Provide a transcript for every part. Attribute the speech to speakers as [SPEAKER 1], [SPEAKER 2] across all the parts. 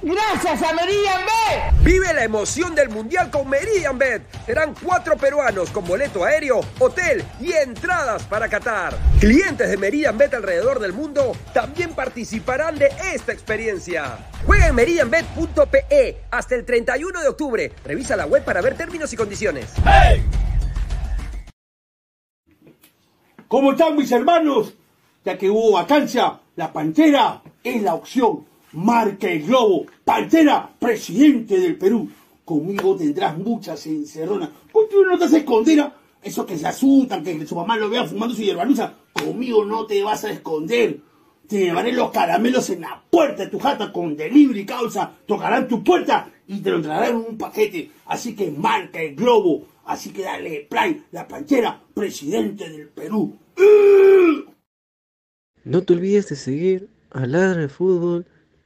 [SPEAKER 1] ¡Gracias a Meridian Bet!
[SPEAKER 2] Vive la emoción del Mundial con Meridian Bet. Serán cuatro peruanos con boleto aéreo, hotel y entradas para Qatar. Clientes de Meridian Bet alrededor del mundo también participarán de esta experiencia. Juega en meridianbet.pe hasta el 31 de octubre. Revisa la web para ver términos y condiciones.
[SPEAKER 3] ¿Cómo están mis hermanos? Ya que hubo vacancia, la Pantera es la opción. Marca el globo. Pantera, presidente del Perú. Conmigo tendrás muchas encerronas. ¿Por qué no te haces esconder? Esos que se asustan, que su mamá lo vea fumando su hierbanuza. Conmigo no te vas a esconder. Te llevaré los caramelos en la puerta de tu jata con delivery causa. Tocarán tu puerta y te lo traerán en un paquete. Así que marca el globo. Así que dale play, la pantera, presidente del Perú.
[SPEAKER 4] No te olvides de seguir a Ladra de Fútbol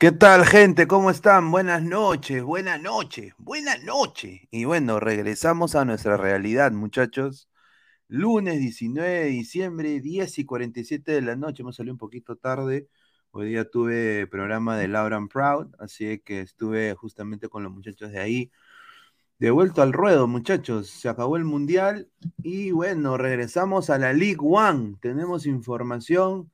[SPEAKER 5] ¿Qué tal, gente? ¿Cómo están? Buenas noches, buenas noches, buenas noches. Y bueno, regresamos a nuestra realidad, muchachos. Lunes 19 de diciembre, 10 y 47 de la noche. Hemos salido un poquito tarde. Hoy día tuve programa de Laura Proud, así que estuve justamente con los muchachos de ahí. De vuelto al ruedo, muchachos. Se acabó el mundial y bueno, regresamos a la League One. Tenemos información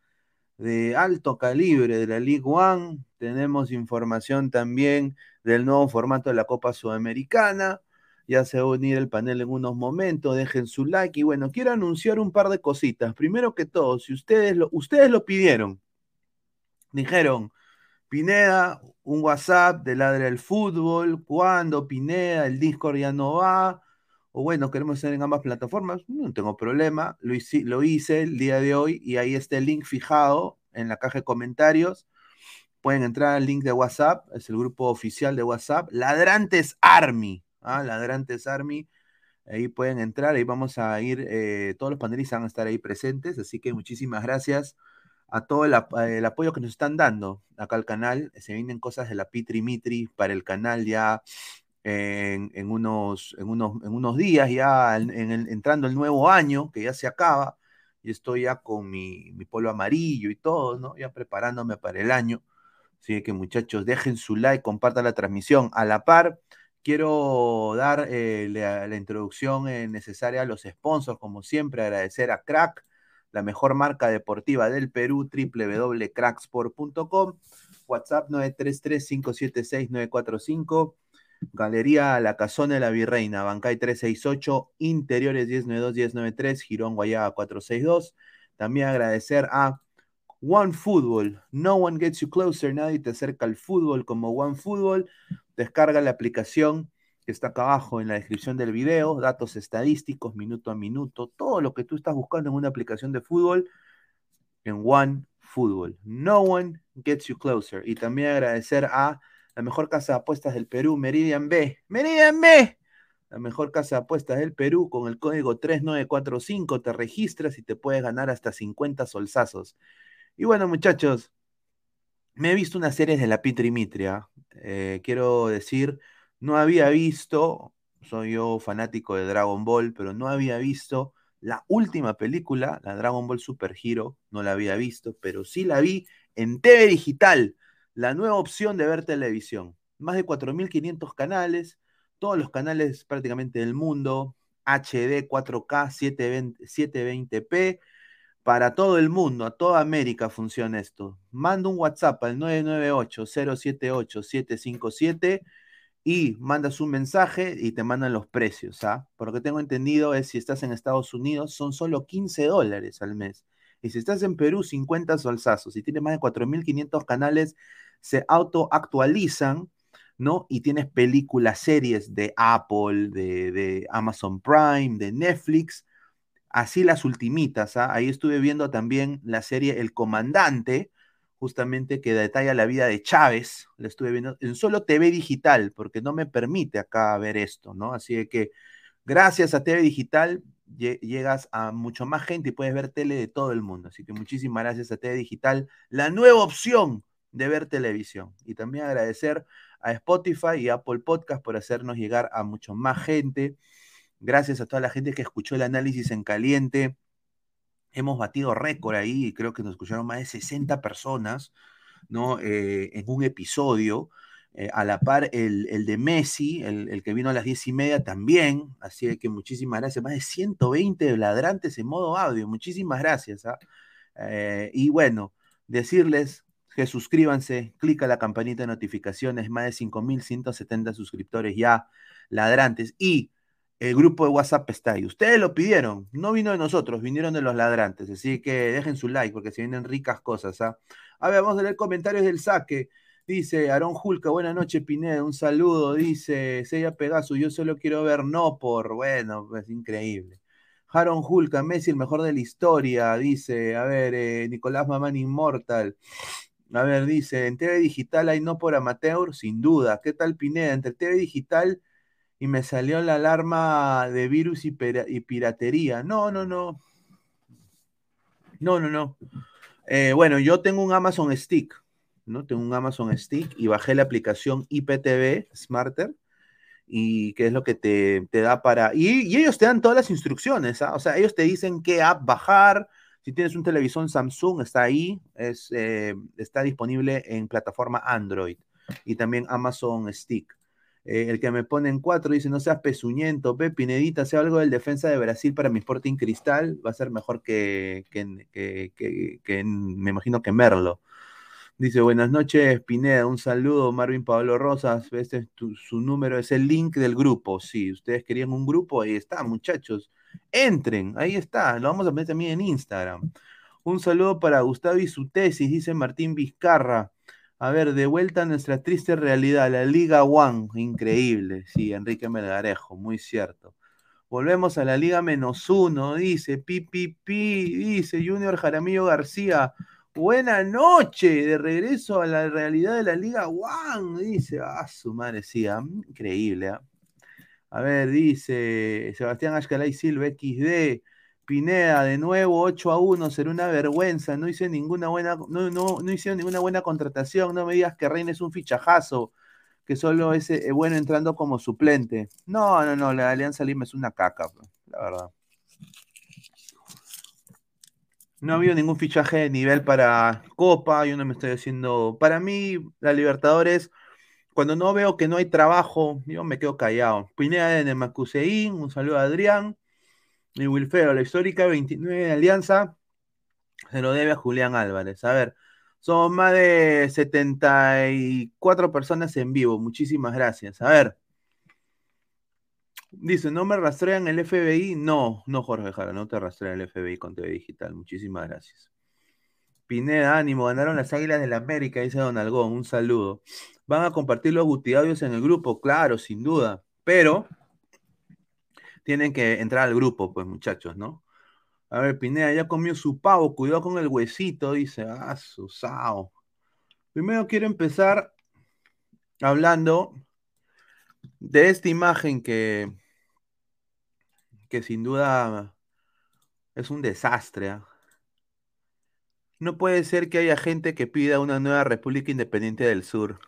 [SPEAKER 5] de alto calibre de la League One. Tenemos información también del nuevo formato de la Copa Sudamericana. Ya se va a unir el panel en unos momentos. Dejen su like. Y bueno, quiero anunciar un par de cositas. Primero que todo, si ustedes lo, ustedes lo pidieron, dijeron, Pineda, un WhatsApp de Ladra del Fútbol, cuando Pineda, el Discord ya no va, o bueno, queremos estar en ambas plataformas, no tengo problema, lo hice, lo hice el día de hoy y ahí está el link fijado en la caja de comentarios. Pueden entrar al link de WhatsApp, es el grupo oficial de WhatsApp, Ladrantes Army, ¿ah? Ladrantes Army, ahí pueden entrar, ahí vamos a ir, eh, todos los panelistas van a estar ahí presentes, así que muchísimas gracias a todo el, ap- el apoyo que nos están dando acá al canal, se vienen cosas de la Pitri Mitri para el canal ya en, unos, en, unos, en unos días, ya entrando el nuevo año, que ya se acaba, y estoy ya con mi, mi polo amarillo y todo, ¿no? Ya preparándome para el año. Así que muchachos, dejen su like, compartan la transmisión. A la par, quiero dar eh, la, introducción eh, necesaria a los sponsors, como siempre, agradecer a Crack, la mejor marca deportiva del Perú, www.cracksport.com, WhatsApp 933-576-945, Galería La Casona de la Virreina, Bancay 368, Interiores 1092-1093, Girón Guayaga 462. También agradecer a One Football. No one gets you closer, nadie te acerca al fútbol como One Football. Descarga la aplicación que está acá abajo en la descripción del video, datos estadísticos, minuto a minuto, todo lo que tú estás buscando en una aplicación de fútbol. en One Football. No one gets you closer. Y también agradecer a la mejor casa de apuestas del Perú, Meridian B. Meridian B. La mejor casa de apuestas del Perú con el código 3945 te registras y te puedes ganar hasta 50 solsazos. Y bueno, muchachos, me he visto una serie de la Pitrimitria. Eh, quiero decir, no había visto, soy yo fanático de Dragon Ball, pero no había visto la última película, la Dragon Ball Super Hero, no la había visto, pero sí la vi en TV Digital, la nueva opción de ver televisión. Más de 4.500 canales, todos los canales prácticamente del mundo, HD, 4K, 720p, para todo el mundo, a toda América funciona esto. Manda un WhatsApp al 998-078-757 y mandas un mensaje y te mandan los precios. ¿ah? Por lo que tengo entendido es si estás en Estados Unidos son solo 15 dólares al mes. Y si estás en Perú, 50 solsazos. Si tienes más de 4.500 canales, se autoactualizan, ¿no? Y tienes películas, series de Apple, de, de Amazon Prime, de Netflix Así las ultimitas, ¿ah? ahí estuve viendo también la serie El Comandante, justamente que detalla la vida de Chávez, la estuve viendo en solo TV digital, porque no me permite acá ver esto, ¿no? Así que gracias a TV digital llegas a mucho más gente y puedes ver tele de todo el mundo. Así que muchísimas gracias a TV digital, la nueva opción de ver televisión. Y también agradecer a Spotify y Apple Podcast por hacernos llegar a mucho más gente. Gracias a toda la gente que escuchó el análisis en caliente. Hemos batido récord ahí, creo que nos escucharon más de 60 personas, ¿no? Eh, en un episodio. Eh, a la par el, de Messi, el, que vino a las 10 y media también. Así que muchísimas gracias. Más de 120 ladrantes en modo audio. Muchísimas gracias. ¿ah? Eh, y bueno, decirles que suscríbanse, clica la campanita de notificaciones. Más de 5.170 suscriptores ya ladrantes. Y el grupo de WhatsApp está ahí. Ustedes lo pidieron, no vino de nosotros, vinieron de los ladrantes. Así que dejen su like porque se vienen ricas cosas. ¿ah? A ver, vamos a leer comentarios del saque. Dice Aarón Julca, buenas noches, Pineda, un saludo. Dice Sella Pegaso, yo solo quiero ver no por. Bueno, es increíble. Aaron Julca, Messi, el mejor de la historia. Dice, a ver, eh, Nicolás Mamán Inmortal. A ver, dice, en TV Digital hay no por amateur, sin duda. ¿Qué tal Pineda? Entre TV Digital y me salió la alarma de virus y, piratería. No, no, no. No, no, no. Eh, bueno, yo tengo un Amazon Stick, ¿no? Tengo un Amazon Stick y bajé la aplicación IPTV Smarter y qué es lo que te, da para... Y, ellos te dan todas las instrucciones, ¿ah? o sea, ellos te dicen qué app bajar. Si tienes un televisor Samsung, está ahí, es, eh, está disponible en plataforma Android y también Amazon Stick. Eh, el que me pone en cuatro dice, no seas pezuñento, Pe, Pinedita, sea algo del defensa de Brasil para mi Sporting Cristal, va a ser mejor que, que, me imagino que Merlo. Dice, buenas noches, Pineda, un saludo, Marvin Pablo Rosas, este es su número, es el link del grupo, sí, ustedes querían un grupo, ahí está, muchachos, entren, ahí está, lo vamos a meter también en Instagram. Un saludo para Gustavo y su tesis, dice Martín Vizcarra. A ver, de vuelta a nuestra triste realidad, la Liga One, increíble, sí, Enrique Melgarejo, muy cierto. Volvemos a la Liga menos uno, dice Pipipi, dice Junior Jaramillo García. Buena noche, de regreso a la realidad de la Liga One, dice. Ah, su madre, sí, ah, increíble. Ah. A ver, dice Sebastián Ashkalay Silva XD. Pineda, de nuevo 8 a 1, será una vergüenza. No hice ninguna buena, no, no, no hicieron ninguna buena contratación. No me digas que Reina es un fichajazo, que solo es eh, bueno entrando como suplente. No, no, no, la Alianza Lima es una caca, pues, la verdad. No ha habido ningún fichaje de nivel para Copa, yo no me estoy haciendo. Para mí, la Libertadores, cuando no veo que no hay trabajo, yo me quedo callado. Pineda de Nemacuseín, un saludo a Adrián. Y Wilfredo, la histórica 29 de Alianza se lo debe a Julián Álvarez. A ver, somos más de 74 personas en vivo. Muchísimas gracias. A ver. Dice, ¿no me rastrean el FBI? No, no, Jorge Jara, no te rastrean el FBI con TV Digital. Muchísimas gracias. Pineda, ánimo, ganaron las Águilas del la América, dice Don Algón. Un saludo. ¿Van a compartir los gutiaudios en el grupo? Claro, sin duda. Pero tienen que entrar al grupo, pues muchachos, ¿no? A ver, Pineda ya comió su pavo, cuidado con el huesito, dice. Ah, su sao. Primero quiero empezar hablando de esta imagen que, que sin duda es un desastre. ¿ah? No puede ser que haya gente que pida una nueva República Independiente del Sur.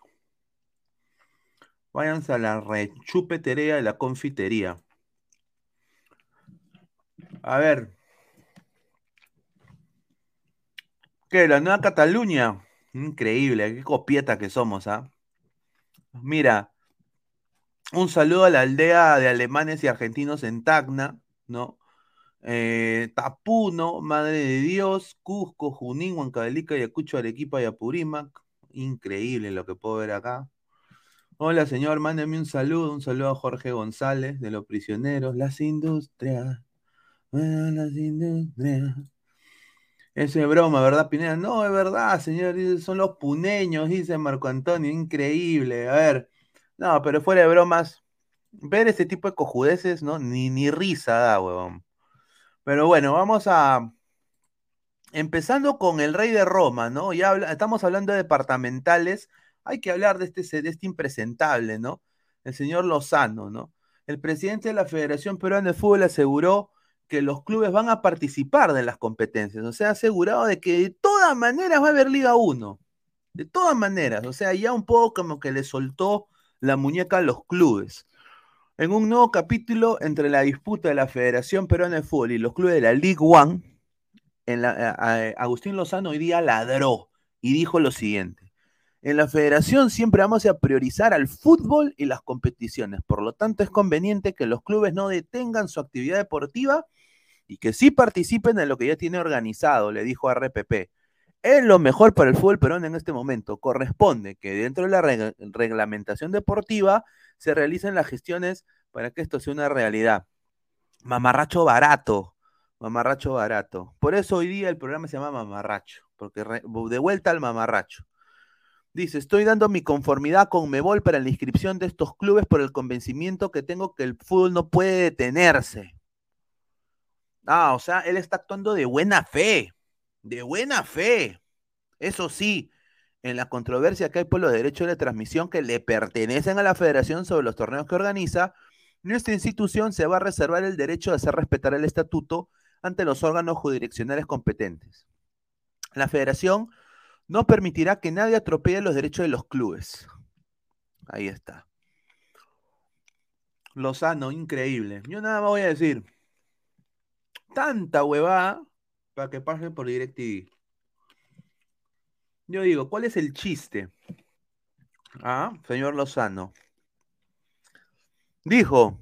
[SPEAKER 5] Váyanse a la rechupetería de la confitería. A ver. ¿Qué? ¿La nueva Cataluña? Increíble, qué copieta que somos, ¿ah? Mira, un saludo a la aldea de alemanes y argentinos en Tacna, ¿no? Eh, Tapuno, Madre de Dios, Cusco, Junín, Huancavelica, Ayacucho, Arequipa y Apurímac. Increíble lo que puedo ver acá. Hola, señor, mándeme un saludo, un saludo a Jorge González de los prisioneros, las industrias, las industrias. Eso es broma, ¿verdad, Pineda? No, es verdad, señor, son los puneños, dice Marco Antonio, increíble. A ver, no, pero fuera de bromas, ver este tipo de cojudeces, ¿no? Ni, ni risa da, huevón. Pero bueno, vamos a. Empezando con el rey de Roma, ¿no? Ya estamos hablando de departamentales. Hay que hablar de este, de este impresentable, ¿no? El señor Lozano, ¿no? El presidente de la Federación Peruana de Fútbol aseguró que los clubes van a participar de las competencias. O sea, asegurado de que de todas maneras va a haber Liga 1. De todas maneras. O sea, ya un poco como que le soltó la muñeca a los clubes en un nuevo capítulo entre la disputa de la Federación Peruana de Fútbol y los clubes de la League One, en la, Agustín Lozano hoy día ladró y dijo lo siguiente. En la federación siempre vamos a priorizar al fútbol y las competiciones. Por lo tanto, es conveniente que los clubes no detengan su actividad deportiva y que sí participen en lo que ya tiene organizado, le dijo a RPP. Es lo mejor para el fútbol peruano en este momento. Corresponde que dentro de la reglamentación deportiva se realicen las gestiones para que esto sea una realidad. Mamarracho barato, mamarracho barato. Por eso hoy día el programa se llama Mamarracho, porque de vuelta al mamarracho. Dice, estoy dando mi conformidad con Mebol para la inscripción de estos clubes por el convencimiento que tengo que el fútbol no puede detenerse. Ah, o sea, él está actuando de buena fe, de buena fe. Eso sí, en la controversia que hay por los derechos de transmisión que le pertenecen a la federación sobre los torneos que organiza, nuestra institución se va a reservar el derecho de hacer respetar el estatuto ante los órganos jurisdiccionales competentes. La federación no permitirá que nadie atropelle los derechos de los clubes. Ahí está. Lozano, increíble. Yo nada más voy a decir. Tanta huevada para que pase por DirecTV. Yo digo, ¿cuál es el chiste? Ah, señor Lozano. Dijo,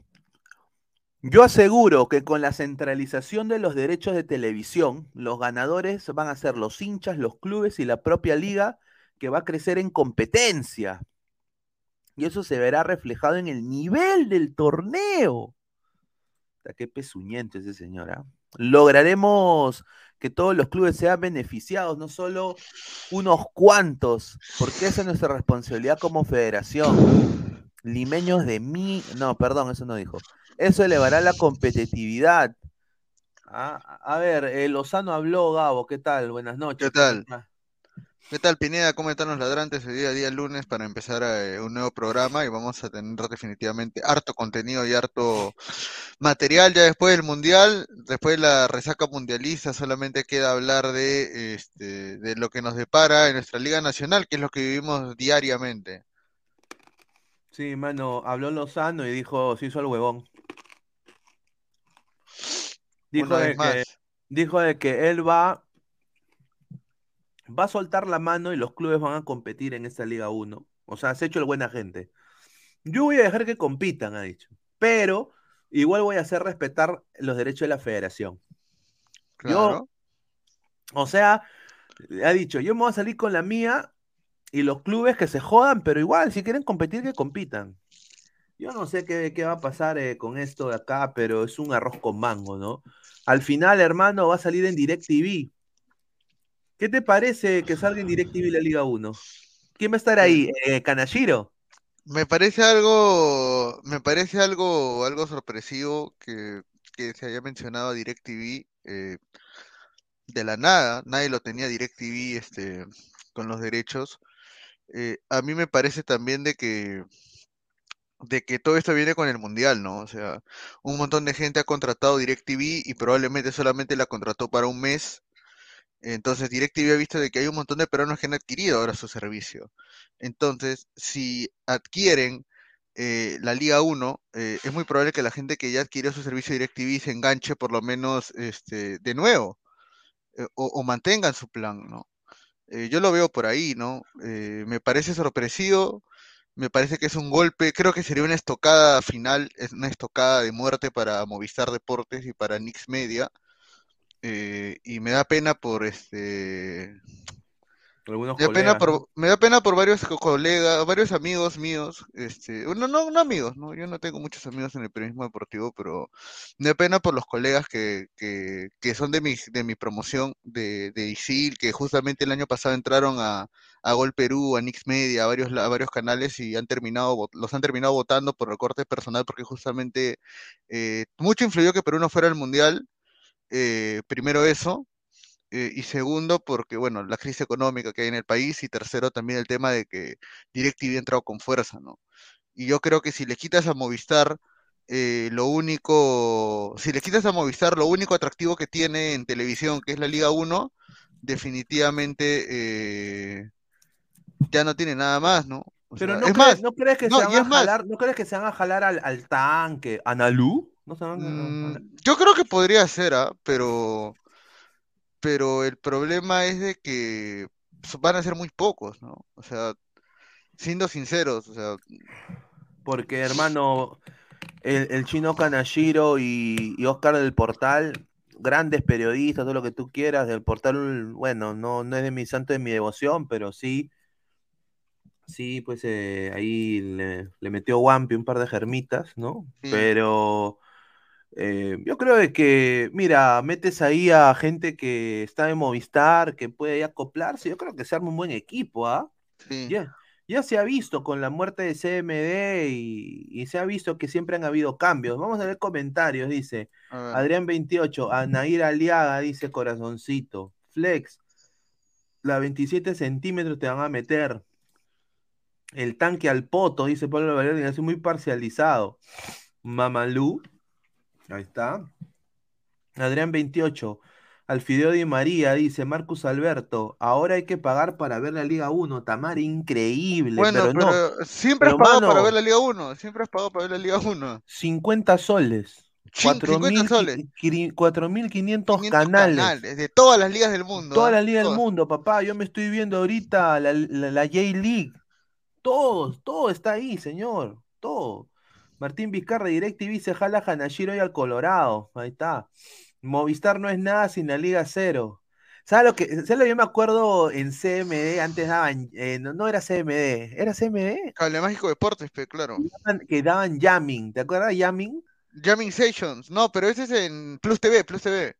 [SPEAKER 5] yo aseguro que con la centralización de los derechos de televisión, los ganadores van a ser los hinchas, los clubes y la propia liga que va a crecer en competencia. Y eso se verá reflejado en el nivel del torneo. Qué pezuñente ese señor. ¿ah? Lograremos que todos los clubes sean beneficiados, no solo unos cuantos, porque esa es nuestra responsabilidad como federación. Limeños de mí, no, perdón, eso no dijo. Eso elevará la competitividad. Ah, a ver, eh, Lozano habló, Gabo, ¿qué tal? Buenas noches.
[SPEAKER 6] ¿Qué tal? ¿Qué tal, Pineda? ¿Cómo están los ladrantes? El día a día lunes para empezar eh, un nuevo programa y vamos a tener definitivamente harto contenido y harto material ya después del Mundial, después de la resaca mundialista, solamente queda hablar de, este, de lo que nos depara en nuestra Liga Nacional, que es lo que vivimos diariamente.
[SPEAKER 5] Sí, mano, habló Lozano y dijo, se hizo el huevón. Dijo de, que, dijo de que él va va a soltar la mano y los clubes van a competir en esta Liga 1. O sea, has hecho el buena gente. Yo voy a dejar que compitan, ha dicho. Pero igual voy a hacer respetar los derechos de la federación. Yo, o sea, ha dicho, yo me voy a salir con la mía y los clubes que se jodan, pero igual, si quieren competir, que compitan. Yo no sé qué, qué va a pasar eh, con esto de acá, pero es un arroz con mango, ¿no? Al final, hermano, va a salir en DirecTV. ¿Qué te parece que salga en DirecTV la Liga 1? ¿Quién va a estar ahí? Eh, ¿Kanashiro?
[SPEAKER 6] Me parece algo, me parece algo, algo sorpresivo que, se haya mencionado a DirecTV eh, de la nada, nadie lo tenía DirecTV este, con los derechos. Eh, a mí me parece también de que de que todo esto viene con el mundial, ¿no? O sea, un montón de gente ha contratado DirecTV y probablemente solamente la contrató para un mes. Entonces DirecTV ha visto de que hay un montón de peruanos que han adquirido ahora su servicio. Entonces, si adquieren eh, la Liga 1, eh, es muy probable que la gente que ya adquirió su servicio DirecTV se enganche por lo menos este, de nuevo eh, o, o mantengan su plan, ¿no? Yo lo veo por ahí, ¿no? Me parece sorpresivo, me parece que es un golpe, creo que sería una estocada final, es una estocada de muerte para Movistar Deportes y para Nix Media. Eh, y me da pena por este
[SPEAKER 5] Algunos
[SPEAKER 6] me da pena por, me da pena por varios co- colegas, varios amigos míos, este, no, no, no amigos, ¿no? Yo no tengo muchos amigos en el periodismo deportivo, pero me da pena por los colegas que, que, que son de mi, de mi promoción de, de ISIL, que justamente el año pasado entraron a, a Gol Perú, a Nix Media, a varios, a varios canales y han terminado, los han terminado votando por recorte personal porque justamente eh, mucho influyó que Perú no fuera al Mundial, eh, primero eso eh, y segundo, porque, bueno, la crisis económica que hay en el país, y tercero, también el tema de que DirecTV ha entrado con fuerza, ¿no? Y yo creo que si le quitas a Movistar, eh, lo único, si le quitas a Movistar, lo único atractivo que tiene en televisión, que es la Liga 1, definitivamente eh, ya no tiene nada más, ¿no? O
[SPEAKER 5] Pero
[SPEAKER 6] sea,
[SPEAKER 5] no,
[SPEAKER 6] es
[SPEAKER 5] crees,
[SPEAKER 6] más,
[SPEAKER 5] ¿no crees que
[SPEAKER 6] no,
[SPEAKER 5] se van a
[SPEAKER 6] más,
[SPEAKER 5] jalar, no crees que se van a jalar al, al tanque, a Nalú? ¿No a-
[SPEAKER 6] mm, yo creo que podría ser, ¿ah? Pero, pero el problema es de que van a ser muy pocos, ¿no? O sea, siendo sinceros, o sea,
[SPEAKER 5] Porque, hermano, el, el chino Kanashiro y, y Oscar del Portal, grandes periodistas, todo lo que tú quieras, del Portal, bueno, no, no es de mi santo de mi devoción, pero sí, sí, pues eh, ahí le, le metió Wampi un par de germitas, ¿no?
[SPEAKER 6] sí.
[SPEAKER 5] Pero eh, yo creo de que, mira, metes ahí a gente que está en Movistar, que puede acoplarse, yo creo que se arma un buen equipo, ¿ah?
[SPEAKER 6] Sí.
[SPEAKER 5] Ya, ya se ha visto con la muerte de CMD y, y se ha visto que siempre han habido cambios. Vamos a ver comentarios, dice
[SPEAKER 6] A ver.
[SPEAKER 5] Adrián 28, Anair Aliaga dice corazoncito, Flex, la 27 centímetros te van a meter. El tanque al poto, dice Pablo Valero, es muy parcializado. Mamalú, ahí está. Adrián 28, Alfideo Di María dice Marcus Alberto, ahora hay que pagar para ver la Liga 1, Tamar, increíble,
[SPEAKER 6] Bueno,
[SPEAKER 5] pero no,
[SPEAKER 6] pero siempre has
[SPEAKER 5] pero,
[SPEAKER 6] pagado para ver la Liga 1, siempre has pagado para ver la Liga 1.
[SPEAKER 5] 50 soles,
[SPEAKER 6] Cin- 50 soles,
[SPEAKER 5] 4.500
[SPEAKER 6] 500
[SPEAKER 5] canales.
[SPEAKER 6] canales de todas las ligas del mundo.
[SPEAKER 5] Toda
[SPEAKER 6] ¿ah?
[SPEAKER 5] la liga del
[SPEAKER 6] Todas.
[SPEAKER 5] mundo, papá. Yo me estoy viendo ahorita la, la, la J-League. Todos, todo está ahí, señor. Todo. Martín Vizcarra, DirecTV se jala a Hanashiro y al Colorado. Ahí está. Movistar no es nada sin la Liga Cero. ¿Sabes lo que? ¿Sabes lo que yo me acuerdo en CMD? Antes daban. eh, no, no era CMD. ¿Era CMD?
[SPEAKER 6] Cable Mágico Deportes, pe, claro.
[SPEAKER 5] Daban- Que daban jamming. ¿Te acuerdas de jamming?
[SPEAKER 6] Jamming Sessions, no, pero ese es en Plus TV, Plus TV.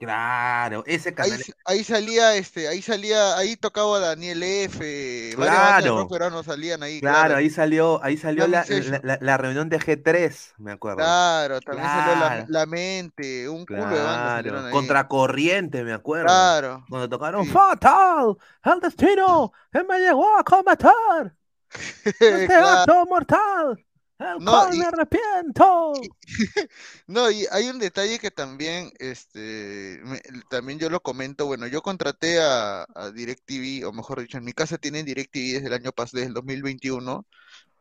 [SPEAKER 5] Claro, ese canal.
[SPEAKER 6] ahí salía, este, ahí salía, ahí tocaba Daniel F,
[SPEAKER 5] Claro.
[SPEAKER 6] peruanos salían ahí,
[SPEAKER 5] Claro,
[SPEAKER 6] claro.
[SPEAKER 5] ahí salió, ahí salió la, la- la- la reunión de G3, me acuerdo.
[SPEAKER 6] Claro, también salió la, mente, un culo de bandas
[SPEAKER 5] contracorriente, me acuerdo.
[SPEAKER 6] Claro.
[SPEAKER 5] Cuando tocaron
[SPEAKER 6] Sí.
[SPEAKER 5] Fatal, el destino, él me llegó a cometer, este acto mortal,
[SPEAKER 6] No,
[SPEAKER 5] cual
[SPEAKER 6] y-
[SPEAKER 5] me arrepiento.
[SPEAKER 6] No, y hay un detalle que también, este, me- también yo lo comento, bueno, yo contraté a, a DirecTV, o mejor dicho, en mi casa tienen DirecTV desde el año pasado, desde el 2021.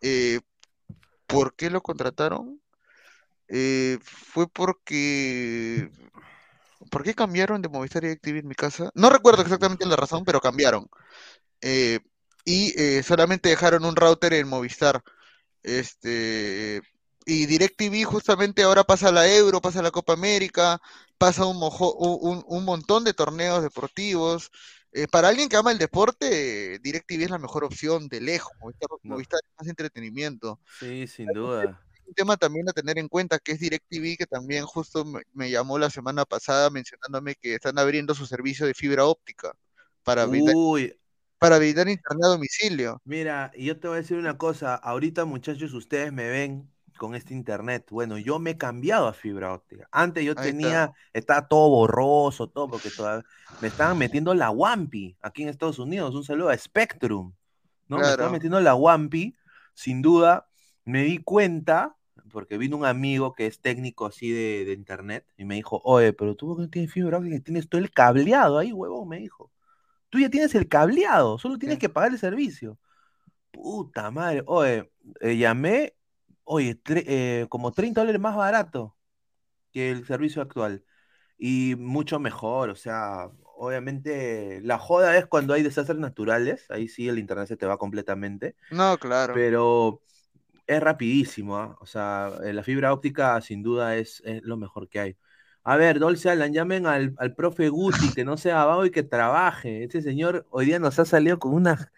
[SPEAKER 6] Eh, ¿por qué lo contrataron? Eh, fue porque, ¿por qué cambiaron de Movistar DirecTV en mi casa? No recuerdo exactamente la razón, pero cambiaron. Eh, y eh, solamente dejaron un router en Movistar. Este, y DirecTV justamente ahora pasa la Euro, pasa la Copa América, pasa un, mojo- un, un- montón de torneos deportivos. Eh, para alguien que ama el deporte, DirecTV es la mejor opción de lejos. Movistar,
[SPEAKER 5] No.
[SPEAKER 6] Movistar es más entretenimiento.
[SPEAKER 5] Sí, sin duda.
[SPEAKER 6] Un tema también a tener en cuenta que es DirecTV, que también justo me, me llamó la semana pasada mencionándome que están abriendo su servicio de fibra óptica para
[SPEAKER 5] Uy,
[SPEAKER 6] para brindar internet a domicilio.
[SPEAKER 5] mira, y yo te voy a decir una cosa, ahorita muchachos, ustedes me ven con este internet. Bueno, yo me he cambiado a fibra óptica. Antes yo
[SPEAKER 6] Ahí está.
[SPEAKER 5] tenía, estaba todo borroso, todo, porque todavía me estaban metiendo la Wampi aquí en Estados Unidos. Un saludo a Spectrum, ¿no? Me estaban metiendo la Wampi, sin duda, me di cuenta, porque vino un amigo que es técnico así de, de internet, y me dijo, oye, pero tú no tienes fibra óptica, tienes todo el cableado ahí, huevón, me dijo. Tú ya tienes el cableado, solo tienes
[SPEAKER 6] Sí.
[SPEAKER 5] que pagar el servicio. Puta madre, oye, eh, llamé, oye, tre- eh, como 30 dólares más barato que el servicio actual. Y mucho mejor, o sea, obviamente la joda es cuando hay desastres naturales, ahí sí el internet se te va completamente,
[SPEAKER 6] No, claro.
[SPEAKER 5] pero es rapidísimo, ¿ah? O sea, eh, la fibra óptica sin duda es, es lo mejor que hay. A ver, Dolce Alan, llamen al, al profe Guti, que no sea vago y que trabaje. Este señor hoy día nos ha salido con una,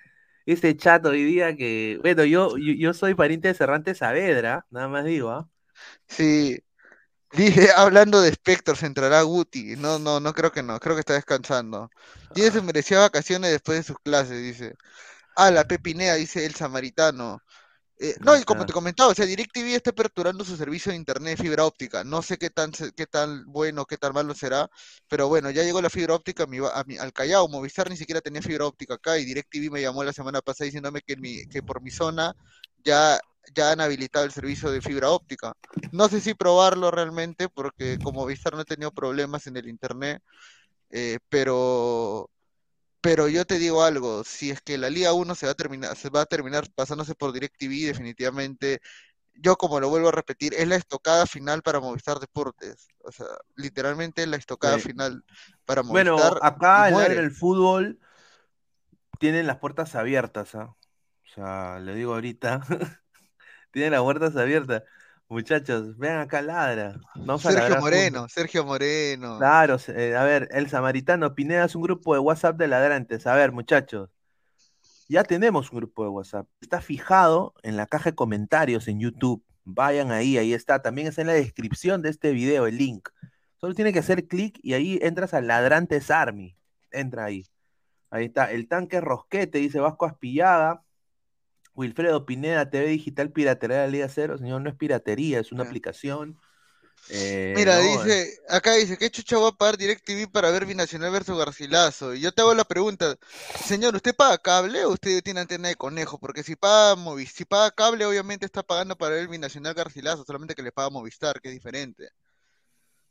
[SPEAKER 5] ese chat hoy día que, bueno, yo, yo, yo soy pariente de Cervantes Saavedra, nada más digo, ¿ah?
[SPEAKER 6] Sí. Dice, hablando de Spector, se entrará Guti. No, no, no creo que no. Creo que está descansando. Tiene se merecía vacaciones después de sus clases, dice. Ah, la Pepinea, dice el samaritano. Eh, no, y como te comentaba, o sea, DirecTV está aperturando su servicio de internet de fibra óptica. No sé qué tan, qué tan bueno, qué tan malo será, pero bueno, ya llegó la fibra óptica a mi ba- a mi- al Callao. Movistar ni siquiera tenía fibra óptica acá y DirecTV me llamó la semana pasada diciéndome que, en mi, que por mi zona ya, ya han habilitado el servicio de fibra óptica. No sé si probarlo realmente, porque como Movistar no he tenido problemas en el internet, eh, pero, pero yo te digo algo, si es que la Liga 1 se va a terminar, se va a terminar pasándose por DirecTV, definitivamente, yo como lo vuelvo a repetir, es la estocada final para Movistar Deportes. O sea, literalmente es la estocada
[SPEAKER 5] Sí.
[SPEAKER 6] final para
[SPEAKER 5] Bueno,
[SPEAKER 6] Movistar
[SPEAKER 5] acá
[SPEAKER 6] y
[SPEAKER 5] en el fútbol tienen las puertas abiertas, ¿ah? O sea, le digo ahorita, tienen las puertas abiertas. Muchachos, vean acá ladra. Vamos
[SPEAKER 6] Sergio Moreno,
[SPEAKER 5] juntos.
[SPEAKER 6] Sergio Moreno.
[SPEAKER 5] Claro, eh, a ver, el samaritano, Pineda es un grupo de WhatsApp de ladrantes. A ver, muchachos, ya tenemos un grupo de WhatsApp. Está fijado en la caja de comentarios en YouTube. Vayan ahí, ahí está. También está en la descripción de este video el link. Solo tiene que hacer clic y ahí entras a Ladrantes Army. Entra ahí. Ahí está. El tanque Rosquete, dice Vasco Aspillaga. Wilfredo Pineda, TV Digital Piratería de la Liga Cero. Señor, no es piratería, es una
[SPEAKER 6] Ya.
[SPEAKER 5] aplicación. Eh,
[SPEAKER 6] Mira,
[SPEAKER 5] no,
[SPEAKER 6] dice, acá dice, ¿qué chucha va a pagar DirecTV para ver Binacional versus Garcilaso? Y yo te hago la pregunta, señor, ¿usted paga cable o usted tiene antena de conejo? Porque si paga Movis, si paga cable, obviamente está pagando para ver Binacional Garcilaso, solamente que le paga Movistar, que es diferente.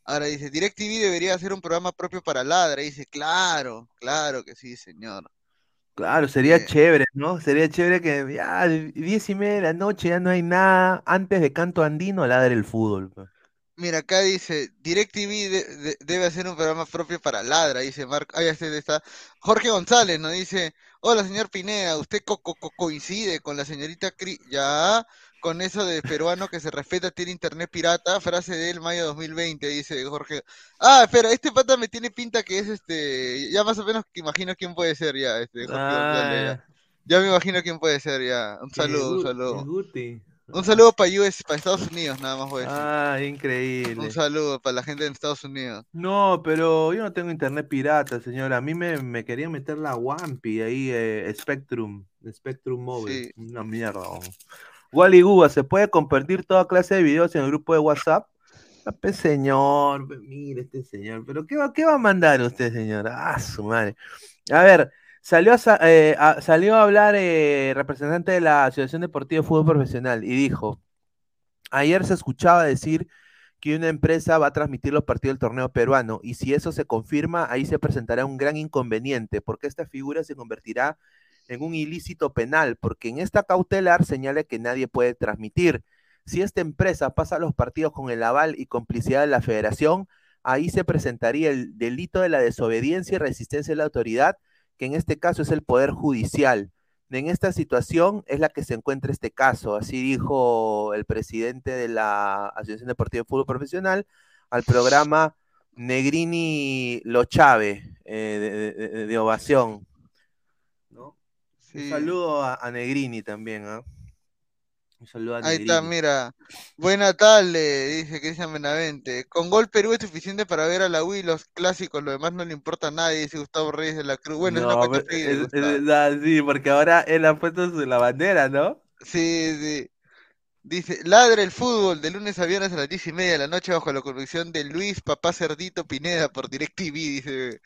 [SPEAKER 6] Ahora dice, DirecTV debería hacer un programa propio para Ladra. Y dice, claro, claro que sí, señor.
[SPEAKER 5] Claro, sería
[SPEAKER 6] Eh,
[SPEAKER 5] chévere, ¿no? Sería chévere que ya diez y media de la noche ya no hay nada. Antes de canto andino, ladre el fútbol. pues.
[SPEAKER 6] Mira, acá dice, DirecTV de- de- debe hacer un programa propio para Ladra, dice Marco, ahí está. Jorge González, ¿no? Dice, hola señor Pineda, usted co- co- coincide con la señorita Cri, ya, con eso de peruano que se respeta tiene internet pirata, frase de él mayo 2020, dice Jorge. Ah, espera, este pata me tiene pinta que es este, ya más o menos que imagino quién puede ser ya, este Jorge González, ya.
[SPEAKER 5] Ah,
[SPEAKER 6] Ya me imagino quién puede ser ya. Un saludo, un saludo. Un saludo para US, para Estados Unidos, nada más voy a decir.
[SPEAKER 5] Ah,
[SPEAKER 6] Un
[SPEAKER 5] increíble.
[SPEAKER 6] saludo para la gente de Estados Unidos.
[SPEAKER 5] No, pero yo no tengo internet pirata, señora. A mí me, me quería meter la Wampi ahí, eh, Spectrum, Spectrum Mobile.
[SPEAKER 6] Sí.
[SPEAKER 5] Una mierda. Wally Guba, ¿se puede compartir toda clase de videos en el grupo de WhatsApp? Ah, pe, señor, pe, mire este señor, pero ¿qué va, qué va a mandar usted, señor? Ah, su madre. A ver, salió eh, a- salió a hablar eh, representante de la Asociación Deportiva de Fútbol Profesional y dijo, ayer se escuchaba decir que una empresa va a transmitir los partidos del torneo peruano y si eso se confirma, ahí se presentará un gran inconveniente porque esta figura se convertirá en un ilícito penal porque en esta cautelar señala que nadie puede transmitir. Si esta empresa pasa los partidos con el aval y complicidad de la federación, ahí se presentaría el delito de la desobediencia y resistencia de la autoridad, que en este caso es el Poder Judicial. En esta situación es la que se encuentra este caso, así dijo el presidente de la Asociación Deportiva de Fútbol Profesional al programa Negrini Lo Chave eh, de, Ovación. Un saludo a, a Negrini también. ¿ah? Un saludo a
[SPEAKER 6] Ahí está,
[SPEAKER 5] Negrini.
[SPEAKER 6] mira. Buena tarde, dice Cristian Benavente. Con gol Perú es suficiente para ver a la UI los clásicos, lo demás no le importa a nadie, dice Gustavo Reyes de la Cruz. Bueno, es una
[SPEAKER 5] No,
[SPEAKER 6] cuenta
[SPEAKER 5] es- es verdad, sí, porque ahora él ha puesto su- la bandera, ¿no?
[SPEAKER 6] Sí, sí. Dice, ladre el fútbol de lunes a viernes a las diez y media de la noche bajo la conducción de Luis Papá Cerdito Pineda por DirecTV, dice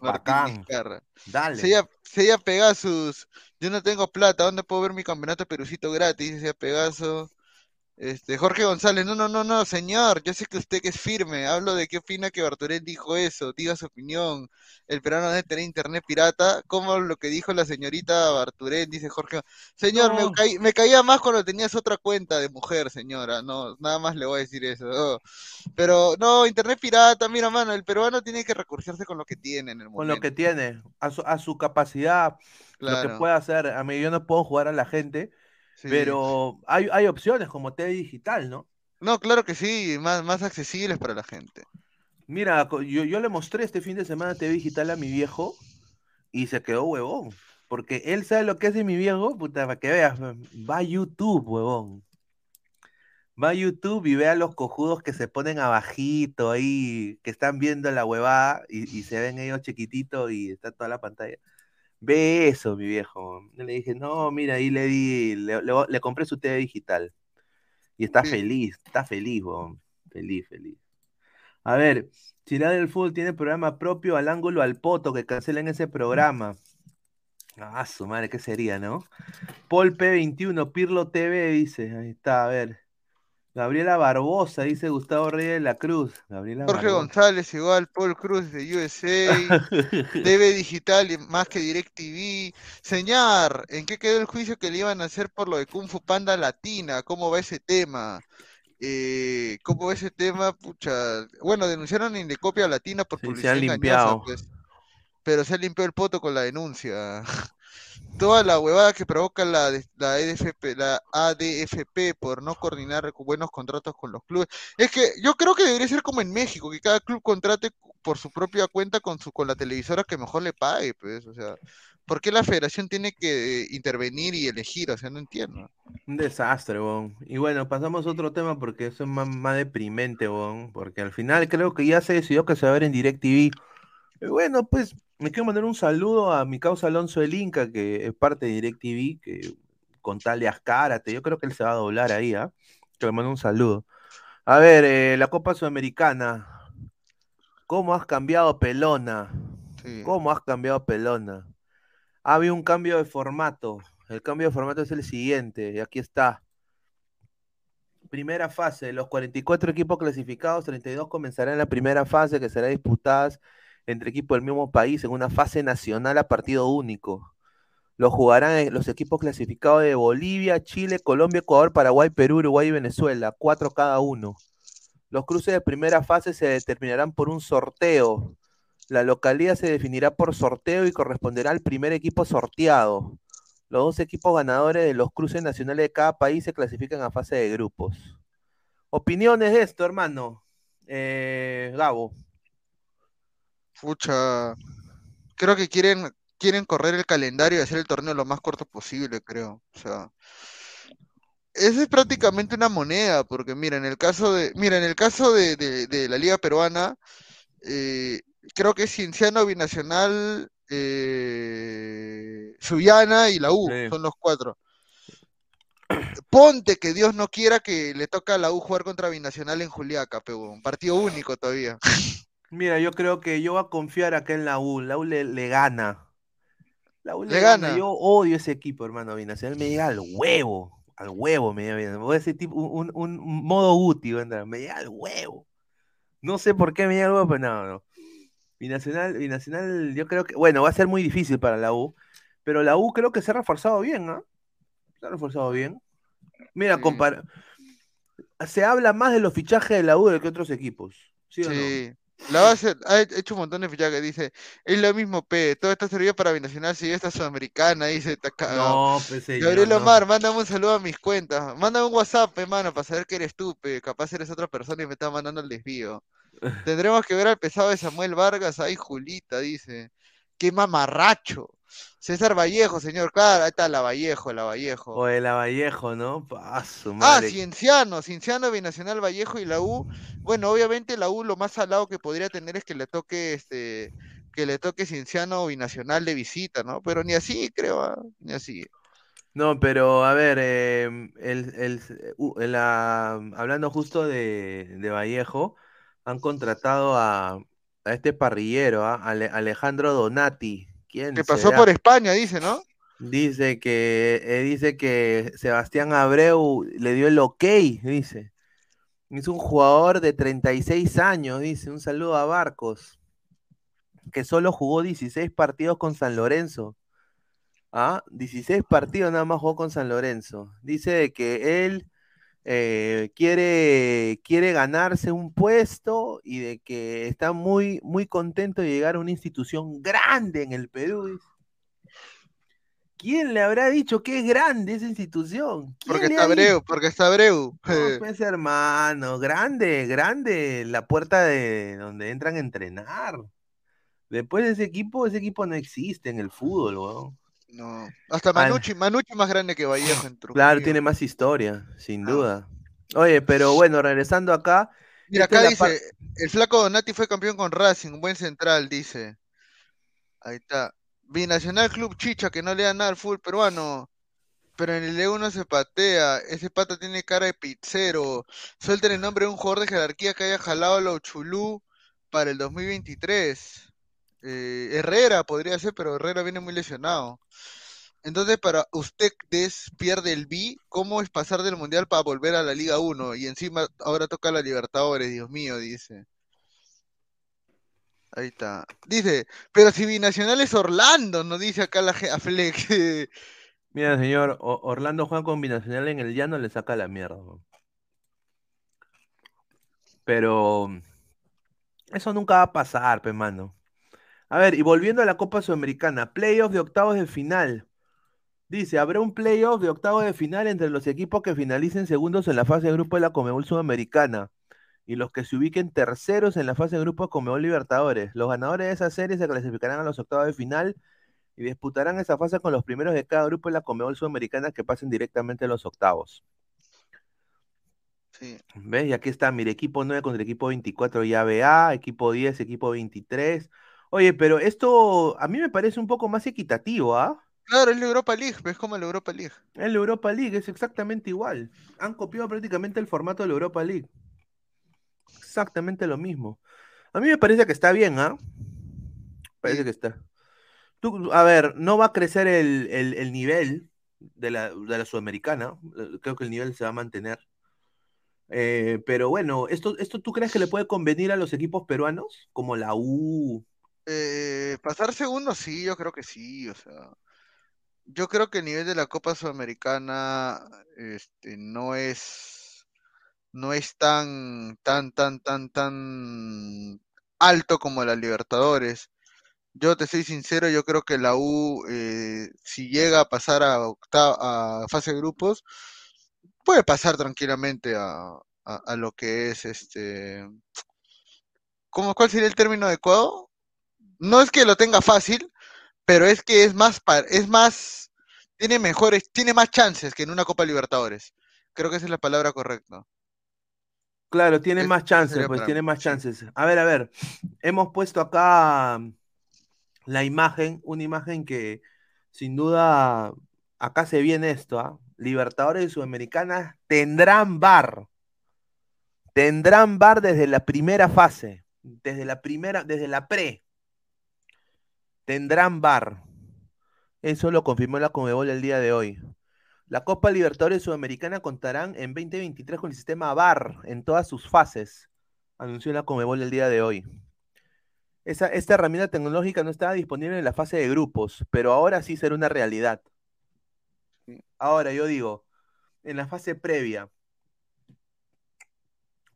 [SPEAKER 6] Martín. Vizcarra.
[SPEAKER 5] Dale.
[SPEAKER 6] Sella, Sella Pegasus, yo no tengo plata, ¿dónde puedo ver mi campeonato Perucito gratis? Dice Pegaso. Este, Jorge González, no, no, no, no, señor, yo sé que usted que es firme, hablo de qué opina que Barturén dijo eso, diga su opinión, el peruano debe tener internet pirata, como lo que dijo la señorita Barturén, dice Jorge, señor, me, caí- me caía más cuando tenías otra cuenta de mujer, señora, no, nada más le voy a decir eso, no. pero no, internet pirata, mira, mano, el peruano tiene que recurrirse con lo que tiene en el
[SPEAKER 5] Con
[SPEAKER 6] momento,
[SPEAKER 5] lo que tiene, a su, a su capacidad, lo que puede hacer. A mí yo no puedo jugar a la gente,
[SPEAKER 6] sí.
[SPEAKER 5] pero hay, hay opciones como TV digital, ¿no?
[SPEAKER 6] No, claro que sí, más, más accesibles para la gente.
[SPEAKER 5] Mira, yo, yo le mostré este fin de semana TV digital a mi viejo y se quedó huevón. Porque él sabe lo que hace mi viejo, puta, para que veas, va a YouTube, huevón. Va a YouTube y ve a los cojudos que se ponen abajito ahí, que están viendo la huevada y, y se ven ellos chiquititos y está toda la pantalla. Ve eso, mi viejo. Le dije, no, mira, ahí le di, le, le- le compré su TV digital. Y está
[SPEAKER 6] Sí.
[SPEAKER 5] feliz, está feliz, huevón. Feliz, feliz. A ver, la del fútbol tiene programa propio al ángulo al poto, que cancelen ese programa. Ah, su madre, ¿qué sería, no? Paul P21, Pirlo TV, dice. Ahí está, a ver. Gabriela Barbosa, dice Gustavo Reyes de la Cruz. Gabriela
[SPEAKER 6] Jorge
[SPEAKER 5] Barbosa.
[SPEAKER 6] González, igual, Paul Cruz de USA, TV Digital y más que DirecTV. Señor, ¿en qué quedó el juicio que le iban a hacer por lo de Kung Fu Panda Latina? ¿Cómo va ese tema? Eh, ¿cómo va ese tema? Pucha, bueno, denunciaron en Indecopia Latina por
[SPEAKER 5] Sí, se
[SPEAKER 6] publicidad
[SPEAKER 5] han
[SPEAKER 6] engañosa,
[SPEAKER 5] limpiado.
[SPEAKER 6] pues, pero se limpió el poto con la denuncia. Toda la huevada que provoca la, la EDFP, la ADFP por no coordinar buenos contratos con los clubes. Es que yo creo que debería ser como en México, que cada club contrate por su propia cuenta con su con la televisora que mejor le pague, pues, o sea, ¿por qué la federación tiene que eh, intervenir y elegir? O sea, no entiendo.
[SPEAKER 5] Un desastre, weón. Y bueno, pasamos a otro tema porque eso es más, deprimente, weón. Porque al final creo que ya se decidió que se va a ver en DirecTV. Y bueno, pues me quiero mandar un saludo a mi causa Alonso el Inca, que es parte de DirecTV, que con tal de Azcárate, yo creo que él se va a doblar ahí, ¿ah? Que le mando un saludo. A ver, eh, la Copa Sudamericana. ¿Cómo has cambiado Pelona?
[SPEAKER 6] Sí.
[SPEAKER 5] ¿Cómo has cambiado Pelona? Ha habido un cambio de formato. El cambio de formato es el siguiente, y aquí está. Primera fase, los 44 equipos clasificados, 32 comenzarán la primera fase que será disputada entre equipos del mismo país en una fase nacional a partido único. Lo jugarán los equipos clasificados de Bolivia, Chile, Colombia, Ecuador, Paraguay, Perú, Uruguay y Venezuela, cuatro cada uno. Los cruces de primera fase se determinarán por un sorteo. La localidad se definirá por sorteo y corresponderá al primer equipo sorteado. Los dos equipos ganadores de los cruces nacionales de cada país se clasifican a fase de grupos. Opiniones de esto, hermano. Eh, Gabo.
[SPEAKER 6] Pucha, creo que quieren quieren correr el calendario y hacer el torneo lo más corto posible, creo. O sea, esa es prácticamente una moneda, porque mira, en el caso de, mira, en el caso de, de- de la Liga Peruana, eh, creo que es Cienciano Binacional, eh, y la U,
[SPEAKER 5] Sí.
[SPEAKER 6] son los cuatro. Ponte que Dios no quiera que le toca a la U jugar contra Binacional en Juliaca, pero un partido único todavía.
[SPEAKER 5] Mira, yo creo que yo voy a confiar acá en la U. La U le, le gana. La U le,
[SPEAKER 6] Le
[SPEAKER 5] gana.
[SPEAKER 6] gana.
[SPEAKER 5] Yo odio ese equipo, hermano. Binacional me llega al huevo. Al huevo me llega. Voy a decir tipo un, un- un modo a entrar. Me llega al huevo. No sé por qué me llega al huevo, pero no, no. Binacional, Binacional, yo creo que, bueno, va a ser muy difícil para la U, pero la U creo que se ha reforzado bien, ¿no? Se ha reforzado bien. Mira,
[SPEAKER 6] Sí.
[SPEAKER 5] compara- se habla más de los fichajes de la U de que otros equipos. ¿Sí o no?
[SPEAKER 6] La base ha he- hecho un montón de fichajes. Dice, es lo mismo, P. Todo está servido para Binacional si esta sudamericana. Dice, está cagado.
[SPEAKER 5] No, pues
[SPEAKER 6] Gabriel
[SPEAKER 5] no.
[SPEAKER 6] Omar, mándame un saludo a mis cuentas. Mándame un WhatsApp, hermano, para saber que eres tú, pe. Capaz eres otra persona y me está mandando el desvío. Tendremos que ver al pesado de Samuel Vargas. Ay, Julita, dice. Qué mamarracho. César Vallejo, señor. Claro, ahí está la Vallejo, la Vallejo.
[SPEAKER 5] O de la Vallejo, ¿no? Pa, su
[SPEAKER 6] Ah,
[SPEAKER 5] madre.
[SPEAKER 6] Cienciano, Cienciano, Binacional, Vallejo y la U. Bueno, obviamente la U lo más salado que podría tener es que le toque este, que le toque Cienciano o Binacional de visita, ¿no? Pero ni así, creo, ah, ni así.
[SPEAKER 5] No, pero a ver, em, el, el- u- la- hablando justo de, de Vallejo, han contratado a, a este parrillero, ¿ah? Ale- Alejandro Donati. ¿Quién
[SPEAKER 6] Que pasó
[SPEAKER 5] será?
[SPEAKER 6] por España, dice, ¿no?
[SPEAKER 5] Dice que, eh, dice que Sebastián Abreu le dio el ok, dice. Es un jugador de 36 años, dice. Un saludo a Barcos, que solo jugó 16 partidos con San Lorenzo. Ah, 16 partidos nada más jugó con San Lorenzo. Dice que él eh, quiere, quiere ganarse un puesto y de que está muy, muy contento de llegar a una institución grande en el Perú. ¿Quién le habrá dicho que es grande esa institución? ¿Quién
[SPEAKER 6] Porque está? Abreu, porque está Abreu.
[SPEAKER 5] No, pues hermano, grande, grande la puerta de donde entran a entrenar. Después de ese equipo, ese equipo no existe en el fútbol, weón.
[SPEAKER 6] No. Hasta
[SPEAKER 5] Al-
[SPEAKER 6] Manucci, Manucci más grande que Vallejo en Trujillo.
[SPEAKER 5] Claro, tiene más historia, sin
[SPEAKER 6] Ah.
[SPEAKER 5] duda. Oye, pero bueno, regresando acá.
[SPEAKER 6] Mira, acá dice, el flaco Donati fue campeón con Racing, buen central, dice. Ahí está. Binacional Club Chicha, que no le da nada al fútbol peruano. Pero en el E1 se patea. Ese pata tiene cara de pizzero. Suelten el nombre de un jugador de jerarquía que haya jalado a los Chulú para el 2023. Eh, Herrera podría ser, pero Herrera viene muy lesionado. Entonces, para ustedes pierde el B, ¿cómo es pasar del Mundial para volver a la Liga 1? Y encima ahora toca la Libertadores, Dios mío, dice. Ahí está. Dice, pero si Binacional es Orlando, nos dice acá la a Flex.
[SPEAKER 5] Mira, señor, Orlando juega con Binacional en el llano, le saca la mierda. Pero eso nunca va a pasar, pe mano. A ver, y volviendo a la Copa Sudamericana, playoff de octavos de final. Dice, habrá un playoff de octavos de final entre los equipos que finalicen segundos en la fase de grupo de la Conmebol Sudamericana y los que se ubiquen terceros en la fase de grupo de Conmebol Libertadores. Los ganadores de esa serie se clasificarán a los octavos de final y disputarán esa fase con los primeros de cada grupo de la Conmebol Sudamericana que pasen directamente a los octavos.
[SPEAKER 6] Sí.
[SPEAKER 5] ¿Ves? Y aquí está, mire, equipo 9 contra equipo 24 llave A, equipo 10, equipo 23. Oye, pero esto a mí me parece un poco más equitativo, ¿ah?
[SPEAKER 6] Claro, es la Europa League, es como la Europa League.
[SPEAKER 5] En la Europa League es exactamente igual. Han copiado prácticamente el formato de la Europa League. Exactamente lo mismo. A mí me parece que está bien, ¿ah? Parece
[SPEAKER 6] Sí.
[SPEAKER 5] que está. Tú, a ver, no va a crecer el, el- el nivel de la, de la Sudamericana. Creo que el nivel se va a mantener. Eh, pero bueno, ¿esto, ¿esto tú crees que le puede convenir a los equipos peruanos? Como la U.
[SPEAKER 6] Eh, pasar segundo, sí, yo creo que sí, o sea. Yo creo que el nivel de la Copa Sudamericana este, no es, no es tan, tan, tan, tan, tan alto como la Libertadores. Yo te soy sincero, yo creo que la U, eh, si llega a pasar a, octa- a fase de grupos, puede pasar tranquilamente a, a- a lo que es este. ¿Cómo, cuál sería el término adecuado? No es que lo tenga fácil, pero es que es más, es más, tiene mejores, tiene más chances que en una Copa Libertadores. Creo que esa es la palabra correcta.
[SPEAKER 5] Claro, tiene
[SPEAKER 6] Es-
[SPEAKER 5] más chances, pues tiene más chances. A ver, a ver, hemos puesto acá la imagen, una imagen que sin duda acá se viene esto, ¿ah? Libertadores y Sudamericanas tendrán bar. Tendrán bar desde la primera fase, desde la primera, desde la pre. Tendrán bar. Eso lo confirmó la Conmebol el día de hoy. La Copa Libertadores Sudamericana contarán en 2023 con el sistema VAR en todas sus fases, anunció la Conmebol el día de hoy. Esta herramienta tecnológica no estaba disponible en la fase de grupos, pero ahora sí será una realidad. Ahora yo digo, en la fase previa,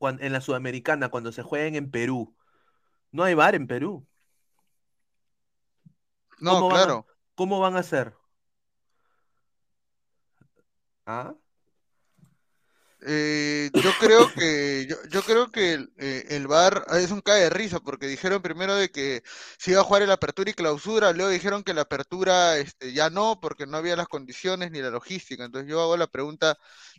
[SPEAKER 5] en la Sudamericana, cuando se jueguen en Perú, no hay VAR en Perú.
[SPEAKER 6] No,
[SPEAKER 5] ¿Cómo van a-
[SPEAKER 6] claro.
[SPEAKER 5] ¿Cómo van a hacer? ¿Ah?
[SPEAKER 6] Eh, yo creo que yo, yo creo que el, eh, el VAR es un cae de risa porque dijeron primero de que se iba a jugar el apertura y clausura, luego dijeron que la apertura este, ya no porque no había las condiciones ni la logística. Entonces yo hago la pregunta,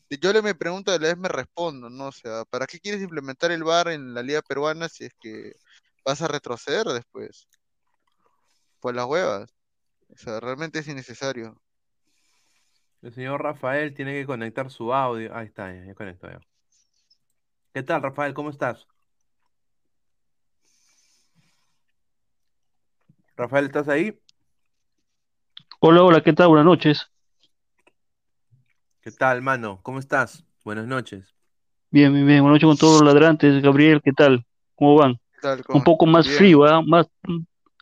[SPEAKER 6] yo le me pregunto y a la vez me respondo, ¿no? O sea, ¿para qué quieres implementar el VAR en la liga peruana si es que vas a retroceder después? Pues las huevas. O sea, realmente es innecesario.
[SPEAKER 5] El señor Rafael tiene que conectar su audio. Ahí está, ya, ya conectó ya. ¿Qué tal, Rafael? ¿Cómo estás? Rafael, ¿estás ahí?
[SPEAKER 7] Hola, hola, ¿qué tal? Buenas noches.
[SPEAKER 5] ¿Qué tal, mano? ¿Cómo estás? Buenas noches.
[SPEAKER 7] Bien, bien, bien. Buenas noches con todos los ladrantes. Gabriel, ¿qué tal? ¿Cómo van?
[SPEAKER 6] ¿Qué tal?
[SPEAKER 7] Un poco más
[SPEAKER 6] Bien.
[SPEAKER 7] frío, ¿ah? Más,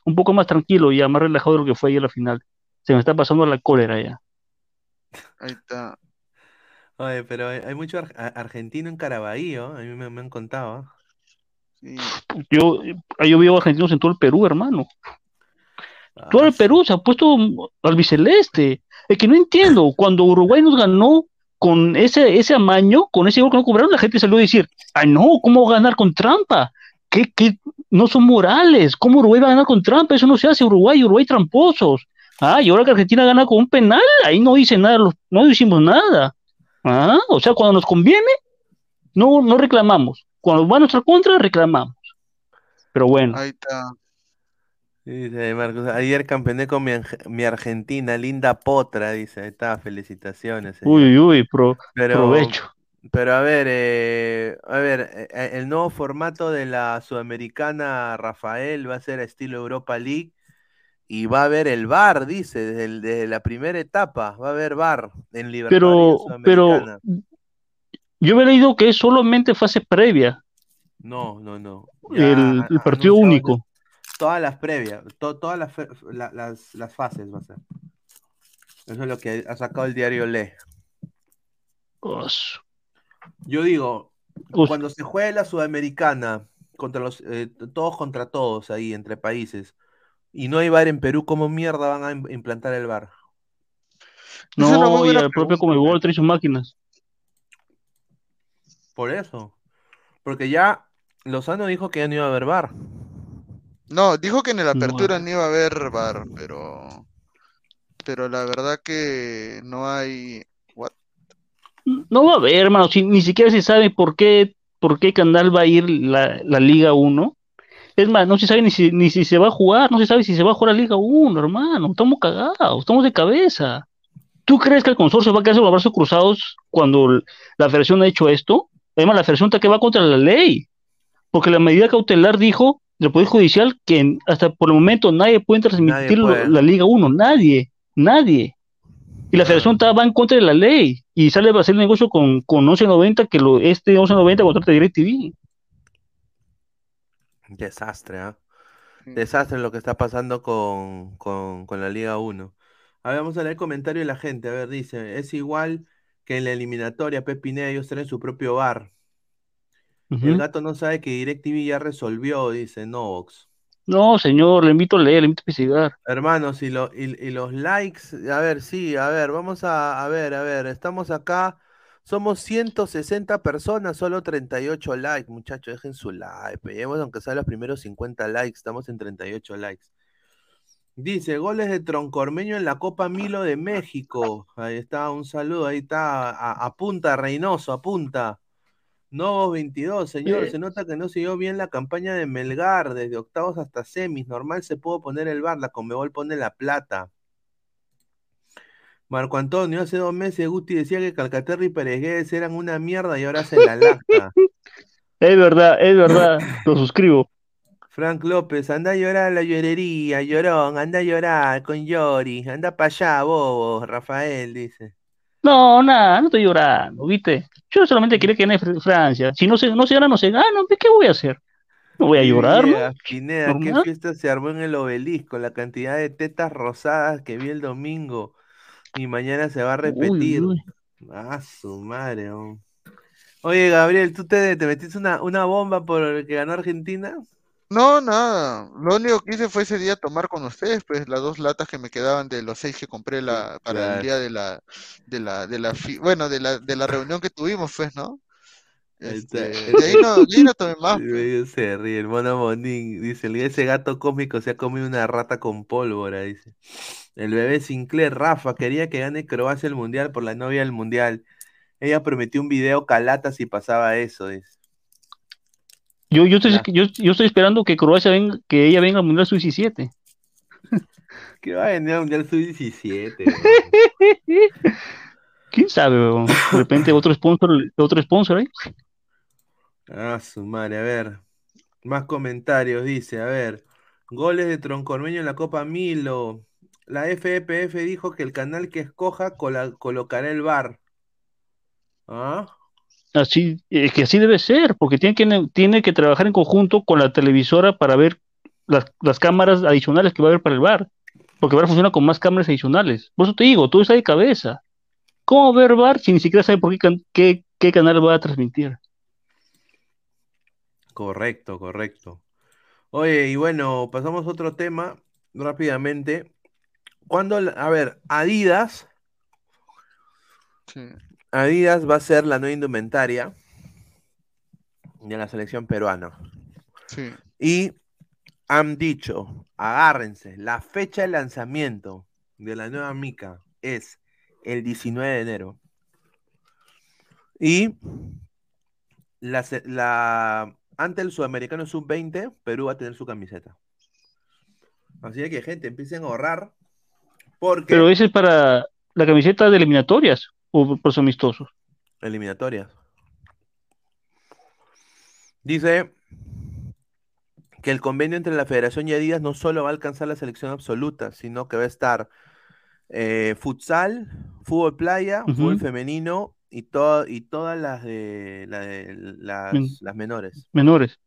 [SPEAKER 7] un poco más tranquilo ya, más relajado de lo que fue ayer la final. Se me está pasando la cólera ya.
[SPEAKER 6] Ahí está.
[SPEAKER 5] Oye, pero hay, hay mucho ar- argentino en Caraballo, a mí me, me han contado. ¿ah?
[SPEAKER 6] Sí.
[SPEAKER 7] Yo, yo veo argentinos en todo el Perú, hermano. Todo
[SPEAKER 5] Ah,
[SPEAKER 7] el Perú se ha puesto albiceleste. Es que no entiendo, cuando Uruguay nos ganó con ese, ese amaño, con ese gol que no cobraron, la gente salió a decir, ay no, ¿cómo ganar con trampa? ¿Qué, qué? No son morales, ¿cómo Uruguay va a ganar con trampa? Eso no se hace, Uruguay, Uruguay tramposos. Ah, y ahora que Argentina gana con un penal, ahí no dice nada, no hicimos nada. Ah, o sea, cuando nos conviene, no, no reclamamos. Cuando va a nuestra contra, reclamamos. Pero bueno.
[SPEAKER 6] Ahí está.
[SPEAKER 5] Dice Marcos, ayer campeoné con mi, Argentina, linda potra, dice. Ahí está, felicitaciones. señor.
[SPEAKER 7] Uy, uy, pro-
[SPEAKER 5] Pero,
[SPEAKER 7] provecho.
[SPEAKER 5] Pero a ver, eh, a ver, eh, eh, el nuevo formato de la Sudamericana, Rafael, va a ser estilo Europa League y va a haber el VAR, dice, desde, el- desde la primera etapa, va a haber VAR en Libertadores
[SPEAKER 7] Pero, pero
[SPEAKER 5] Sudamericana.
[SPEAKER 7] yo he leído que es solamente fase previa,
[SPEAKER 5] No, no, no. Ya
[SPEAKER 7] el, partido único.
[SPEAKER 5] todas las previas, to- todas las, la- las, las fases va a ser. Eso es lo que ha sacado el diario Le.
[SPEAKER 7] Os-
[SPEAKER 5] Yo digo, cuando se juegue la Sudamericana, contra los, eh, todos contra todos ahí, entre países, y no hay VAR en Perú, ¿cómo mierda van a im- implantar el
[SPEAKER 6] una muy
[SPEAKER 7] no, y el propio Comebol trae sus máquinas.
[SPEAKER 5] Por eso. Porque ya Lozano dijo que ya no iba a haber VAR.
[SPEAKER 6] No, dijo que en la
[SPEAKER 7] No,
[SPEAKER 6] apertura no iba a haber VAR, pero pero la verdad que no hay?
[SPEAKER 7] No va a haber, hermano, si, ni siquiera se sabe por qué, por qué canal va a ir la, la Liga 1. Es más, no se sabe ni si, ni si se va a jugar, no se sabe si se va a jugar la Liga 1, hermano. Estamos cagados, estamos de cabeza. ¿Tú crees que el consorcio va a quedarse con los brazos cruzados cuando la federación ha hecho esto? Además, la federación está que va contra la ley, porque la medida cautelar dijo del Poder Judicial que hasta por el momento nadie puede transmitir
[SPEAKER 5] puede.
[SPEAKER 7] la Liga 1, nadie, nadie. Y la federación está, va en contra de la ley y sale a hacer negocio con, con 1190 que lo, este 1190 contrata DirecTV.
[SPEAKER 5] Desastre, ¿ah? Desastre lo que está pasando con, con, con la Liga 1. A ver, vamos a leer el comentario de la gente. A ver, dice, es igual que en la eliminatoria, Pep Pineda, ellos traen su propio bar. El gato no sabe que DirecTV ya resolvió, dice Novox.
[SPEAKER 7] No, señor, le invito a leer, le invito a investigar.
[SPEAKER 5] Hermanos, y, lo- y, y los likes, a ver, sí, a ver, vamos a, a ver, a ver, estamos acá, somos 160 personas, solo 38 likes, muchachos, dejen su like, lleguemos aunque sea los primeros 50 likes, estamos en 38 likes. Dice, goles de Troncormeño en la Copa Milo de México, ahí está, un saludo, ahí está, a- apunta Reynoso, apunta. Novos 22, señor,
[SPEAKER 7] Eh.
[SPEAKER 5] se nota que no siguió bien la campaña de Melgar, desde octavos hasta semis, normal se pudo poner el bar, la Conmebol pone la plata. Marco Antonio, hace dos meses Guti decía que Calcaterra y Pérez eran una mierda y ahora se la lacta.
[SPEAKER 7] Es verdad, es verdad, lo suscribo.
[SPEAKER 5] Frank López, anda a llorar a la llorería, llorón, anda a llorar con Yori, anda para allá, bobo, Rafael dice.
[SPEAKER 7] No, nada, no estoy llorando, ¿viste? Yo solamente quería que gane Fr- Francia. Si no se, no se gana, no se gana, ¿qué voy a hacer? No voy a llorar,
[SPEAKER 5] Pineda, qué fiesta se armó en el obelisco, la cantidad de tetas rosadas que vi el domingo y mañana se va a repetir.
[SPEAKER 7] uy.
[SPEAKER 5] Ah, su madre. oh. Oye, Gabriel, ¿tú te, te metiste una, una bomba por el que ganó Argentina?
[SPEAKER 6] No, nada. Lo único que hice fue ese día tomar con ustedes, pues, las dos latas que me quedaban de los seis que compré la, para
[SPEAKER 5] claro.
[SPEAKER 6] el día de la, de la, de la, fi- bueno, de la, de la reunión que tuvimos, pues, ¿no? Este, de ahí no, de ahí no tomé más, pues.
[SPEAKER 5] se ríe, el mono Monín. Dice, "El- ese gato cósmico se ha comido una rata con pólvora, dice. El bebé Sinclair, Rafa, quería que gane Croacia el Mundial por la novia del Mundial. Ella prometió un video calata si pasaba eso, dice.
[SPEAKER 7] Yo, yo, estoy, yo, yo estoy esperando que Croacia venga, que ella venga al Mundial Sub-17.
[SPEAKER 5] Que va a venir al Mundial Sub-17.
[SPEAKER 7] ¿Quién sabe, weón? De repente otro sponsor, otro sponsor ahí.
[SPEAKER 5] Ah, su madre, a ver. Más comentarios, dice, a ver. Goles de Troncormeño en la Copa Milo. La FEPF dijo que el canal que escoja cola- colocará el bar. ¿Ah?
[SPEAKER 7] Así, es que así debe ser, porque tiene que, tiene que trabajar en conjunto con la televisora para ver las, las cámaras adicionales que va a haber para el bar. Porque el bar funciona con más cámaras adicionales. Por eso te digo, todo está de cabeza. ¿Cómo ver bar si ni siquiera sabe por qué, qué, qué canal va a transmitir?
[SPEAKER 5] Correcto, correcto. Oye, y bueno, pasamos a otro tema rápidamente. Cuando, a ver, Adidas,
[SPEAKER 6] Sí.
[SPEAKER 5] Adidas va a ser la nueva indumentaria de la selección peruana.
[SPEAKER 6] Sí.
[SPEAKER 5] Y han dicho, agárrense, la fecha de lanzamiento de la nueva mica es el 19 de enero. Y la, se- la- ante el sudamericano sub-20, Perú va a tener su camiseta. Así que, gente, empiecen a ahorrar. Porque
[SPEAKER 7] Pero ese es para la camiseta de eliminatorias o por amistosos.
[SPEAKER 5] eliminatorias. Dice que el convenio entre la Federación y Adidas no solo va a alcanzar la selección absoluta, sino que va a estar eh, futsal, fútbol playa, fútbol femenino y, to- y todas las de, la de- las, las menores.
[SPEAKER 7] Menores.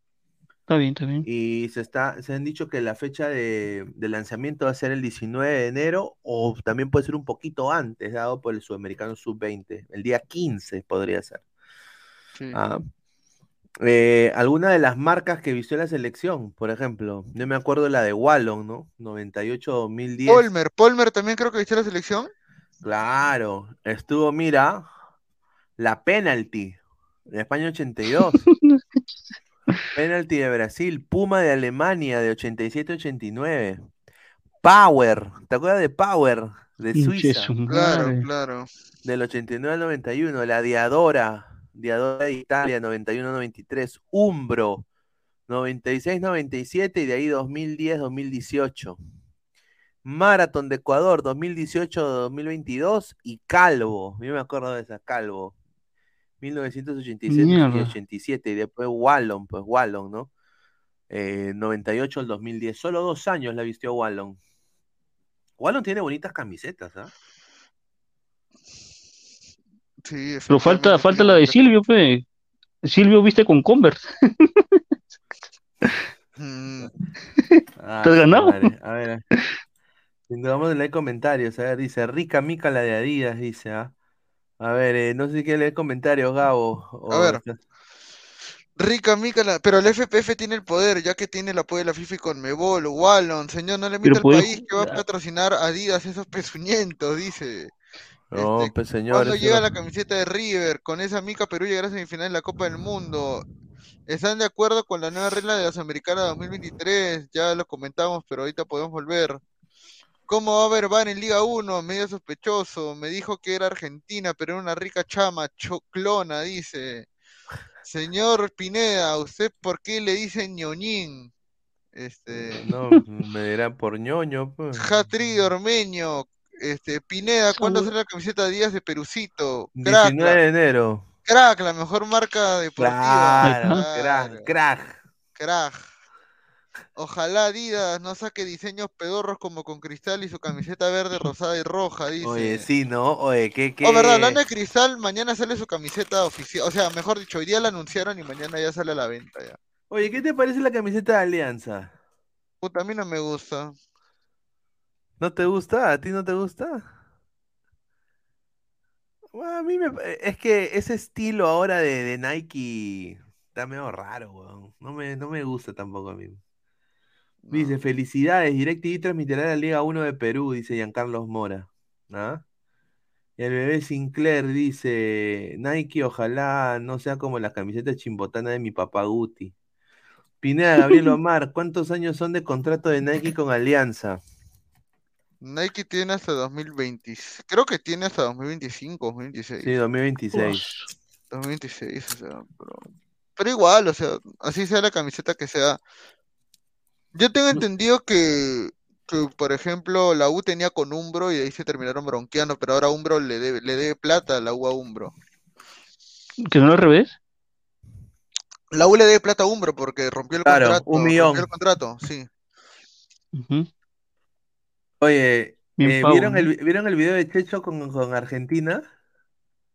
[SPEAKER 7] Está bien, está bien.
[SPEAKER 5] Y se está, se han dicho que la fecha de, de lanzamiento va a ser el 19 de enero o también puede ser un poquito antes, dado por el Sudamericano Sub-20. El día 15 podría ser.
[SPEAKER 6] Sí.
[SPEAKER 5] Ah. Eh, alguna de las marcas que vistió la selección, por ejemplo, yo me acuerdo la de Wallon, ¿no? 98-2010.
[SPEAKER 6] Polmer, Polmer también creo que vistió la selección.
[SPEAKER 5] Claro, estuvo, mira, la penalty de España 82. penalty de Brasil, Puma de Alemania de 87-89. Power, ¿te acuerdas de Power de Suiza?
[SPEAKER 7] su
[SPEAKER 6] Claro, claro.
[SPEAKER 5] Del 89 al 91, la Diadora, Diadora de Italia, 91-93, Umbro, 96-97 y de ahí 2010-2018. Maratón de Ecuador, 2018-2022 y Calvo, yo me acuerdo de esa, Calvo, 1987 y
[SPEAKER 7] Mierda.
[SPEAKER 5] 87 y después Wallon, pues Wallon, ¿no? Eh, 98 al 2010, solo dos años la vistió Wallon. Wallon tiene bonitas camisetas, ¿ah?
[SPEAKER 6] Sí,
[SPEAKER 7] Pero falta, falta la de Silvio, pe. Silvio viste con Converse.
[SPEAKER 6] Mm,
[SPEAKER 5] Ah,
[SPEAKER 7] ¿Te has ganado?
[SPEAKER 5] madre. A ver, vamos a leer comentarios. A ver, dice rica mica la de Adidas, dice, ¿ah? A ver, eh, no sé si quiere leer comentarios, Gabo. o-
[SPEAKER 6] A ver. Rica mica, la- pero el FPF tiene el poder, ya que tiene el apoyo de la FIFA y Conmebol, Wallon, señor, no le mete al
[SPEAKER 7] puede
[SPEAKER 6] país que va a patrocinar a Adidas esos pezuñentos, dice.
[SPEAKER 5] No,
[SPEAKER 6] Este,
[SPEAKER 5] pues señor.
[SPEAKER 6] ¿Cuándo
[SPEAKER 5] eso
[SPEAKER 6] llega la camiseta de River? Con esa mica Perú llegará a semifinal en la Copa del Mundo. ¿Están de acuerdo con la nueva regla de la Sudamericana 2023? Ya lo comentamos, pero ahorita podemos volver. ¿Cómo va a haber VAR en Liga 1? Medio sospechoso. Me dijo que era Argentina, pero era una rica chama, choclona, dice. Señor Pineda, ¿usted por qué le dice ñoñín? Este.
[SPEAKER 5] No, me dirán por ñoño. pues.
[SPEAKER 6] Hatri Ormeño. Este, Pineda, ¿cuándo sale la camiseta de Díaz de Perucito? Crack,
[SPEAKER 5] 19
[SPEAKER 6] la,
[SPEAKER 5] de enero.
[SPEAKER 6] crack, la mejor marca deportiva.
[SPEAKER 5] Claro,
[SPEAKER 6] Claro,
[SPEAKER 5] crack, crack.
[SPEAKER 6] crack. Ojalá Adidas no saque diseños pedorros como con cristal y su camiseta verde, rosada y roja, dice.
[SPEAKER 5] Oye, sí, ¿no? Oye, ¿qué, qué?
[SPEAKER 6] Oh, verdad, hablando de cristal, mañana sale su camiseta oficial. O sea, mejor dicho, hoy día la anunciaron y mañana ya sale a la venta ya.
[SPEAKER 5] Oye, ¿qué te parece la camiseta de Alianza?
[SPEAKER 6] Puta, a mí no me gusta.
[SPEAKER 5] ¿No te gusta? ¿A ti no te gusta? Bueno, a mí me... Es que ese estilo ahora de, de Nike está medio raro, weón. No me, no me gusta tampoco a mí. Dice, felicidades, DirecTV transmitirá la Liga 1 de Perú, dice Giancarlos Mora. ¿Ah? El bebé Sinclair dice, Nike ojalá no sea como las camisetas chimbotanas de mi papá Guti. Pineda, Gabriel Omar, ¿cuántos años son de contrato de Nike con Alianza?
[SPEAKER 6] Nike tiene hasta 2020. Creo que tiene hasta 2025, 2026.
[SPEAKER 5] Sí, 2026.
[SPEAKER 6] 2026, o sea, pero, pero igual, o sea, así sea la camiseta que sea. Yo tengo entendido que que, por ejemplo, la U tenía con Umbro y ahí se terminaron bronqueando, pero ahora Umbro le debe, le debe plata a la U a Umbro.
[SPEAKER 7] ¿Que no al revés?
[SPEAKER 6] La U le debe plata a Umbro porque rompió el
[SPEAKER 5] Claro,
[SPEAKER 6] contrato.
[SPEAKER 5] un millón.
[SPEAKER 6] Rompió el contrato, sí.
[SPEAKER 5] Oye, eh, ¿vieron el, ¿vieron el video de Checho con, con Argentina?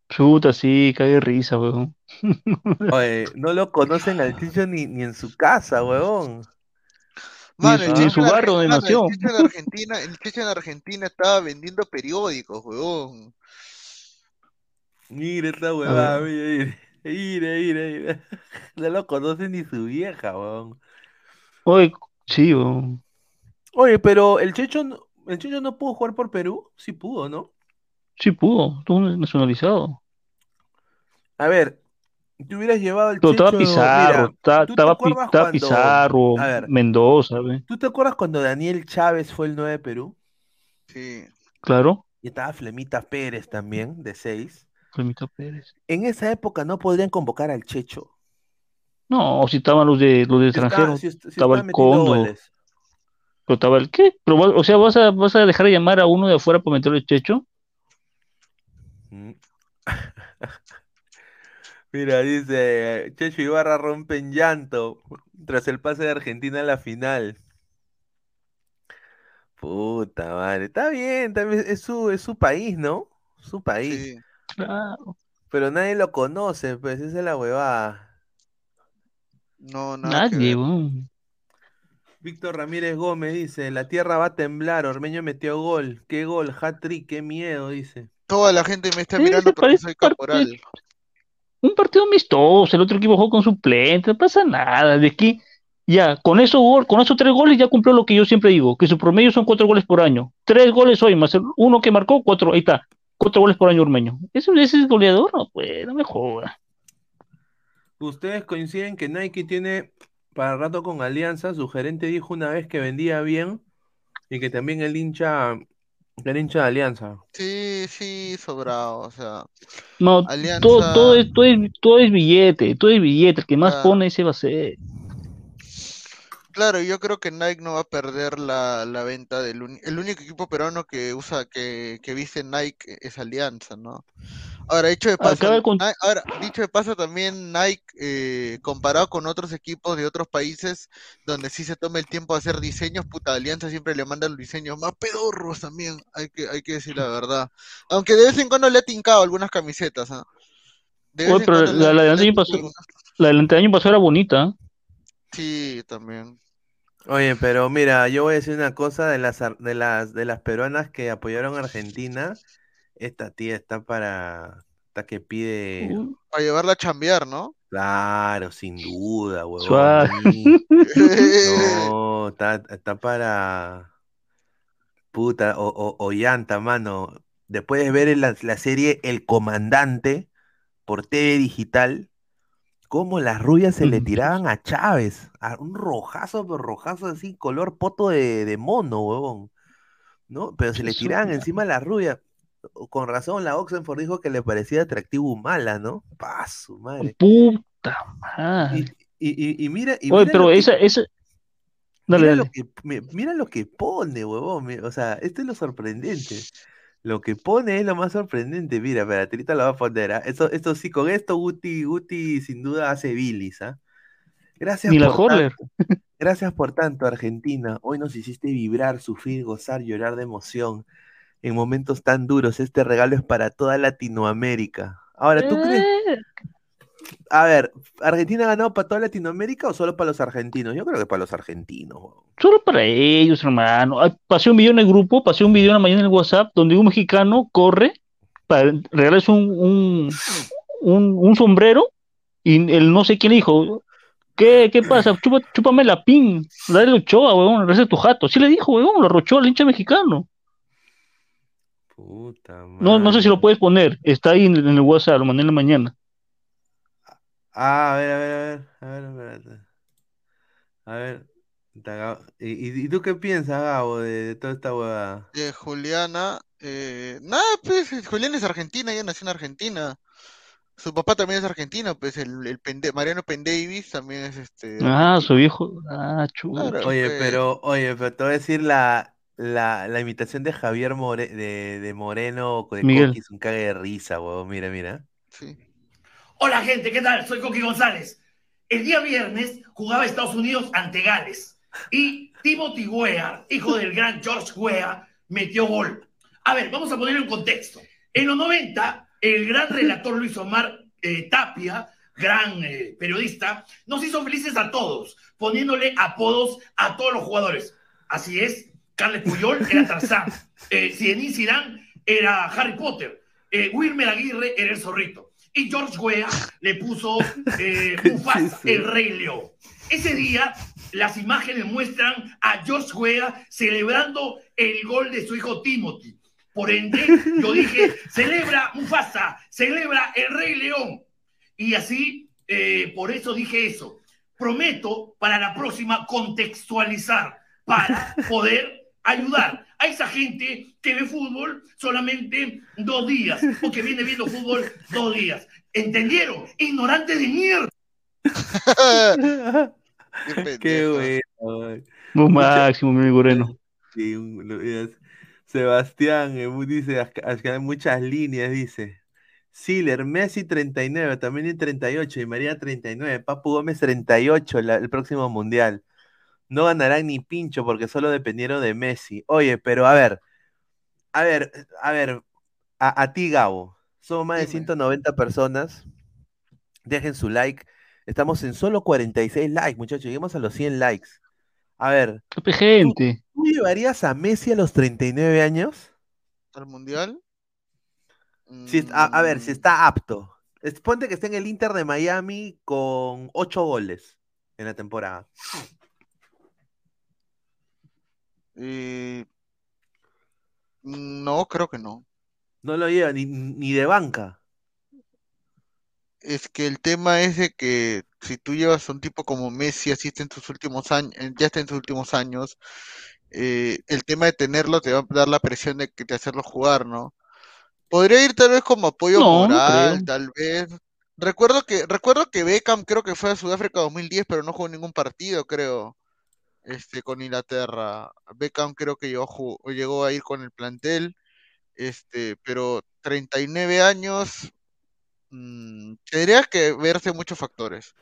[SPEAKER 7] Chuta, sí, cae de risa, weón.
[SPEAKER 5] Oye, no lo conocen al Checho ni, ni en su casa, huevón.
[SPEAKER 6] El Checho
[SPEAKER 7] su
[SPEAKER 6] en
[SPEAKER 7] barrio donde
[SPEAKER 6] Argentina-
[SPEAKER 7] nació.
[SPEAKER 6] El Checho en Argentina, el Checho en Argentina estaba vendiendo periódicos, huevón.
[SPEAKER 5] Mira esta huevada, mira, mira, mira, mira. No lo conoce ni su vieja, huevón.
[SPEAKER 7] Oye, sí, weón.
[SPEAKER 5] Oye, pero el Checho, el Checho no pudo jugar por Perú. Sí pudo, ¿no?
[SPEAKER 7] Sí pudo, estuvo nacionalizado.
[SPEAKER 5] A ver, te hubieras llevado al
[SPEAKER 7] Pero estaba
[SPEAKER 5] Checho.
[SPEAKER 7] Pizarro,
[SPEAKER 5] Mira,
[SPEAKER 7] ta-
[SPEAKER 5] ¿tú te
[SPEAKER 7] estaba,
[SPEAKER 5] cuando-
[SPEAKER 7] Pizarro,
[SPEAKER 5] ver,
[SPEAKER 7] Mendoza, ¿ve?
[SPEAKER 5] ¿tú te acuerdas cuando Daniel Chávez fue el 9 de Perú?
[SPEAKER 6] Sí.
[SPEAKER 7] Claro,
[SPEAKER 5] Y estaba Flemita Pérez también, de 6.
[SPEAKER 7] Flemita Pérez.
[SPEAKER 5] En esa época no podrían convocar al Checho.
[SPEAKER 7] No, si estaban los de los de
[SPEAKER 5] Si está-
[SPEAKER 7] extranjeros,
[SPEAKER 5] si si
[SPEAKER 7] estaba el
[SPEAKER 5] metiendo
[SPEAKER 7] Condo,
[SPEAKER 5] goles.
[SPEAKER 7] pero estaba el ¿qué? Pero, o sea, ¿vas a, vas a dejar de llamar a uno de afuera para meterle el checho?
[SPEAKER 5] Mm. Mira, dice, Checho Ibarra rompe en llanto tras el pase de Argentina a la final. Puta madre, está bien, también es su, es su país, ¿no? Su país.
[SPEAKER 6] Sí.
[SPEAKER 7] Claro,
[SPEAKER 5] Pero nadie lo conoce, pues esa es la huevada.
[SPEAKER 6] No, nada
[SPEAKER 7] nadie.
[SPEAKER 5] Víctor Ramírez Gómez dice, la tierra va a temblar, Ormeño metió gol. ¿Qué gol? Hat-trick, qué miedo, dice.
[SPEAKER 6] Toda la gente me está mirando porque soy caporal.
[SPEAKER 7] Un partido amistoso, el otro equipo jugó con suplente, no pasa nada. De aquí, ya, con esos con esos tres goles ya cumplió lo que yo siempre digo, que su promedio son cuatro goles por año. Tres goles hoy, más uno que marcó, cuatro, ahí está, cuatro goles por año Ormeño. ¿Eso ese es goleador? No, pues, no me joda.
[SPEAKER 5] ¿Ustedes coinciden que Nike tiene para rato con Alianza? Su gerente dijo una vez que vendía bien y que también el hincha, el hincha de Alianza.
[SPEAKER 6] Sí, sí, sobrado, o sea.
[SPEAKER 7] No,
[SPEAKER 6] Alianza-
[SPEAKER 7] todo, todo es, todo es, todo es billete, todo es billete, el que más
[SPEAKER 6] Ah.
[SPEAKER 7] pone ese va a ser.
[SPEAKER 6] Claro, yo creo que Nike no va a perder la, la venta del el único equipo peruano que usa, que, que viste Nike es Alianza, ¿no? Ahora, dicho de paso, ahora, dicho de paso también Nike, eh, comparado con otros equipos de otros países donde sí se toma el tiempo de hacer diseños, puta, Alianza siempre le manda los diseños más pedorros también, hay que, hay que decir la verdad. Aunque de vez en cuando le ha tincado algunas camisetas, ¿ah? De
[SPEAKER 7] pero
[SPEAKER 6] cuando
[SPEAKER 7] la- la del año pasado-
[SPEAKER 6] algunas-
[SPEAKER 7] La del año pasado era bonita. ¿eh?
[SPEAKER 6] Sí, también.
[SPEAKER 5] Oye, pero mira, yo voy a decir una cosa de las, ar- de las, de las peruanas que apoyaron a Argentina. Esta tía está para, está que pide,
[SPEAKER 7] Uy,
[SPEAKER 6] Para llevarla a chambear, ¿no?
[SPEAKER 5] claro, sin duda, huevón.
[SPEAKER 7] Suave.
[SPEAKER 5] No, está, está para puta o, o, Ollanta, mano. Después de ver la, la serie El Comandante por TV Digital, cómo las rubias se le tiraban a Chávez, a un rojazo, pero rojazo así, color poto de, de mono, huevón. ¿No? Pero se le tiraban encima a las rubias. Con razón, la Oxenford dijo que le parecía atractivo Humala, ¿no? Pa, su madre.
[SPEAKER 7] Puta
[SPEAKER 5] Y,
[SPEAKER 7] madre.
[SPEAKER 5] y, y, y mira, y
[SPEAKER 7] Oye,
[SPEAKER 5] mira
[SPEAKER 7] pero
[SPEAKER 5] que-
[SPEAKER 7] esa, esa. Dale,
[SPEAKER 5] mira
[SPEAKER 7] dale.
[SPEAKER 5] lo que, mi- mira lo que pone, huevón. O sea, esto es lo sorprendente. Lo que pone es lo más sorprendente. Mira, espérate, ahorita lo va a poner. ¿ah? Esto, esto sí, con esto Guti, Guti sin duda hace bilis, ¿ah? Gracias
[SPEAKER 7] Ni la
[SPEAKER 5] por
[SPEAKER 7] Horler.
[SPEAKER 5] tanto. Gracias por tanto, Argentina. Hoy nos hiciste vibrar, sufrir, gozar, llorar de emoción. En momentos tan duros, este regalo es para toda Latinoamérica. Ahora, ¿tú crees?
[SPEAKER 7] Eh,
[SPEAKER 5] A ver, ¿Argentina ha ganado para toda Latinoamérica o solo para los argentinos? Yo creo que para los argentinos.
[SPEAKER 7] Solo para ellos, hermano. Ah, Pasé un video en el grupo, pasé un video en la mañana en el WhatsApp donde un mexicano corre para regalarles un, un, un, un sombrero y el no sé quién le dijo, ¿qué, qué pasa? Chupa, chúpame la pin, dale Ochoa, weón, regresa tu jato. Sí le dijo, weón, lo arrochó al hincha mexicano.
[SPEAKER 5] Puta
[SPEAKER 7] No, no sé si lo puedes poner, está ahí en, el WhatsApp, lo mandé en la mañana.
[SPEAKER 5] Ah, a ver, a ver, a ver, a ver, espérate. A ver, ¿y, tú qué piensas, Gabo, de, de toda esta huevada?
[SPEAKER 6] Eh, Juliana, eh, nada, pues eh, Juliana es argentina, ella nació en Argentina. Su papá también es argentino, pues el, el Pende- Mariano Pendavis también es este
[SPEAKER 7] Ah, su viejo, ah, chulo.
[SPEAKER 6] Claro,
[SPEAKER 5] Oye,
[SPEAKER 6] pues.
[SPEAKER 5] pero, oye, pero te voy a decir la, La, la imitación de Javier More- de, de Moreno de
[SPEAKER 7] Miguel.
[SPEAKER 5] Coqui es un cague de risa, huevón. Mira, mira.
[SPEAKER 6] Sí.
[SPEAKER 8] Hola gente, ¿qué tal? Soy Coqui González. El día viernes jugaba Estados Unidos ante Gales y Timothy Weah, hijo del gran George Weah, metió gol. A ver, vamos a ponerlo en contexto. En los 90, el gran relator Luis Omar eh, Tapia, gran eh, periodista, nos hizo felices a todos, poniéndole apodos a todos los jugadores. Así es, Carles Puyol era Tarzán, eh, Zidane era Harry Potter, eh, Wilmer Aguirre era el zorrito. Y George Weah le puso eh, Mufasa, el rey león. Ese día, las imágenes muestran a George Weah celebrando el gol de su hijo Timothy. Por ende, yo dije, celebra Mufasa, celebra el rey león. Y así, eh, por eso dije eso. Prometo para la próxima contextualizar para poder ayudar a esa gente que ve fútbol solamente dos días o que viene viendo fútbol dos días. ¿Entendieron? Ignorantes de mierda.
[SPEAKER 6] Qué
[SPEAKER 5] bueno.
[SPEAKER 7] Un máximo, mi amigo Moreno.
[SPEAKER 5] Sí, Sebastián eh, dice, "Acá- acá hay muchas líneas, dice. Siler, Messi 39, también en 38 y María 39, Papu Gómez 38 la- el próximo mundial. No ganarán ni pincho porque solo dependieron de Messi. Oye, pero a ver, a ver, a ver, a, a ti Gabo, somos más de
[SPEAKER 6] Dime.
[SPEAKER 5] 190 personas. Dejen su like. Estamos en solo 46 likes, muchachos. Lleguemos a los 100 likes. A ver,
[SPEAKER 7] Qué gente.
[SPEAKER 5] ¿tú llevarías a Messi a los 39 años?
[SPEAKER 6] ¿Al mundial?
[SPEAKER 5] Si a, a ver, si
[SPEAKER 6] Mm,
[SPEAKER 5] está apto. Ponte que esté en el Inter de Miami con 8 goles en la temporada.
[SPEAKER 6] Eh, No, creo que no.
[SPEAKER 5] No lo lleva ni, ni de banca.
[SPEAKER 6] Es que el tema es de que si tú llevas a un tipo como Messi, así está en sus últimos años, ya está en sus últimos años, eh, el tema de tenerlo te va a dar la presión de, que- de hacerlo jugar, ¿no? Podría ir tal vez como apoyo
[SPEAKER 7] No,
[SPEAKER 6] moral,
[SPEAKER 7] creo.
[SPEAKER 6] tal vez. Recuerdo que, recuerdo que Beckham creo que fue a Sudáfrica 2010, pero no jugó ningún partido, creo, este, con Inglaterra. Beckham creo que llegó, a ju- llegó a ir con el plantel, este, pero 39 años, mm, tendría que verse muchos factores.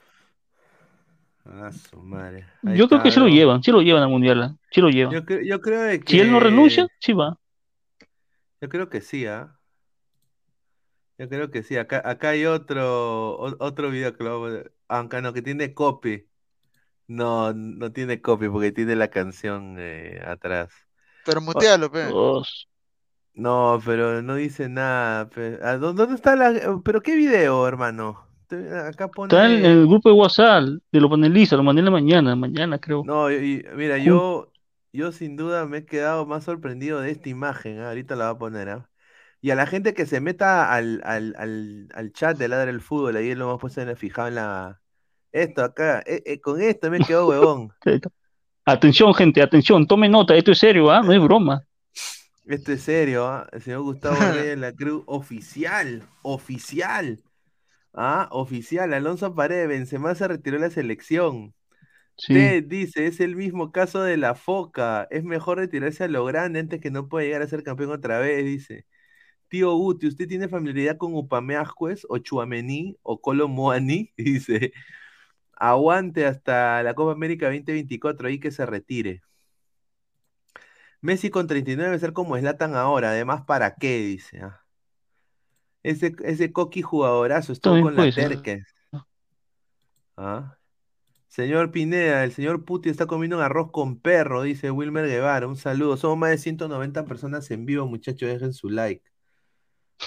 [SPEAKER 5] Ah, su madre. Ahí
[SPEAKER 7] Yo creo que sí lo llevan, sí lo llevan al mundial, ¿ah? sí lo llevan.
[SPEAKER 5] Yo, cre- yo creo que.
[SPEAKER 7] Si él no renuncia, sí va.
[SPEAKER 5] Yo creo que sí, ¿ah? Yo creo que sí. Acá, acá hay otro, otro video que lo vamos a- Aunque no, que tiene copy. No, no tiene copy porque tiene la canción eh, atrás.
[SPEAKER 6] Pero mutealo, pe.
[SPEAKER 5] No, pero no dice nada. pe. ¿A dó- ¿Dónde está la... ¿Pero qué video, hermano? Te- Acá
[SPEAKER 7] Está en
[SPEAKER 5] pone...
[SPEAKER 7] el grupo de WhatsApp de los panelistas, lo mandé en la mañana, mañana creo.
[SPEAKER 5] No, y- y- mira, yo, yo sin duda me he quedado más sorprendido de esta imagen. ¿ah? Ahorita la voy a poner, ¿ah? Y a la gente que se meta al, al, al, al chat de Ladra el Fútbol, ahí lo hemos puesto en fijado en la... Esto acá, eh, eh, con esto me quedó huevón.
[SPEAKER 7] Atención, gente, atención, tome nota, esto es serio, ¿ah? No es broma.
[SPEAKER 5] Esto es serio, ¿ah? El señor Gustavo Reyes de la Cruz, oficial, oficial. Ah, oficial. Alonso Paredes, Benzema se retiró de la selección.
[SPEAKER 7] Sí.
[SPEAKER 5] Ted dice, es el mismo caso de la Foca. Es mejor retirarse a lo grande antes que no pueda llegar a ser campeón otra vez, dice. Tío Guti, ¿usted tiene familiaridad con Upameascuez o Chuamení o Colo Muani? Dice, aguante hasta la Copa América 2024, ahí que se retire. Messi con 39 debe ser como Zlatan ahora, además, ¿para qué? Dice. ah. Ese, ese coqui jugadorazo estuvo
[SPEAKER 7] También
[SPEAKER 5] con la. Terques. Ah. Señor Pineda, el señor Puti está comiendo un arroz con perro, dice Wilmer Guevara. Un saludo. Somos más de 190 personas en vivo, muchachos. Dejen su like.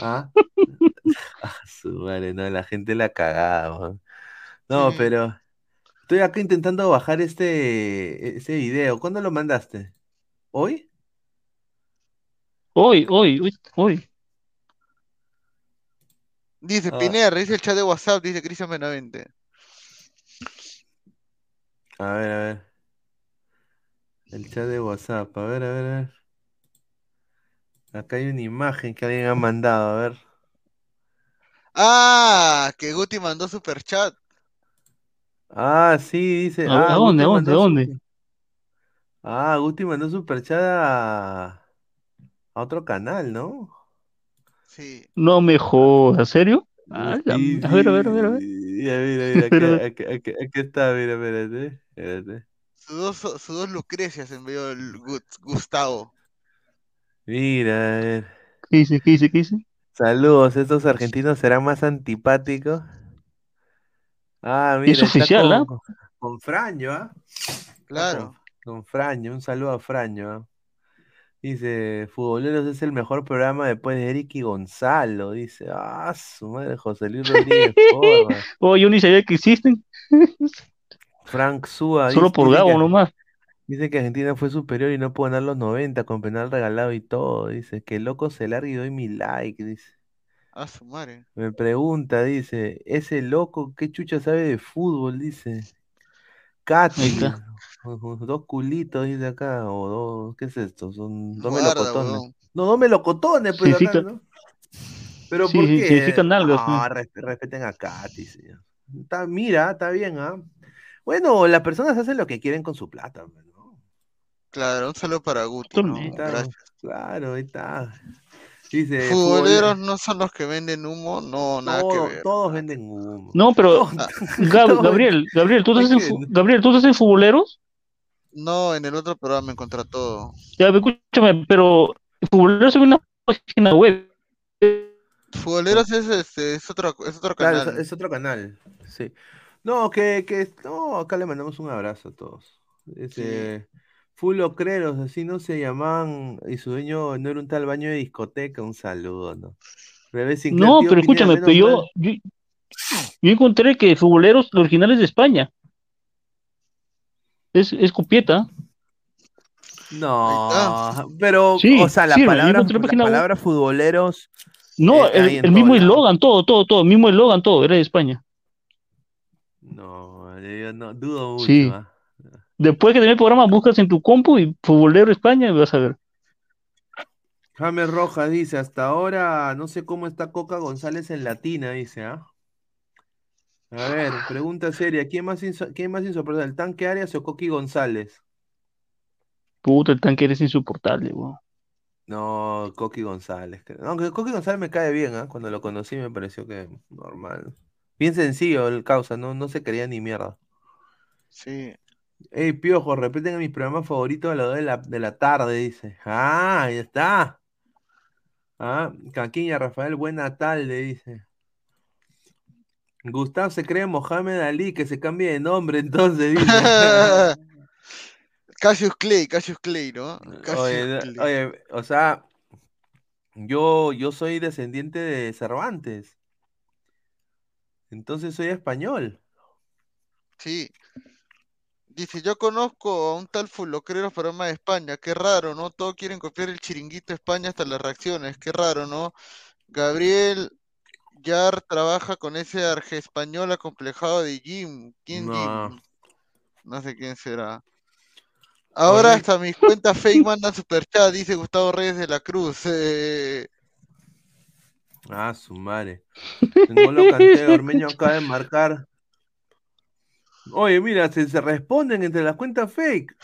[SPEAKER 5] ¿Ah? Ah, su madre, no, la gente la cagada, man. No, pero estoy acá intentando bajar este, este video. ¿Cuándo lo mandaste? ¿Hoy?
[SPEAKER 7] Hoy, hoy, hoy, hoy.
[SPEAKER 6] Dice
[SPEAKER 5] Ah.
[SPEAKER 6] Pineda, dice el chat de WhatsApp, dice Cristian Benavente.
[SPEAKER 5] A ver, a ver. El chat de WhatsApp. A ver, a ver, a ver. Acá hay una imagen que alguien ha mandado. A ver.
[SPEAKER 6] Ah, que Guti mandó super chat.
[SPEAKER 5] Ah, sí, dice.
[SPEAKER 7] A
[SPEAKER 5] Ah,
[SPEAKER 7] ¿a dónde,
[SPEAKER 5] Guti
[SPEAKER 7] a dónde,
[SPEAKER 5] mandó
[SPEAKER 7] dónde?
[SPEAKER 5] Ah, Guti mandó superchat a, a otro canal, ¿no?
[SPEAKER 6] Sí.
[SPEAKER 7] No me jodas, ¿serio? Ah, la-
[SPEAKER 5] Sí,
[SPEAKER 7] a ver, a ver, a ver, a ver.
[SPEAKER 5] sí. Mira, mira,
[SPEAKER 7] Pero-
[SPEAKER 5] acá está, mira, espérate, espérate.
[SPEAKER 6] Sus dos, sus dos Lucrecias envió el Gu- Gustavo.
[SPEAKER 5] Mira, a ver.
[SPEAKER 7] ¿Qué dice? ¿Qué dice? ¿Qué dice?
[SPEAKER 5] Saludos, estos argentinos serán más antipáticos. Ah,
[SPEAKER 7] es
[SPEAKER 5] mira, está
[SPEAKER 7] oficial,
[SPEAKER 5] con,
[SPEAKER 7] ¿ah?
[SPEAKER 5] con, con Fraño, ¿ah?
[SPEAKER 6] Claro.
[SPEAKER 5] Con, Fraño, un saludo a Fraño, ¿ah? Dice, Futboleros es el mejor programa después de Eric y Gonzalo. Dice, ah, su madre, José Luis Rodríguez.
[SPEAKER 7] Oh, yo ni sabía que existen.
[SPEAKER 5] Frank Súa
[SPEAKER 7] Solo
[SPEAKER 5] dice,
[SPEAKER 7] por Gabo
[SPEAKER 5] que,
[SPEAKER 7] nomás.
[SPEAKER 5] dice que Argentina fue superior y no pudo ganar los 90 con penal regalado y todo. Dice, que loco se largue y doy mi like. Dice.
[SPEAKER 6] A su madre.
[SPEAKER 5] Me pregunta, dice, ese loco, ¿qué chucha sabe de fútbol? Dice. Katy, dos culitos, dice acá, o dos, ¿qué es esto? Son dos
[SPEAKER 6] Guarda,
[SPEAKER 5] melocotones. No, dos melocotones, pues acá, ¿no? Pero
[SPEAKER 7] Sí,
[SPEAKER 5] ¿por qué?
[SPEAKER 7] nalgas,
[SPEAKER 5] No,
[SPEAKER 7] ¿no?
[SPEAKER 5] res- respeten a Katy, señor. Está, mira, está bien, ¿ah? Bueno, las personas hacen lo que quieren con su plata, pues, ¿no?
[SPEAKER 6] Claro, un saludo para Guti, ¿no?
[SPEAKER 5] Claro, ahí está. Dice,
[SPEAKER 6] Futboleros no son los que venden humo, no, nada que ver.
[SPEAKER 5] todos venden humo.
[SPEAKER 7] No, pero Gab-
[SPEAKER 5] todos-
[SPEAKER 7] Gabriel, Gabriel, ¿tú estás en, Gabriel, ¿tú estás en Futboleros?
[SPEAKER 6] No, en el otro programa encontré todo.
[SPEAKER 7] Ya, escúchame, pero Futboleros es una página web.
[SPEAKER 6] Futboleros es, este, es otro, es otro
[SPEAKER 5] Claro,
[SPEAKER 6] canal.
[SPEAKER 5] es, es otro canal, sí. No, que, que, no, acá le mandamos un abrazo a todos. Dice, Full Ocreros, así no se llamaban, y su dueño no era un tal baño de discoteca, un saludo, ¿no? Sinclair,
[SPEAKER 7] No,
[SPEAKER 5] tío
[SPEAKER 7] pero escúchame, pero yo, yo, yo encontré que Futboleros, el original es de España. Es, es Cupieta.
[SPEAKER 5] No, pero,
[SPEAKER 7] Sí,
[SPEAKER 5] o sea, la
[SPEAKER 7] sí,
[SPEAKER 5] palabra, la
[SPEAKER 7] página web.
[SPEAKER 5] palabra futboleros,
[SPEAKER 7] No,
[SPEAKER 5] Eh,
[SPEAKER 7] el, el mismo eslogan, todo, todo, todo, el mismo eslogan, todo, era de España.
[SPEAKER 5] no, yo no, dudo mucho,
[SPEAKER 7] Sí.
[SPEAKER 5] ¿ah?
[SPEAKER 7] Después que termine el programa, buscas en tu compu y Futbolero España y vas a ver.
[SPEAKER 5] James Rojas dice, hasta ahora no sé cómo está Coca González en Latina, dice, ¿ah? A ver, pregunta seria, ¿quién más, inso- quién más insoportable, el tanque Arias o Coqui González?
[SPEAKER 7] Puta, el tanque eres insoportable, weón.
[SPEAKER 5] No, Coqui González. creo. Aunque Coqui González me cae bien, ¿ah? Cuando lo conocí me pareció que normal. Bien sencillo el causa, no, no se quería ni mierda.
[SPEAKER 6] Sí.
[SPEAKER 5] Ey, Piojo, repiten a mis programas favoritos a las 2 de la, de la tarde, dice. Ah, ahí está. Ah, Caquiña Rafael, buena tarde, dice. Gustavo se cree Mohamed Ali, que se cambie de nombre entonces, dice.
[SPEAKER 6] Cassius Clay, Cassius Clay, ¿no? Cassius
[SPEAKER 5] Oye,
[SPEAKER 6] Clay.
[SPEAKER 5] oye, o sea, yo, yo soy descendiente de Cervantes. Entonces soy español.
[SPEAKER 6] Sí. Dice, yo conozco a un tal fulocrero programa de España, qué raro, ¿no? Todos quieren copiar el chiringuito España hasta las reacciones, qué raro, ¿no? Gabriel Yar trabaja con ese arge español acomplejado de Jim. ¿Quién
[SPEAKER 5] No.
[SPEAKER 6] Jim? No sé quién será. Ahora hasta mis cuentas fake mandan superchat, dice Gustavo Reyes de la Cruz. Eh,
[SPEAKER 5] Ah, su madre. Ngolo Kanté, Ormeño acaba de marcar. Oye, mira, se, se responden entre las cuentas fake.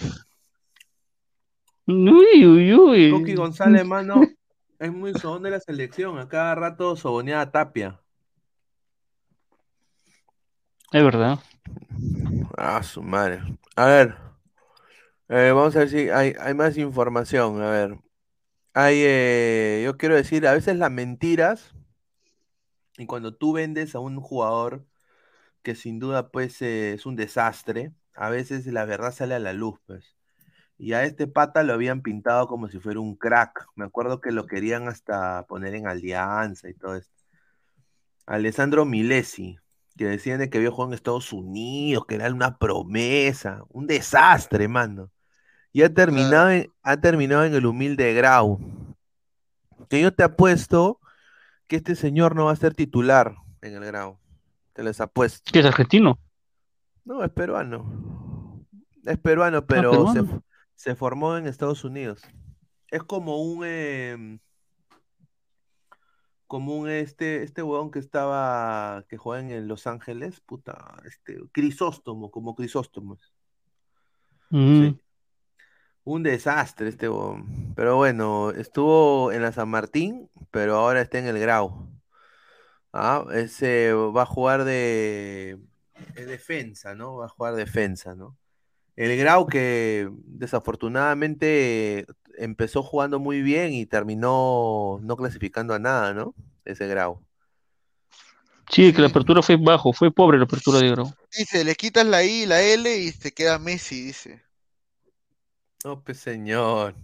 [SPEAKER 7] Uy, uy, uy.
[SPEAKER 5] Coqui González, mano, es muy sobón de la selección. A cada rato soboneaba a Tapia.
[SPEAKER 7] Es verdad.
[SPEAKER 5] Ah, su madre. A ver. eh, vamos a ver si hay, hay más información. A ver. Hay, eh, yo quiero decir, a veces las mentiras, y cuando tú vendes a un jugador que sin duda pues eh, es un desastre, a veces la verdad sale a la luz, pues. Y a este pata lo habían pintado como si fuera un crack. Me acuerdo que lo querían hasta poner en alianza y todo esto. Alessandro Milesi, que decían de que había jugado en Estados Unidos, que era una promesa, un desastre, mano. Y ha terminado, en, ha terminado en el humilde Grau. Que yo te apuesto que este señor no va a ser titular en el Grau. Te les apuesto.
[SPEAKER 7] ¿Que es argentino?
[SPEAKER 5] No, es peruano. Es peruano, pero se,
[SPEAKER 7] peruano.
[SPEAKER 5] f- se formó en Estados Unidos. Es como un em, como un este, este huevón que estaba, que juega en Los Ángeles, puta, este, Crisóstomo, como Crisóstomo.
[SPEAKER 7] Mm.
[SPEAKER 5] Sí. Un desastre este huevón. Pero bueno, estuvo en la San Martín, pero ahora está en el Grau. Ah, ese va a jugar de, de defensa, ¿no? Va a jugar defensa, ¿no? El Grau que desafortunadamente empezó jugando muy bien y terminó no clasificando a nada, ¿no? Ese Grau.
[SPEAKER 7] Sí, que la apertura fue bajo, fue pobre la apertura de Grau.
[SPEAKER 6] Dice, le quitas la I y la L y te queda Messi, dice.
[SPEAKER 5] No, pues señor.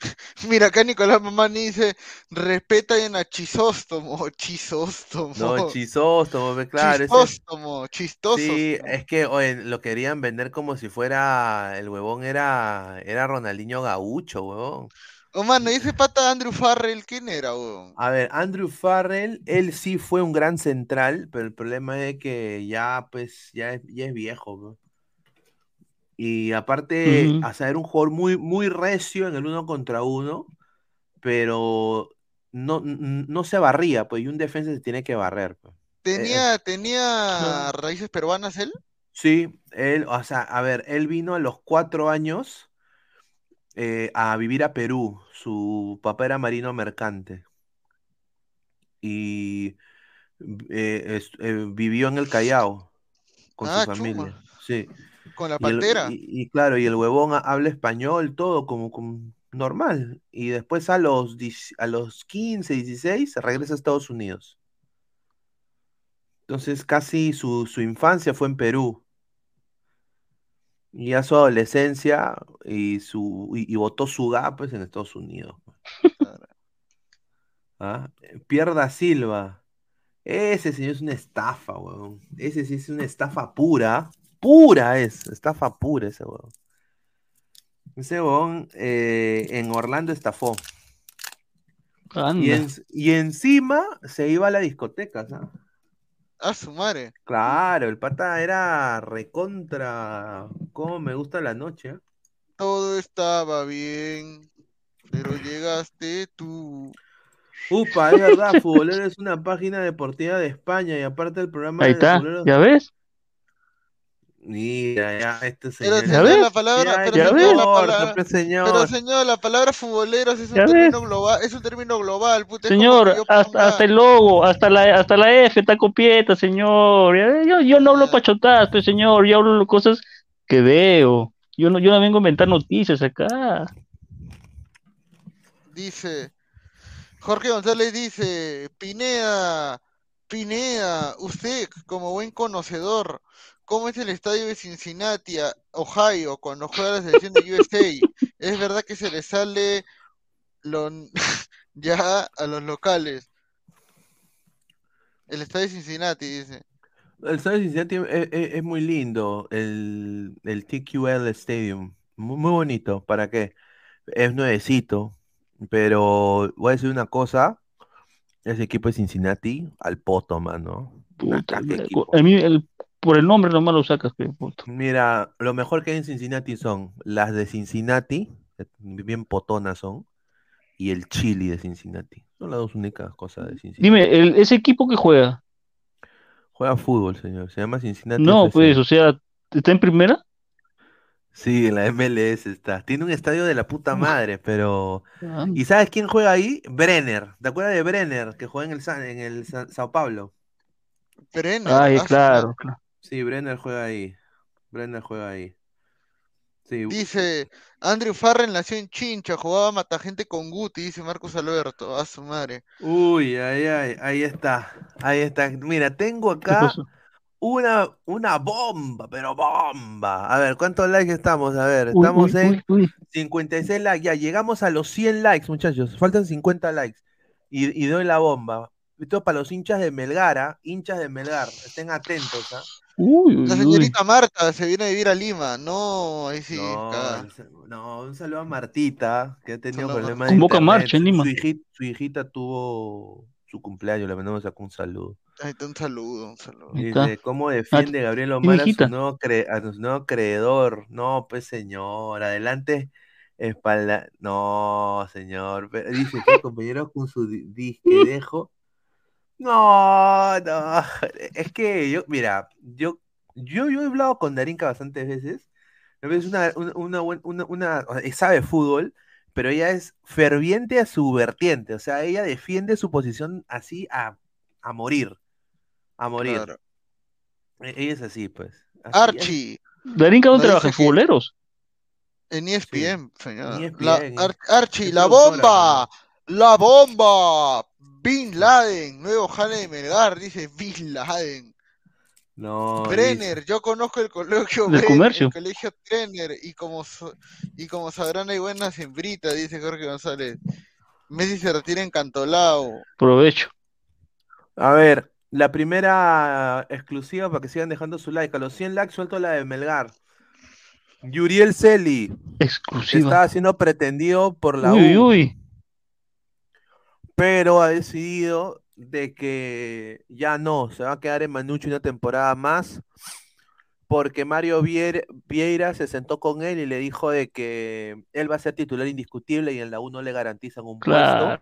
[SPEAKER 6] Mira, acá Nicolás Mamani dice, respeta bien a Chisóstomo, Chisóstomo.
[SPEAKER 5] No, Chisóstomo, ve, claro. ese-
[SPEAKER 6] Chistóstomo, chistoso.
[SPEAKER 5] Sí, es que oye, lo querían vender como si fuera, el huevón era, era Ronaldinho Gaucho, huevón.
[SPEAKER 6] Oh, mano, ¿y ese pata Andrew Farrell quién era, weón?
[SPEAKER 5] A ver, Andrew Farrell, él sí fue un gran central, pero el problema es que ya, pues, ya es, ya es viejo, ¿no? Y aparte, o sea, era un jugador muy, muy recio en el uno contra uno, pero no, no se barría, pues, y un defensa se tiene que barrer, pues.
[SPEAKER 6] ¿Tenía, tenía raíces peruanas él?
[SPEAKER 5] Sí, él, o sea, a ver, él vino a los cuatro años eh, a vivir a Perú. Su papá era marino mercante. Y eh, es- eh, vivió en el Callao con
[SPEAKER 6] Ah,
[SPEAKER 5] su
[SPEAKER 6] chuma.
[SPEAKER 5] familia. Sí.
[SPEAKER 6] Con la
[SPEAKER 5] Y, el-
[SPEAKER 6] pantera.
[SPEAKER 5] y- y claro, y el huevón ha- habla español, todo como, como normal. Y después a los, 10 a los 15, 16 se regresa a Estados Unidos. Entonces casi su, su infancia fue en Perú. Y ya su adolescencia y su y, y votó su GA pues en Estados Unidos. ¿Ah? Pierre da Silva. Ese señor es una estafa, weón. Ese sí es una estafa pura. Pura es. Estafa pura ese weón. Ese weón eh, en Orlando estafó. Y,
[SPEAKER 7] Anda.
[SPEAKER 5] en- y encima se iba a la discoteca, ¿sabes?
[SPEAKER 6] Ah, su madre.
[SPEAKER 5] Claro, el pata era recontra. ¿Cómo me gusta la noche? eh?
[SPEAKER 6] Todo estaba bien, pero llegaste tú.
[SPEAKER 5] Upa, es verdad, Futbolero es una página deportiva de España y aparte del programa
[SPEAKER 7] Ahí
[SPEAKER 5] de
[SPEAKER 7] está,
[SPEAKER 5] Futbolero.
[SPEAKER 7] ¿ya ves?
[SPEAKER 5] Mira, ya, este
[SPEAKER 6] Pero
[SPEAKER 5] señor.
[SPEAKER 6] señor,
[SPEAKER 7] ves?
[SPEAKER 6] la palabra,
[SPEAKER 5] Ya,
[SPEAKER 6] pero
[SPEAKER 7] ya
[SPEAKER 6] señor,
[SPEAKER 7] ves.
[SPEAKER 6] la palabra,
[SPEAKER 5] señor.
[SPEAKER 6] pero señor, la palabra futboleros es un
[SPEAKER 7] Ya
[SPEAKER 6] término
[SPEAKER 7] ves.
[SPEAKER 6] global, es un término global, puta,
[SPEAKER 7] Señor, hasta,
[SPEAKER 6] ponga-
[SPEAKER 7] hasta el logo, hasta la, hasta la F está copieta, señor. Yo, yo no hablo pachotadas, pues, señor. Yo hablo cosas que veo. Yo no, yo no vengo a inventar noticias acá.
[SPEAKER 6] Dice, Jorge González dice, Pineda, Pineda, usted como buen conocedor, ¿cómo es el estadio de Cincinnati, Ohio, cuando juega la selección de USA? ¿Es verdad que se le sale lo, ya a los locales? El estadio de Cincinnati, dice.
[SPEAKER 5] El estadio de Cincinnati es, es- es muy lindo, el, el TQL Stadium. Muy, muy bonito, ¿para qué? Es nuevecito, pero voy a decir una cosa. Ese equipo de Cincinnati, al poto, mano.
[SPEAKER 7] Puta, mí el- por el nombre nomás lo sacas, pe, puta.
[SPEAKER 5] Mira, lo mejor que hay en Cincinnati son las de Cincinnati, eh, bien potonas son, y el chili de Cincinnati. Son las dos únicas cosas de Cincinnati.
[SPEAKER 7] Dime, el, ese equipo que juega,
[SPEAKER 5] Juega fútbol, señor. Se llama Cincinnati
[SPEAKER 7] no,
[SPEAKER 5] FC.
[SPEAKER 7] pues, o sea, ¿está en primera?
[SPEAKER 5] Sí, en la MLS está. Tiene un estadio de la puta madre, pero.
[SPEAKER 7] Ah,
[SPEAKER 5] ¿Y sabes quién juega ahí? Brenner. ¿Te acuerdas de Brenner que juega en el, Sa- en el Sa- Sao Paulo?
[SPEAKER 6] Brenner,
[SPEAKER 7] Ay,
[SPEAKER 6] ah,
[SPEAKER 7] claro, claro.
[SPEAKER 5] Sí, Brenner juega ahí. Brenner juega ahí. Sí.
[SPEAKER 6] Dice, Andrew Farrell nació en Chincha, jugaba matagente con Guti, dice Marcos Alberto, a su madre.
[SPEAKER 5] Uy, ay, ay, ahí está. Ahí está. Mira, tengo
[SPEAKER 7] ¿Qué
[SPEAKER 5] acá una, una bomba, pero bomba. A ver, ¿cuántos likes estamos? A ver,
[SPEAKER 7] Uy,
[SPEAKER 5] estamos
[SPEAKER 7] uy,
[SPEAKER 5] en
[SPEAKER 7] uy, uy.
[SPEAKER 5] 56 likes. Ya llegamos a los 100 likes, muchachos. Faltan 50 likes. Y, y doy la bomba. Esto para los hinchas de Melgara, hinchas de Melgar, estén atentos, ¿ah?
[SPEAKER 7] Uy, uy,
[SPEAKER 6] La
[SPEAKER 7] uy.
[SPEAKER 6] señorita Marta se viene a vivir a Lima, no, ahí sí,
[SPEAKER 5] No, no, un saludo a Martita, que ha tenido problemas de
[SPEAKER 7] Convoca
[SPEAKER 5] internet.
[SPEAKER 7] marcha en
[SPEAKER 5] Su,
[SPEAKER 7] Lima.
[SPEAKER 5] su hijita, su hijita tuvo su cumpleaños, le mandamos acá un saludo.
[SPEAKER 6] Ahí está, un saludo, un saludo.
[SPEAKER 5] Dice, ¿cómo defiende Gabriel
[SPEAKER 7] ¿Tiene
[SPEAKER 5] Omar a su nuevo, cre- a su nuevo creedor? No, pues señor, adelante, espalda. No, señor. Dice que compañero con su di- disque dejo. No, no. Es que yo, mira, yo, yo, yo he hablado con Darinka bastantes veces, Es una, una, una, una- sabe fútbol, pero ella es ferviente a su vertiente. O sea, ella defiende su posición así a, a morir. A morir.
[SPEAKER 6] Claro.
[SPEAKER 5] E- Ella es así, pues. Así es.
[SPEAKER 6] Archie,
[SPEAKER 7] Darinka no
[SPEAKER 6] No
[SPEAKER 7] trabaja en futboleros.
[SPEAKER 6] en E ESPN, señor.
[SPEAKER 5] En
[SPEAKER 6] La-
[SPEAKER 5] ESPN,
[SPEAKER 6] Ar- Archie,
[SPEAKER 5] es
[SPEAKER 6] la bomba, la bomba. Bin Laden, nuevo jale de Melgar, dice Bin Laden.
[SPEAKER 5] No,
[SPEAKER 6] Brenner, yo conozco el colegio
[SPEAKER 7] Del
[SPEAKER 6] Brenner,
[SPEAKER 7] comercio.
[SPEAKER 6] el colegio Brenner, y como, so- y como sabrán hay buenas hembritas, dice Jorge González. Messi se retira en Cantolao.
[SPEAKER 7] Provecho.
[SPEAKER 5] A ver, la primera exclusiva para que sigan dejando su like. A los 100 likes suelto la de Melgar. Yuriel Celi
[SPEAKER 7] Exclusiva.
[SPEAKER 5] estaba siendo pretendido por la
[SPEAKER 7] Uy,
[SPEAKER 5] U,
[SPEAKER 7] uy.
[SPEAKER 5] Pero ha decidido de que ya no, se va a quedar en Manucci una temporada más, porque Mario Vieira se sentó con él y le dijo de que él va a ser titular indiscutible y en la U no le garantizan un puesto.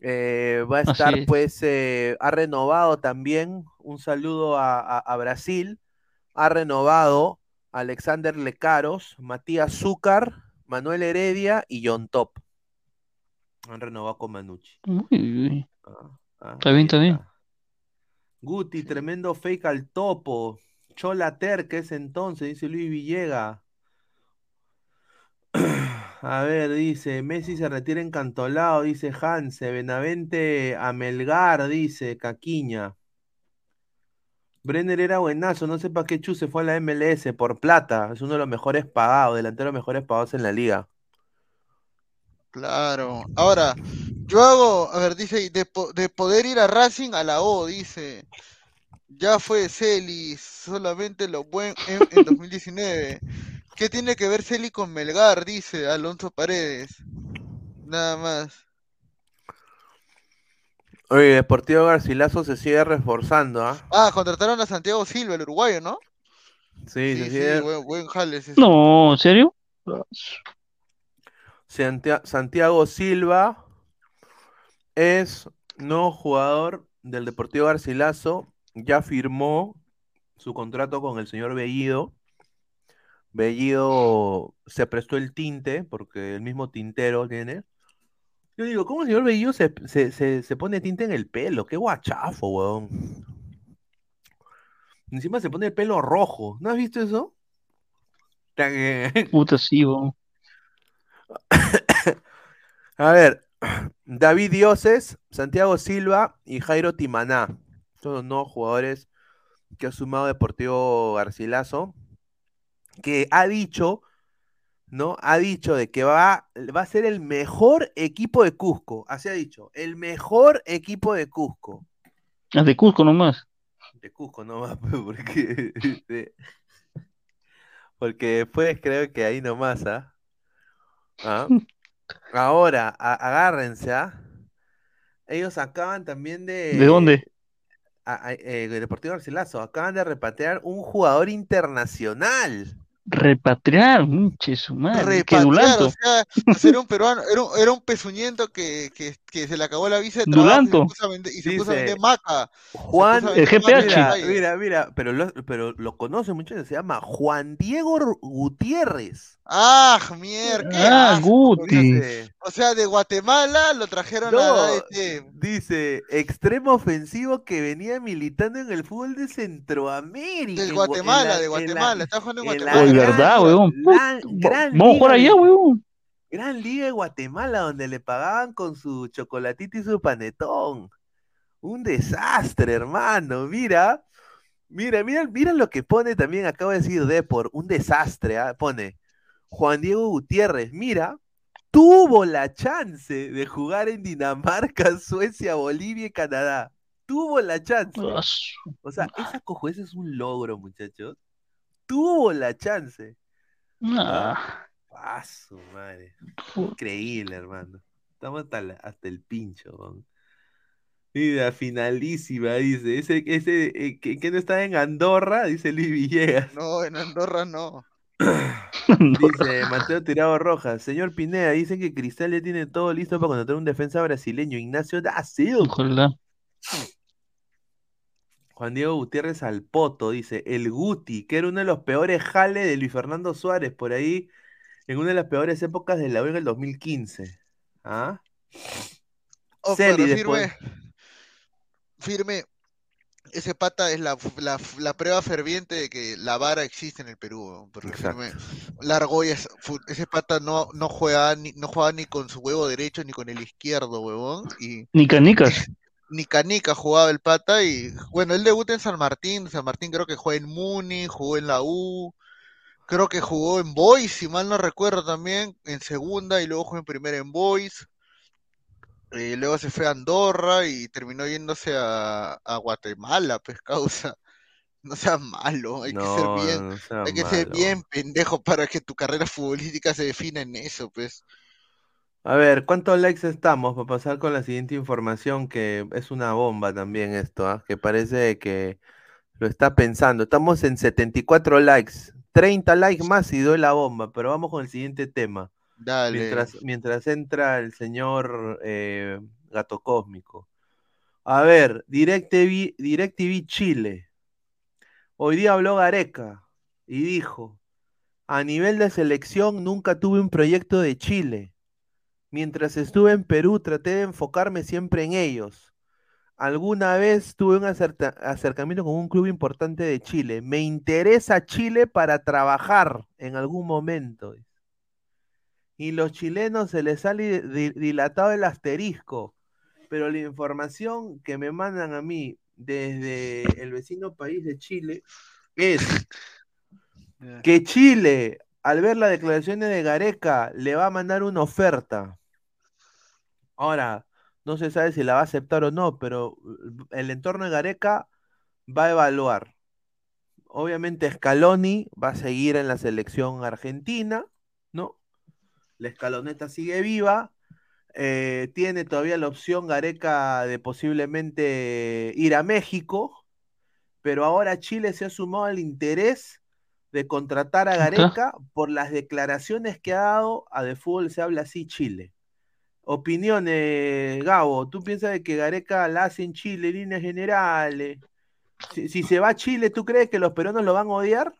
[SPEAKER 5] Eh, va a estar,
[SPEAKER 7] es.
[SPEAKER 5] pues, eh, ha renovado también. Un saludo a, a- a Brasil. Ha renovado Alexander Lecaros, Matías Zúcar, Manuel Heredia y John Top. Han renovado con Manucci.
[SPEAKER 7] Uy.
[SPEAKER 5] Ah, ah,
[SPEAKER 7] Está bien, está bien.
[SPEAKER 5] Guti, tremendo fake al topo. Chola Terca es entonces, dice Luis Villega. A ver, dice, Messi se retira encantolado, dice Hanse, Benavente a Melgar, dice Caquiña. Brenner era buenazo, no sé para qué Chu se fue a la MLS, por plata, es uno de los mejores pagados, delantero de los mejores pagados en la liga.
[SPEAKER 6] Claro. Ahora, yo hago, a ver, dice, de, de poder ir a Racing a la O, dice. Ya fue Celi, solamente lo buen en, en 2019. ¿Qué tiene que ver Celi con Melgar? Dice Alonso Paredes. Nada más.
[SPEAKER 5] Oye, Deportivo Garcilaso se sigue reforzando, ¿ah?
[SPEAKER 6] Ah, contrataron a Santiago Silva, el uruguayo, ¿no?
[SPEAKER 5] Sí,
[SPEAKER 6] Sí,
[SPEAKER 5] se
[SPEAKER 6] sí,
[SPEAKER 5] sigue
[SPEAKER 6] buen, buen jale ese.
[SPEAKER 7] No, ¿en serio?
[SPEAKER 5] Santia- Santiago Silva es nuevo jugador del Deportivo Garcilaso. Ya firmó su contrato con el señor Bellido. Bellido se prestó el tinte, porque el mismo tintero tiene. Yo digo, ¿cómo el señor Bellido se, se- se- se pone tinte en el pelo? Qué guachafo, weón. Encima se pone el pelo rojo. ¿No has visto eso? Eh,
[SPEAKER 7] Puta, sí, weón.
[SPEAKER 5] A ver, David Dioses, Santiago Silva y Jairo Timaná. Son los nuevos jugadores que ha sumado Deportivo Garcilaso. Que ha dicho, ¿no? Ha dicho de que va, va a ser el mejor equipo de Cusco. Así ha dicho, el mejor equipo de Cusco.
[SPEAKER 7] Las de Cusco nomás.
[SPEAKER 5] De Cusco nomás, pues, porque. de- Porque después creo que ahí nomás, ¿ah? ¿Ah? Ahora, a- agárrense, ¿ah? Ellos acaban también de.
[SPEAKER 7] ¿De dónde?
[SPEAKER 5] a- a- eh, Deportivo Garcilaso, acaban de repatriar un jugador internacional.
[SPEAKER 7] Repatriar, muche su madre. Que
[SPEAKER 6] Repatriar, o sea, o sea, era un peruano, era un, era un pezuñento que, que, que se le acabó la visa de trabajo y se puso a vender, y se puso a
[SPEAKER 5] Dice,
[SPEAKER 6] vender maca.
[SPEAKER 5] Juan,
[SPEAKER 7] el GPH.
[SPEAKER 5] mira, mira, mira, pero lo, pero lo conoce mucho, se llama Juan Diego Gutiérrez.
[SPEAKER 6] Ah, mierda,
[SPEAKER 7] Ah,
[SPEAKER 6] asco.
[SPEAKER 7] Guti.
[SPEAKER 6] O sea, de Guatemala lo trajeron a
[SPEAKER 5] No,
[SPEAKER 6] la ADT.
[SPEAKER 5] dice, extremo ofensivo que venía militando en el fútbol de Centroamérica.
[SPEAKER 6] Del
[SPEAKER 5] en
[SPEAKER 6] Guatemala,
[SPEAKER 5] la-
[SPEAKER 6] de
[SPEAKER 5] la-
[SPEAKER 6] Guatemala, está jugando en
[SPEAKER 5] en la
[SPEAKER 6] Guatemala.
[SPEAKER 5] Gran-
[SPEAKER 7] verdad, weón.
[SPEAKER 5] gran
[SPEAKER 7] Vamos a jugar allá,
[SPEAKER 5] de-
[SPEAKER 7] weón.
[SPEAKER 5] Gran liga de Guatemala donde le pagaban con su chocolatito y su panetón. Un desastre, hermano. Mira, mira, mira, mira lo que pone también, acabo de decir Depor, un desastre, ¿ah? Pone Juan Diego Gutiérrez, mira, tuvo la chance de jugar en Dinamarca, Suecia, Bolivia y Canadá. Tuvo la chance. O sea, esa cojo, ese es un logro, muchachos. Tuvo la chance.
[SPEAKER 7] Ah,
[SPEAKER 5] Ah, su madre. Increíble, hermano. Estamos hasta, la- hasta el pincho, weón. Mira, finalísima, dice. Ese, ese eh, que, que no está en Andorra, dice Luis Villegas.
[SPEAKER 6] No, en Andorra no.
[SPEAKER 5] Dice Mateo Tirado Rojas. Señor Pineda, dicen que Cristal ya tiene todo listo para contratar un defensa brasileño, Ignacio da Silva.
[SPEAKER 7] Ojalá.
[SPEAKER 5] Juan Diego Gutiérrez al Poto, dice, el Guti, que era uno de los peores jale de Luis Fernando Suárez, por ahí, en una de las peores épocas de la U en el 2015. ¿Ah?
[SPEAKER 6] Oh,
[SPEAKER 5] Celi
[SPEAKER 6] pero
[SPEAKER 5] después.
[SPEAKER 6] firme, firme, ese pata es la, la, la prueba ferviente de que la vara existe en el Perú, weón, porque firme, Largoya, es ese pata no, no juega ni, no juega ni con su huevo derecho ni con el izquierdo, huevón, y
[SPEAKER 7] Ni canicas.
[SPEAKER 6] ni canica jugaba el pata, y bueno, él debuta en San Martín, San Martín creo que juega en Muni, jugó en la U, creo que jugó en Boys, si mal no recuerdo también, en segunda, y luego jugó en primera en Boys, eh, luego se fue a Andorra y terminó yéndose a, a Guatemala, pues causa. No seas malo, hay que ser bien,
[SPEAKER 5] no
[SPEAKER 6] hay que ser bien pendejo para que tu carrera futbolística se defina en eso, pues.
[SPEAKER 5] A ver, ¿cuántos likes estamos para pasar con la siguiente información? Que es una bomba también esto, ¿ah? Que parece que lo está pensando. Estamos en 74 likes. 30 likes más y doy la bomba, pero vamos con el siguiente tema. Mientras, mientras entra el señor eh, Gato Cósmico. A ver, DirecTV, DirecTV Chile. Hoy día habló Gareca y dijo, a nivel de selección nunca tuve un proyecto de Chile. Mientras estuve en Perú traté de enfocarme siempre en ellos. Alguna vez tuve un acercamiento con un club importante de Chile. Me interesa Chile para trabajar en algún momento. Y los chilenos se les sale di- dilatado el asterisco. Pero la información que me mandan a mí desde el vecino país de Chile es que Chile, al ver las declaraciones de Gareca, le va a mandar una oferta. Ahora, no se sabe si la va a aceptar o no, pero el entorno de Gareca va a evaluar. Obviamente Scaloni va a seguir en la selección argentina. La escaloneta sigue viva. eh, tiene todavía la opción Gareca de posiblemente ir a México, pero ahora Chile se ha sumado al interés de contratar a Gareca por las declaraciones que ha dado a De Fútbol se habla así Chile. Opiniones, Gabo, ¿tú piensas de que Gareca la hace en Chile, líneas generales? Si, si se va a Chile, ¿tú crees que los peruanos lo van a odiar?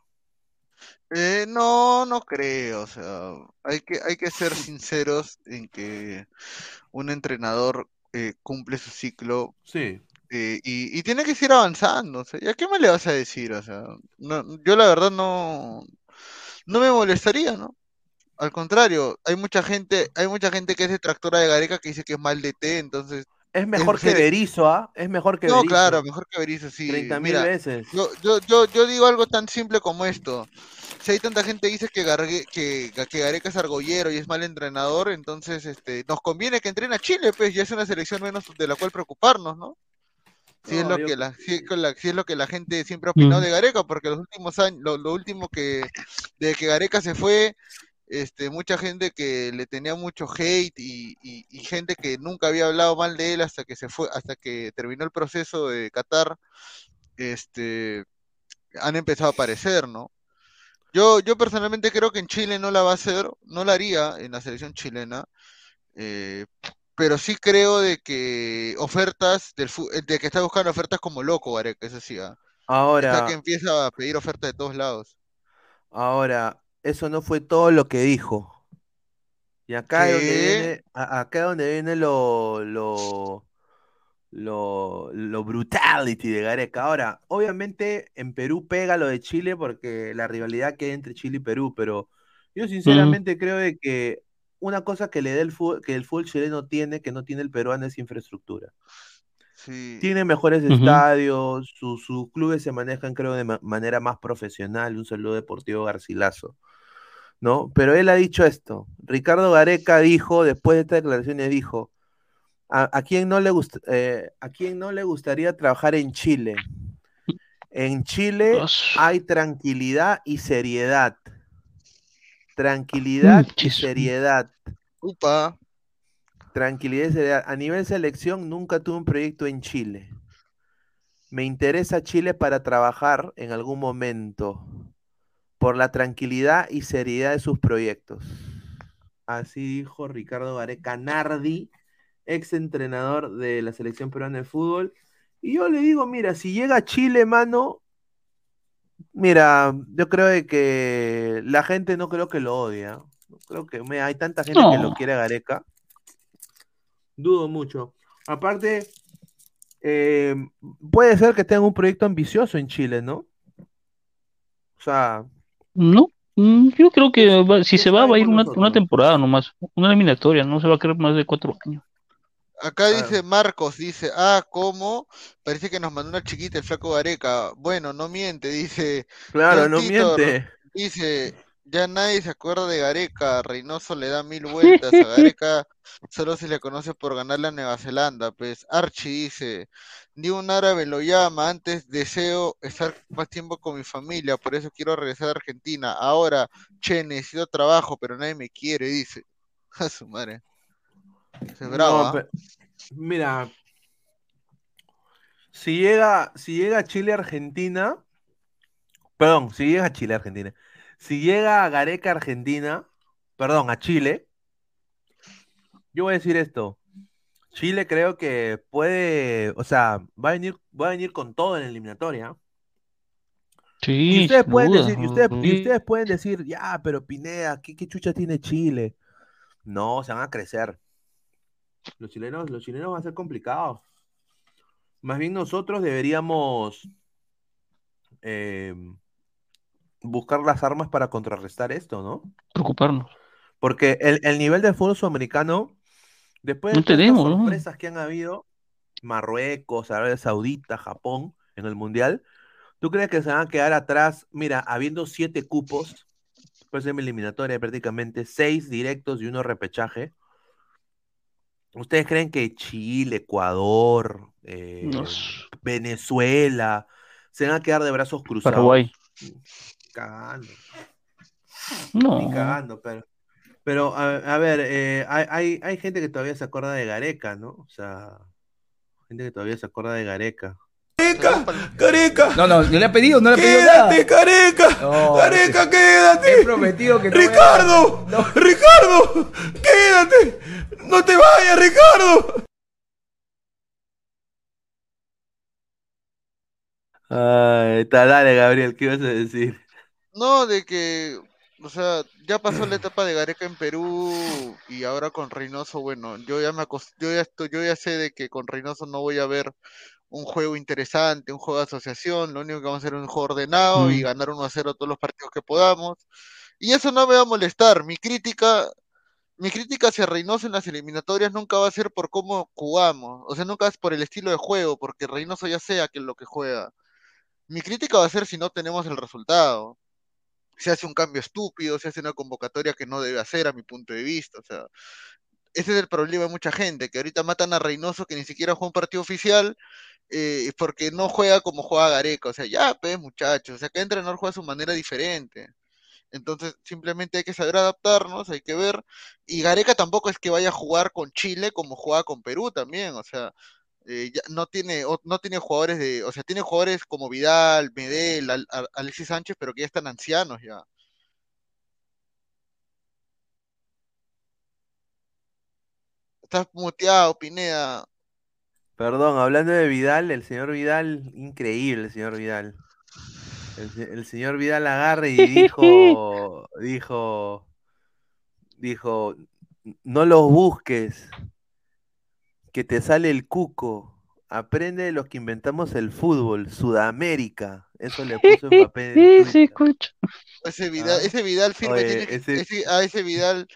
[SPEAKER 6] Eh, no, no creo, o sea, hay que, hay que ser sinceros en que un entrenador eh, cumple su ciclo
[SPEAKER 5] Sí.
[SPEAKER 6] eh, y, y tiene que seguir avanzando, o sea, ¿y a qué me le vas a decir? O sea, no, yo la verdad no, no me molestaría, ¿no? Al contrario, hay mucha gente, hay mucha gente que es detractora de Gareca que dice que es mal de té, entonces
[SPEAKER 5] Es mejor que. Berizzo, ¿ah? Es mejor que
[SPEAKER 6] No,
[SPEAKER 5] Berizzo.
[SPEAKER 6] claro, mejor que Berizzo, sí.
[SPEAKER 5] 30 mil veces.
[SPEAKER 6] Yo, yo, yo, yo digo algo tan simple como esto. Si hay tanta gente que dice que, Gargue- que, que Gareca es argollero y es mal entrenador, entonces este, nos conviene que entrene a Chile, pues, ya es una selección menos de la cual preocuparnos, ¿no? Si es lo
[SPEAKER 5] yo-
[SPEAKER 6] que la, si es con la- si es lo que la gente siempre ha opinado
[SPEAKER 7] Mm.
[SPEAKER 6] de Gareca, porque los últimos años, lo, lo último que, de que Gareca se fue, este, mucha gente que le tenía mucho hate y, y- y gente que nunca había hablado mal de él hasta que se fue, hasta que terminó el proceso de Qatar, este, han empezado a aparecer, ¿no? Yo, yo personalmente creo que en Chile no la va a hacer, no la haría en la selección chilena, eh, pero sí creo de que ofertas del de que está buscando ofertas como loco, Gareca, eso sí, ¿ah?
[SPEAKER 5] Ahora,
[SPEAKER 6] Está que empieza a pedir ofertas de todos lados.
[SPEAKER 5] ahora, eso no fue todo lo que dijo. Y acá es donde viene, acá donde viene lo, lo, lo, lo brutality de Gareca. Ahora, obviamente en Perú pega lo de Chile porque la rivalidad que hay entre Chile y Perú, pero yo sinceramente creo de que una cosa que le da el fútbol, que el fútbol chileno tiene, que no tiene el peruano, es infraestructura.
[SPEAKER 6] Sí.
[SPEAKER 5] Tiene mejores estadios, sus, sus clubes se manejan, creo, de ma- manera más profesional. Un saludo deportivo Garcilaso. ¿No? Pero él ha dicho esto. Ricardo Gareca dijo, después de estas declaraciones, dijo: ¿A, a quién no le gust- eh, ¿A quién no le gustaría trabajar en Chile? En Chile hay tranquilidad y seriedad. Tranquilidad
[SPEAKER 7] Mm,
[SPEAKER 5] y
[SPEAKER 7] chis-
[SPEAKER 5] seriedad.
[SPEAKER 6] Upa.
[SPEAKER 5] Tranquilidad y seriedad. A nivel selección, nunca tuve un proyecto en Chile. Me interesa Chile para trabajar en algún momento por la tranquilidad y seriedad de sus proyectos. Así dijo Ricardo Gareca Nardi, ex entrenador de la selección peruana de fútbol Y yo le digo, mira, si llega a Chile, mano, mira, yo creo que la gente no creo que lo odia. No creo que mira, hay tanta gente que lo quiere a Gareca. Dudo mucho. Aparte, eh, puede ser que tenga un proyecto ambicioso en Chile, ¿no? O sea,
[SPEAKER 7] No, mm, yo creo que va- si
[SPEAKER 5] ¿qué
[SPEAKER 7] se va, va a ir una, una temporada nomás, una eliminatoria, no se va a quedar más de cuatro años.
[SPEAKER 6] Acá
[SPEAKER 5] Claro.
[SPEAKER 6] dice Marcos, dice, ah, ¿cómo? Parece que nos mandó una chiquita el flaco Gareca. Bueno, no miente, dice,
[SPEAKER 5] claro, no
[SPEAKER 6] Titor,
[SPEAKER 5] miente.
[SPEAKER 6] dice, ya nadie se acuerda de Gareca, Reynoso le da mil vueltas, a Gareca solo se le conoce por ganarle a Nueva Zelanda, pues Archie dice, ni un árabe lo llama, antes deseo estar más tiempo con mi familia, por eso quiero regresar a Argentina, ahora, che, necesito trabajo, pero nadie me quiere, dice, a su madre, bravo,
[SPEAKER 5] No,
[SPEAKER 6] ¿ah?
[SPEAKER 5] mira, si llega, si llega a Chile Argentina, perdón, si llega a Chile Argentina, si llega a Gareca Argentina, perdón, a Chile, yo voy a decir esto. Chile creo que puede, o sea, va a venir, va a venir con todo en la eliminatoria. Y
[SPEAKER 7] Sí,
[SPEAKER 5] ustedes
[SPEAKER 7] sin
[SPEAKER 5] pueden
[SPEAKER 7] duda.
[SPEAKER 5] decir, y ustedes, y ustedes pueden decir, ya, pero Pineda, ¿qué, qué chucha tiene Chile? No, se van a crecer. Los chilenos, los chilenos van a ser complicados. Más bien nosotros deberíamos eh, buscar las armas para contrarrestar esto, ¿no?
[SPEAKER 7] preocuparnos.
[SPEAKER 5] Porque el, el nivel del fútbol sudamericano, después de
[SPEAKER 7] No
[SPEAKER 5] estas
[SPEAKER 7] tenemos, ¿no?
[SPEAKER 5] sorpresas que han habido, Marruecos, Arabia Saudita, Japón, en el Mundial, ¿tú crees que se van a quedar atrás? Mira, habiendo siete cupos, pues en eliminatoria prácticamente, seis directos y uno repechaje. ¿Ustedes creen que Chile, Ecuador, eh, Venezuela se van a quedar de brazos cruzados?
[SPEAKER 7] Paraguay.
[SPEAKER 5] Cagando. Ni
[SPEAKER 7] No.
[SPEAKER 5] cagando, pero. Pero, a, a ver, eh, hay, hay, gente que todavía se acuerda de Gareca, ¿no? O sea, gente que todavía se acuerda de Gareca.
[SPEAKER 9] Careca.
[SPEAKER 10] No, no, yo le he pedido, no le he pedido nada.
[SPEAKER 9] Quédate, Careca.
[SPEAKER 10] No,
[SPEAKER 9] Careca,
[SPEAKER 10] He
[SPEAKER 9] quédate.
[SPEAKER 10] prometido que no
[SPEAKER 9] Ricardo.
[SPEAKER 10] No.
[SPEAKER 9] Ricardo. Quédate. No te vayas, Ricardo.
[SPEAKER 5] Ay, está, dale, Gabriel, ¿qué ibas a decir?
[SPEAKER 6] No, de que, o sea, ya pasó la etapa de Gareca en Perú y ahora con Reynoso, bueno, yo ya me acos- yo ya estoy, yo ya sé de que con Reynoso no voy a ver un juego interesante, un juego de asociación, lo único que vamos a hacer es un juego ordenado y
[SPEAKER 7] Mm.
[SPEAKER 6] ganar 1 a 0 todos los partidos que podamos. Y eso no me va a molestar. Mi crítica, mi crítica hacia Reynoso en las eliminatorias nunca va a ser por cómo jugamos, o sea, nunca es por el estilo de juego, porque Reynoso ya sea que es lo que juega. Mi crítica va a ser si no tenemos el resultado se hace un cambio estúpido, se hace una convocatoria que no debe hacer a mi punto de vista. O sea, ese es el problema de mucha gente, que ahorita matan a Reynoso que ni siquiera juega un partido oficial eh, porque no juega como juega Gareca. O sea, ya, pues muchachos, o sea, cada entrenador juega a su manera diferente. Entonces, simplemente hay que saber adaptarnos, hay que ver. Y Gareca tampoco es que vaya a jugar con Chile como juega con Perú también. O sea, eh, ya no tiene, no tiene jugadores de, o sea, tiene jugadores como Vidal, Medel, Al- Al- Alexis Sánchez, pero que ya están ancianos ya. Estás muteado, Pineda.
[SPEAKER 5] Perdón, hablando de Vidal, el señor Vidal, increíble el señor Vidal. El, el señor Vidal agarra y dijo, dijo, dijo, no los busques, que te sale el cuco. Aprende de los que inventamos el fútbol, Sudamérica. Eso le puso en papel
[SPEAKER 7] Sí,
[SPEAKER 5] Twitter.
[SPEAKER 7] escucha.
[SPEAKER 6] Ese Vidal,
[SPEAKER 5] Ah.
[SPEAKER 6] ese Vidal firme
[SPEAKER 5] Oye,
[SPEAKER 6] tiene que,
[SPEAKER 5] ese-
[SPEAKER 6] ese- a ese Vidal,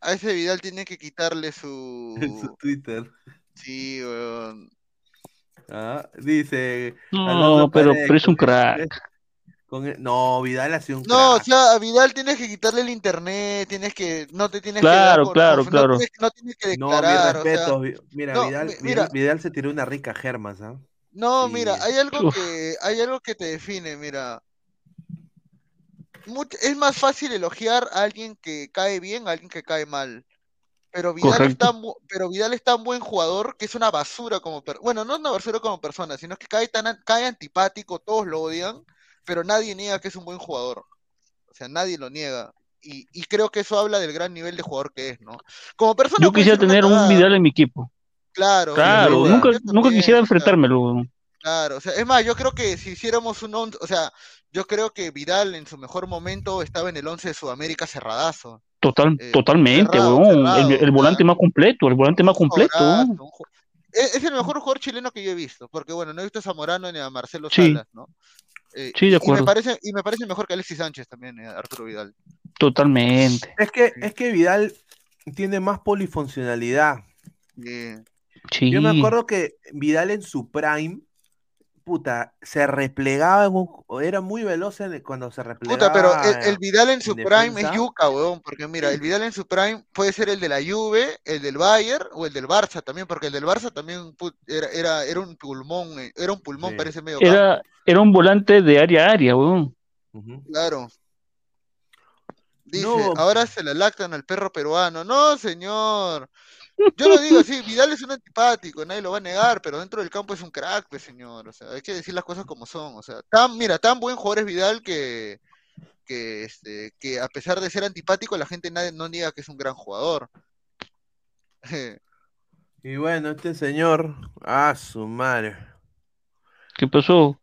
[SPEAKER 6] a ese Vidal tiene que quitarle
[SPEAKER 5] su
[SPEAKER 6] su,
[SPEAKER 5] Twitter.
[SPEAKER 6] sí, weón.
[SPEAKER 5] Ah, dice.
[SPEAKER 7] No, pero,
[SPEAKER 5] Paredes,
[SPEAKER 7] pero es un crack.
[SPEAKER 5] Con el- no, Vidal ha sido un
[SPEAKER 6] No, o sea, a Vidal tienes que quitarle el internet, tienes que, no te tienes
[SPEAKER 7] Claro,
[SPEAKER 6] que dar
[SPEAKER 7] claro,
[SPEAKER 6] no,
[SPEAKER 7] claro.
[SPEAKER 6] tienes, no tienes que
[SPEAKER 5] No, mi
[SPEAKER 6] declarar, o sea,
[SPEAKER 5] respeto. Mira,
[SPEAKER 6] no,
[SPEAKER 5] Vidal,
[SPEAKER 6] mi-
[SPEAKER 5] Vidal-
[SPEAKER 6] mira.
[SPEAKER 5] Vidal se tiró una rica germas, ¿ah?
[SPEAKER 6] No,
[SPEAKER 5] Sí.
[SPEAKER 6] mira, hay algo
[SPEAKER 7] Uf.
[SPEAKER 6] que, hay algo que te define, mira. Much- es más fácil elogiar a alguien que cae bien a alguien que cae mal. Pero Vidal es tan, pero Vidal es tan buen jugador que es una basura como per- bueno, no es una basura como persona, sino que cae tan an- cae antipático, todos lo odian, pero nadie niega que es un buen jugador. O sea, nadie lo niega. Y, y creo que eso habla del gran nivel de jugador que es, ¿no? Como persona
[SPEAKER 7] Yo quisiera tener un. Vidal en mi equipo.
[SPEAKER 6] Claro,
[SPEAKER 7] Claro, nunca, nunca quisiera enfrentármelo. weón.
[SPEAKER 6] Claro, o sea, es más, yo creo que si hiciéramos un once, o sea, yo creo que Vidal en su mejor momento estaba en el 11 de Sudamérica cerradazo.
[SPEAKER 7] Total,
[SPEAKER 6] Eh,
[SPEAKER 7] totalmente,
[SPEAKER 6] cerrado,
[SPEAKER 7] weón.
[SPEAKER 6] cerrado,
[SPEAKER 7] el, el volante más completo, el volante más completo.
[SPEAKER 6] Es, es el mejor jugador chileno que yo he visto, porque bueno, no he visto a Zamorano ni a Marcelo
[SPEAKER 7] Sí.
[SPEAKER 6] Salas, ¿no? Eh,
[SPEAKER 7] Sí, de
[SPEAKER 6] y me parece, y me parece mejor que Alexis Sánchez también, eh, Arturo Vidal.
[SPEAKER 7] Totalmente.
[SPEAKER 5] Es que, es que Vidal tiene más polifuncionalidad.
[SPEAKER 6] Sí.
[SPEAKER 5] Yo me acuerdo que Vidal en su prime, puta, se replegaba, en un- era muy veloz en- cuando se replegaba.
[SPEAKER 6] Puta, pero el, el Vidal en su
[SPEAKER 5] en
[SPEAKER 6] prime
[SPEAKER 5] defensa.
[SPEAKER 6] es yuca, weón, porque mira, el Vidal en su prime puede ser el de la Juve, el del Bayern o el del Barça también, porque el del Barça también put- era, era, era un pulmón, eh, era un pulmón
[SPEAKER 5] Sí.
[SPEAKER 6] ese medio campo.
[SPEAKER 7] Era, era un volante de área a área, weón.
[SPEAKER 6] Claro. Dice,
[SPEAKER 5] No.
[SPEAKER 6] ahora se la lactan al perro peruano. No, señor. Yo lo digo así, Vidal es un antipático, nadie lo va a negar, pero dentro del campo es un crack, pues, señor. O sea, hay que decir las cosas como son. O sea, tan, mira, tan buen jugador es Vidal que, que, este, que a pesar de ser antipático, la gente nadie, no niega que es un gran jugador.
[SPEAKER 5] Y bueno, este señor, a su madre.
[SPEAKER 7] ¿Qué pasó?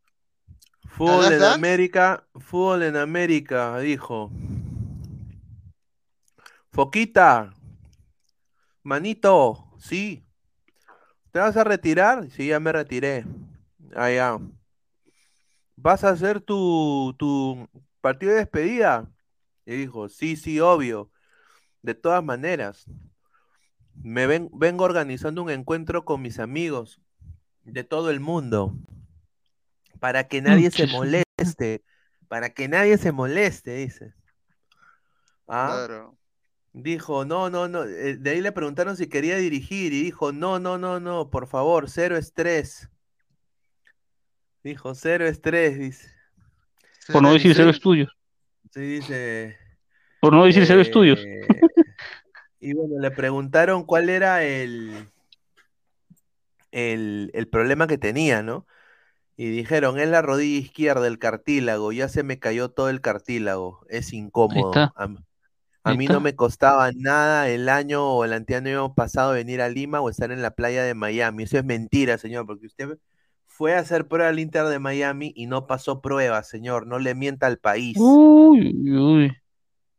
[SPEAKER 5] Fútbol en
[SPEAKER 6] ¿Dance?
[SPEAKER 5] América, fútbol en América, dijo. Foquita, manito, sí. ¿Te vas a retirar? Sí, ya me retiré. Allá. ¿Vas a hacer tu, tu partido de despedida? Y dijo, sí, sí, obvio. De todas maneras, me ven- vengo organizando un encuentro con mis amigos de todo el mundo para que nadie se moleste, para que nadie se moleste, dice. Ah,
[SPEAKER 6] Claro.
[SPEAKER 5] Dijo, no, no, no. eh, De ahí le preguntaron si quería dirigir y dijo, no, no, no, no, por favor, cero estrés. Dijo, cero estrés, dice.
[SPEAKER 7] Por no decir cero estudios.
[SPEAKER 5] Sí, dice.
[SPEAKER 7] Por no decir cero estudios.
[SPEAKER 5] eh, y bueno, le preguntaron cuál era el, el, el problema que tenía, ¿no? Y dijeron, es la rodilla izquierda, el cartílago, ya se me cayó todo el cartílago, es incómodo.
[SPEAKER 7] está.
[SPEAKER 5] A, mí no me costaba nada el año o el anteaño pasado venir a Lima o estar en la playa de Miami. Eso es mentira, señor, porque usted fue a hacer prueba al Inter de Miami y no pasó prueba, señor, no le mienta al país.
[SPEAKER 7] Uy, uy.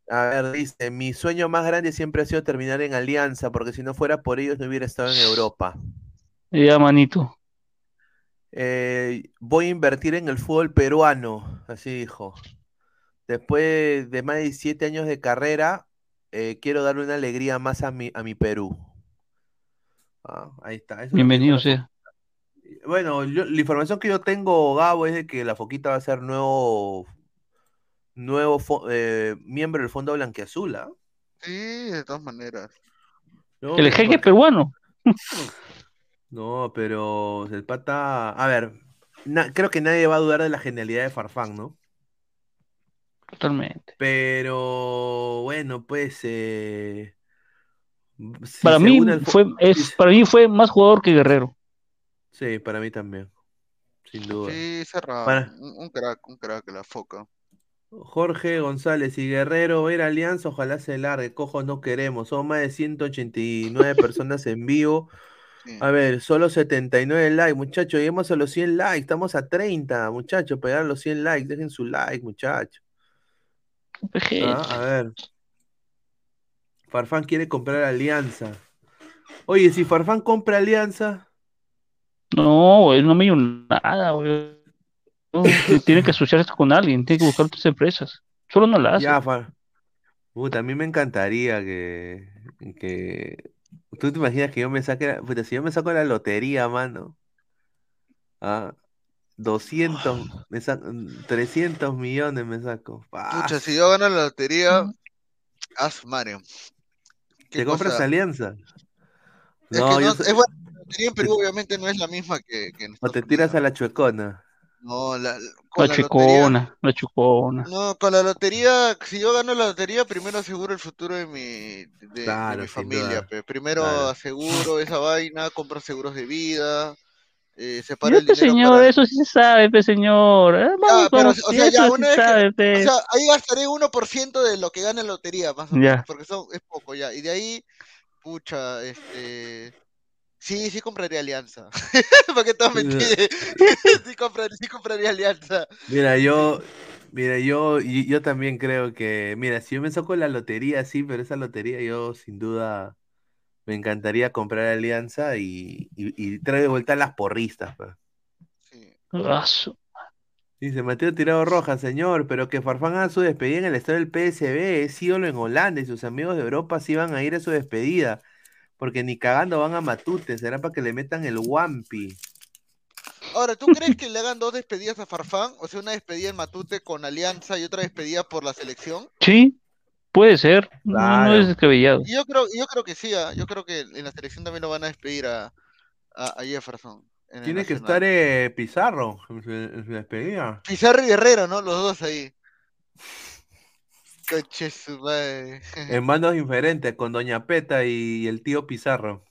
[SPEAKER 5] A ver, dice, mi sueño más grande siempre ha sido terminar en Alianza, porque si no fuera por ellos no hubiera estado en Europa.
[SPEAKER 7] Ya, manito.
[SPEAKER 5] Eh, voy a invertir en el fútbol peruano, así dijo. Después de más de 17 años de carrera, eh, quiero darle una alegría más a mi, a mi Perú. Ah, ahí está. eso es
[SPEAKER 7] Bienvenido sea.
[SPEAKER 5] Bueno, yo- la información que yo tengo, Gabo, es de que la Foquita va a ser nuevo, nuevo fo- eh, miembro del Fondo Blanquiazul, ¿ah?
[SPEAKER 6] Sí, de todas maneras.
[SPEAKER 5] No,
[SPEAKER 7] El jeque
[SPEAKER 5] porque-
[SPEAKER 7] peruano.
[SPEAKER 5] No, pero el pata. A ver, na- creo que nadie va a dudar de la genialidad de Farfán, ¿no?
[SPEAKER 7] Totalmente.
[SPEAKER 5] Pero bueno, pues. eh, si
[SPEAKER 7] Para mí fue, es, para mí fue más jugador que Guerrero.
[SPEAKER 5] Sí, para mí también. Sin duda.
[SPEAKER 6] Sí, cerrado.
[SPEAKER 5] Para-
[SPEAKER 6] Un, un crack, un crack, la foca.
[SPEAKER 5] Jorge González y Guerrero, ver Alianza, ojalá se largue. Cojo, no queremos. Son más de 189 personas en vivo.
[SPEAKER 6] Sí.
[SPEAKER 5] A ver, solo 79 likes, muchachos. Lleguemos a los 100 likes. Estamos a 30, muchachos. Pegar los 100 likes. Dejen su like, muchachos. Ah, a ver. Farfán quiere comprar Alianza. Oye, si Farfán compra Alianza,
[SPEAKER 7] No, güey, no me dio nada, güey. No, tiene que asociarse con alguien, tiene que buscar otras empresas. Solo no la hace.
[SPEAKER 5] ya, Far. Puta, a mí me encantaría que, que... ¿Tú te imaginas que yo me saque la... Puta, si yo me saco la lotería, mano. Ah, 200, me saco, 300 millones me saco.
[SPEAKER 6] Pucha, si yo gano la lotería, haz Mario. ¿Qué
[SPEAKER 5] ¿Te compras alianza?
[SPEAKER 6] Es
[SPEAKER 5] No,
[SPEAKER 6] que es bueno, la lotería en Perú obviamente no es la misma que, que en
[SPEAKER 5] o te tiras
[SPEAKER 6] Unidos.
[SPEAKER 5] a la chuecona.
[SPEAKER 6] No, la, con
[SPEAKER 7] La
[SPEAKER 6] la lotería,
[SPEAKER 7] chicona, la chicona.
[SPEAKER 6] no, con la lotería, si yo gano la lotería, primero aseguro el futuro de mi, de, mi familia. pe. Primero
[SPEAKER 5] Claro.
[SPEAKER 6] aseguro esa vaina, compro seguros de vida, eh, el dinero
[SPEAKER 7] señor,
[SPEAKER 6] para...
[SPEAKER 7] eso sí se sabe, pe, señor. Eh,
[SPEAKER 6] Ya,
[SPEAKER 7] vamos,
[SPEAKER 6] pero,
[SPEAKER 7] vamos,
[SPEAKER 6] o sea,
[SPEAKER 7] eso
[SPEAKER 6] ya,
[SPEAKER 7] sí
[SPEAKER 6] una vez que,
[SPEAKER 7] sabe,
[SPEAKER 6] o
[SPEAKER 7] pe.
[SPEAKER 6] sea, ahí gastaré 1% de lo que gane en lotería, más o
[SPEAKER 7] Ya.
[SPEAKER 6] menos, porque son, es poco ya. Y de ahí, pucha, este, Sí, sí compraría Alianza. ¿Para qué te vas a mentir? sí, compraría, sí compraría Alianza.
[SPEAKER 5] Mira, yo, mira, yo, yo también creo que, mira, si yo me saco la lotería, sí, pero esa lotería yo sin duda me encantaría comprar Alianza y, y, y traer de vuelta las porristas. pues.
[SPEAKER 7] Ah, su-
[SPEAKER 5] Dice Mateo Tirado Roja, señor, pero que Farfán haga su despedida en el estadio del PSB, es ídolo en Holanda y sus amigos de Europa sí van a ir a su despedida, porque ni cagando van a Matute, será para que le metan el Wampi.
[SPEAKER 6] Ahora, ¿tú crees que le hagan dos despedidas a Farfán? O sea, una despedida en Matute con Alianza y otra despedida por la selección.
[SPEAKER 7] Sí, puede ser. No, es descabellado.
[SPEAKER 6] Yo creo, yo creo que sí, ah, Yo creo que en la selección también lo van a despedir a, a, a Jefferson.
[SPEAKER 5] Tiene que estar eh, Pizarro en su, en su despedida.
[SPEAKER 6] Pizarro y Guerrero, ¿no? Los dos ahí. Coche su madre.
[SPEAKER 5] En bandos diferentes, con Doña Peta y el tío Pizarro.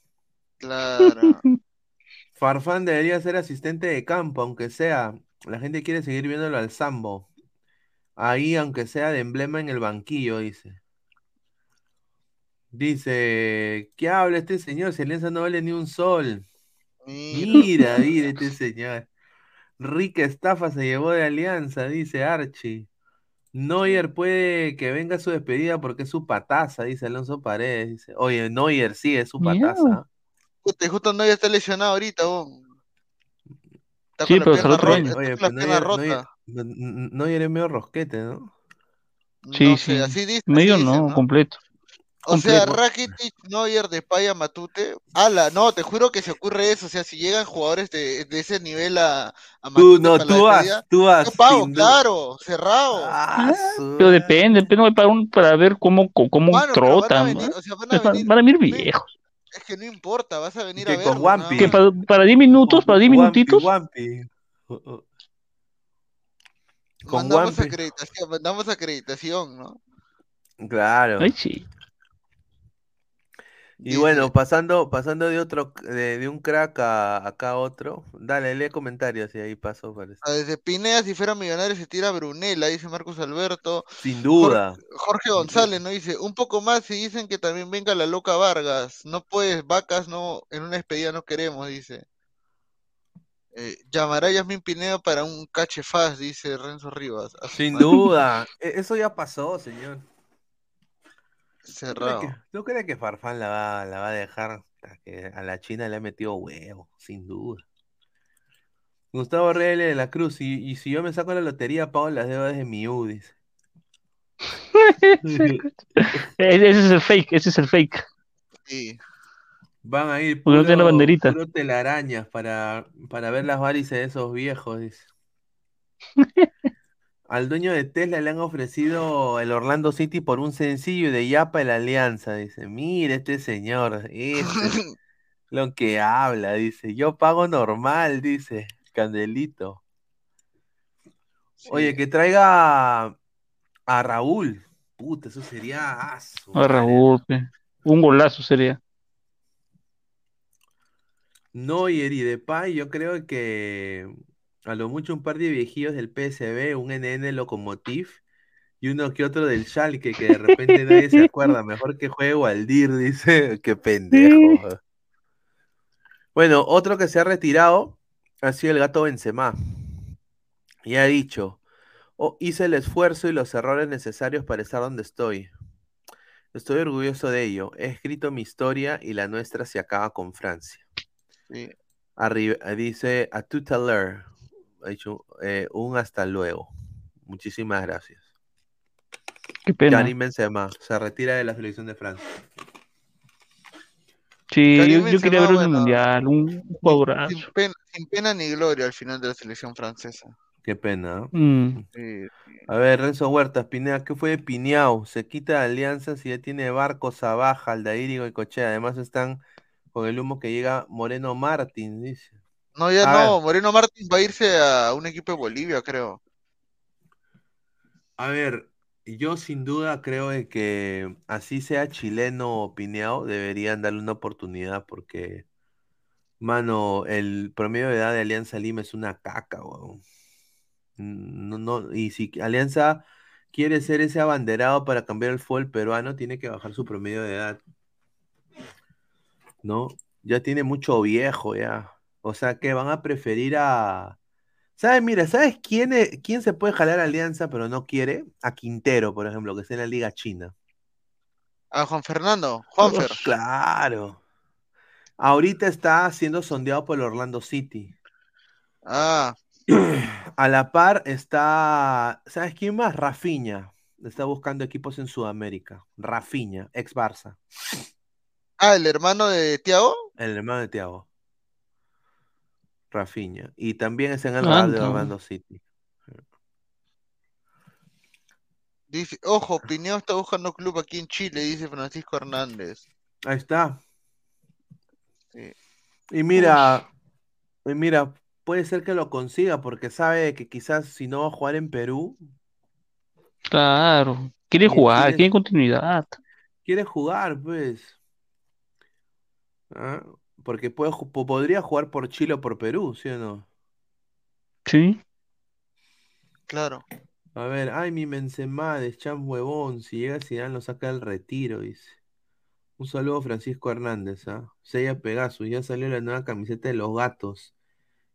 [SPEAKER 6] Claro.
[SPEAKER 5] Farfán debería ser asistente de campo, aunque sea. La gente quiere seguir viéndolo al Sambo. Ahí, aunque sea de emblema en el banquillo, dice. Dice, ¿qué habla este señor? Si Alianza no vale ni un sol. Mira, mira este señor. Rica estafa se llevó de Alianza, dice Archie. Neuer puede que venga a su despedida porque es su pataza, dice Alonso Paredes. Dice, Oye, Neuer sí es su pataza.
[SPEAKER 6] Justo no ya está lesionado ahorita, vos. Está
[SPEAKER 7] Sí,
[SPEAKER 6] con la
[SPEAKER 7] pero el
[SPEAKER 6] pierna
[SPEAKER 7] otro
[SPEAKER 6] rota,
[SPEAKER 7] año.
[SPEAKER 6] está
[SPEAKER 5] Oye,
[SPEAKER 6] con la
[SPEAKER 5] pero
[SPEAKER 6] pierna
[SPEAKER 5] Neuer, Neuer,
[SPEAKER 6] rota.
[SPEAKER 5] Neuer es medio rosquete, ¿no?
[SPEAKER 7] Sí,
[SPEAKER 6] No
[SPEAKER 7] sí.
[SPEAKER 6] sé, así dice,
[SPEAKER 7] Medio
[SPEAKER 6] así dicen,
[SPEAKER 7] no,
[SPEAKER 6] ¿no?
[SPEAKER 7] completo.
[SPEAKER 6] O sea,
[SPEAKER 7] completo.
[SPEAKER 6] Rakitic, Neuer, Depay, Matute. Ala, no, te juro que se ocurre eso. O sea, si llegan jugadores de, de ese nivel a, a
[SPEAKER 5] Tú,
[SPEAKER 6] Matute
[SPEAKER 5] no,
[SPEAKER 6] para la
[SPEAKER 5] tú vas, tú vas.
[SPEAKER 6] yo pago, claro, cerrado.
[SPEAKER 5] Ah,
[SPEAKER 7] Pero depende, depende para, un, para ver cómo, cómo
[SPEAKER 6] pero van a venir,
[SPEAKER 7] ¿no?
[SPEAKER 6] o sea, van a venir,
[SPEAKER 7] van a venir
[SPEAKER 6] no-
[SPEAKER 7] viejos.
[SPEAKER 6] es que no importa, vas a venir
[SPEAKER 5] Que
[SPEAKER 6] a
[SPEAKER 5] con
[SPEAKER 6] verlo,
[SPEAKER 5] Wampi.
[SPEAKER 6] nada
[SPEAKER 7] Que
[SPEAKER 6] más.
[SPEAKER 7] para, para 10 minutos, para 10
[SPEAKER 5] Wampi,
[SPEAKER 7] minutitos.
[SPEAKER 5] Wampi. Con
[SPEAKER 6] Mandamos acreditación, mandamos acreditación, ¿no?
[SPEAKER 5] Claro.
[SPEAKER 7] Ay, sí.
[SPEAKER 5] Y bueno, pasando, pasando de otro, de, de un crack a acá a otro. Dale, lee comentarios y ahí paso. parece.
[SPEAKER 6] Ah, Desde Pineda, si fuera millonario, se tira Brunella, dice Marcos Alberto.
[SPEAKER 5] Sin duda.
[SPEAKER 6] Jorge, Jorge González, ¿no? Dice, un poco más y dicen que también venga la loca Vargas. No puedes, vacas, no, en una despedida no queremos, dice. Eh, llamará a Yasmin Pineda para un cache fast, dice Renzo Rivas.
[SPEAKER 5] Sin
[SPEAKER 6] madre.
[SPEAKER 5] duda. E- Eso ya pasó, señor. ¿Tú crees
[SPEAKER 6] Cerrado.
[SPEAKER 5] que, tú crees que Farfán la va, la va a dejar? Que a la China le ha metido huevo, sin duda. Gustavo Real de la Cruz, y, y si yo me saco la lotería, pago las deudas de mi U, dice.
[SPEAKER 7] Ese ese es el fake, ese es el fake.
[SPEAKER 6] Sí.
[SPEAKER 5] Van a ir
[SPEAKER 7] Porque no tiene la
[SPEAKER 5] puro,
[SPEAKER 7] banderita.
[SPEAKER 5] puro telarañas para, para ver las varices de esos viejos, dice. Al dueño de Tesla le han ofrecido el Orlando City por un sencillo y de Yapa el Alianza, dice. Mire este señor, este es lo que habla, dice. Yo pago normal, dice. Candelito. Oye, que traiga a, a Raúl. Puta, eso sería su
[SPEAKER 7] A. Raúl, pe. un golazo sería.
[SPEAKER 5] Neuer y Depay, yo creo que a lo mucho un par de viejillos del PSV, un NN Lokomotiv y uno que otro del Schalke que de repente nadie se acuerda. Mejor que juegue Waldir, dice. Qué pendejo. Bueno, otro que se ha retirado ha sido el gato Benzema. Y ha dicho, "Oh, hice el esfuerzo y los errores necesarios para estar donde estoy. Estoy orgulloso de ello. He escrito mi historia y la nuestra se acaba con Francia.
[SPEAKER 6] Sí.
[SPEAKER 5] Arriba, dice a l'heure. Ha dicho, eh, un hasta luego. Muchísimas gracias.
[SPEAKER 7] Qué pena.
[SPEAKER 5] Karim Benzema se retira de la selección de Francia.
[SPEAKER 7] Sí,
[SPEAKER 6] Karim
[SPEAKER 7] yo, yo quería el
[SPEAKER 6] bueno,
[SPEAKER 7] mundial, un
[SPEAKER 6] Sin
[SPEAKER 7] jugadorazo.
[SPEAKER 6] pena, sin pena ni gloria al final de la selección francesa.
[SPEAKER 5] Qué pena. ¿eh?
[SPEAKER 7] Mm.
[SPEAKER 6] Sí.
[SPEAKER 5] A ver, Renzo Huertas, Pineda, ¿qué fue de Piñao? Se quita de alianzas y ya tiene Barcos, Sabaja, Aldair y Goicochea. Además están con el humo que llega Moreno Martín, dice.
[SPEAKER 6] No, ya
[SPEAKER 5] A
[SPEAKER 6] no,
[SPEAKER 5] ver.
[SPEAKER 6] Moreno Martín va a irse a un equipo de Bolivia, creo.
[SPEAKER 5] A ver, yo sin duda creo de que así sea chileno o Piñao, deberían darle una oportunidad porque, mano, el promedio de edad de Alianza Lima es una caca, weón. No, no, y si Alianza quiere ser ese abanderado para cambiar el fútbol peruano, tiene que bajar su promedio de edad. ¿No? Ya tiene mucho viejo, ya. O sea que van a preferir a. ¿Sabes? Mira, ¿sabes quién, es- quién se puede jalar a Alianza pero no quiere? A Quintero, por ejemplo, que está en la Liga China.
[SPEAKER 6] A Juan Fernando, Juanfer.
[SPEAKER 5] Claro. Ahorita está siendo sondeado por el Orlando City.
[SPEAKER 6] Ah,
[SPEAKER 5] A la par está. ¿Sabes quién más? Rafinha. Está buscando equipos en Sudamérica. Rafinha, ex Barça.
[SPEAKER 6] Ah, el hermano de Tiago.
[SPEAKER 5] El hermano de Thiago. Rafinha. Y también está en el
[SPEAKER 7] Ah,
[SPEAKER 5] radar de. Orlando City.
[SPEAKER 6] Dice, ojo, Pineo está buscando club aquí en Chile, dice Francisco Hernández.
[SPEAKER 5] Ahí está.
[SPEAKER 6] Sí.
[SPEAKER 5] Y mira, y mira, puede ser que lo consiga porque sabe que quizás si no va a jugar en Perú,
[SPEAKER 7] Claro. Quiere jugar,
[SPEAKER 5] tienes-
[SPEAKER 7] quiere continuidad.
[SPEAKER 5] quiere jugar, pues. ¿Ah? Porque puede, ju- po- podría jugar por Chile o por Perú, ¿sí o no?
[SPEAKER 7] Sí.
[SPEAKER 6] Claro.
[SPEAKER 5] A ver, ay, mi Benzema, de Champ huevón, si llega Zidane lo saca del retiro, dice. Un saludo a Francisco Hernández, ¿ah? Sella Pegasus, ya salió la nueva camiseta de los gatos.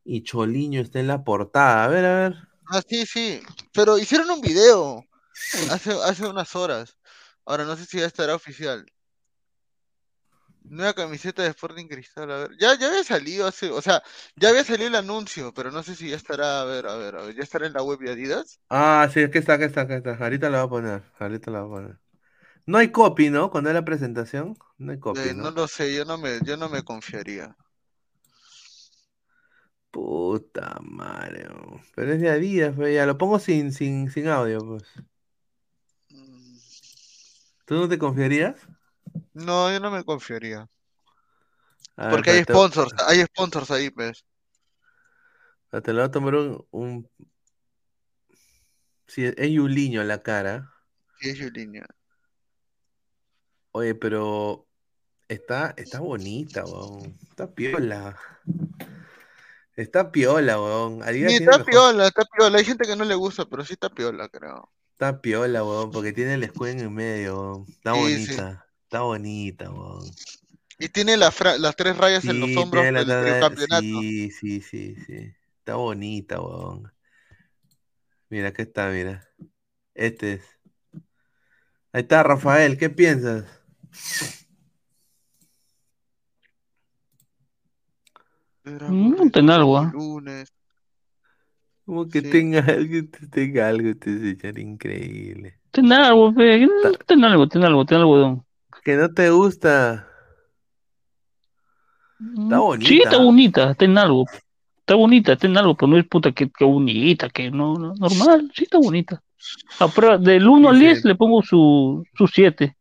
[SPEAKER 5] Y Choliño está en la portada. A ver, a ver.
[SPEAKER 6] Ah, sí, sí. Pero hicieron un video hace, hace unas horas. Ahora no sé si ya estará oficial. Nueva camiseta de Sporting Cristal, a ver. Ya, ya había salido hace, o sea, ya había salido el anuncio, pero no sé si ya estará, a ver, a ver, a ver, ya estará en la web de Adidas.
[SPEAKER 5] Ah, sí, aquí está, aquí está, aquí está. Ahorita la voy a poner. Ahorita la voy a poner. No hay copy, ¿no? Cuando es la presentación. No hay copy,
[SPEAKER 6] Eh, no
[SPEAKER 5] ¿no?
[SPEAKER 6] lo sé, yo no me, yo no me confiaría.
[SPEAKER 5] Puta madre. Pero es de Adidas, pues, ya lo pongo sin, sin, sin audio, pues.
[SPEAKER 6] Mm,
[SPEAKER 5] ¿Tú no te confiarías?
[SPEAKER 6] No, yo no me confiaría. Porque hay sponsors, hay sponsors ahí, pues.
[SPEAKER 5] Te lo voy a tomar un, un... Sí, es Yuliño la cara.
[SPEAKER 6] Sí, es Juliña.
[SPEAKER 5] Oye, pero está, está bonita, weón. Está piola. Está piola, weón.
[SPEAKER 6] Sí, está
[SPEAKER 5] mejor-
[SPEAKER 6] piola, está piola. Hay gente que no le gusta, pero sí está piola, creo.
[SPEAKER 5] Está piola, weón, porque tiene el escudo en el medio, weón. Está
[SPEAKER 6] Sí,
[SPEAKER 5] bonita. Está bonita, weón.
[SPEAKER 6] Y tiene la las tres rayas en los hombros del, campeonato.
[SPEAKER 5] Sí, sí, sí, sí. Está bonita, weón. Mira, acá está, mira. Este es. Ahí está, Rafael, ¿qué piensas?
[SPEAKER 7] Mm, ten algo, ¿ah?
[SPEAKER 6] Lunes.
[SPEAKER 5] Como que
[SPEAKER 6] Sí.
[SPEAKER 5] tenga algo, tenga algo, este señor increíble.
[SPEAKER 7] Ten algo, pe. Ten algo, ten algo, ten algodón.
[SPEAKER 5] Que no te gusta. Está bonita.
[SPEAKER 7] Sí, está bonita, ten algo. Está bonita, ten algo, pero no es puta que, que bonita, que no, no, normal, sí está bonita. A prueba, del 1 al
[SPEAKER 5] Dice-
[SPEAKER 7] 10 le pongo su, su 7.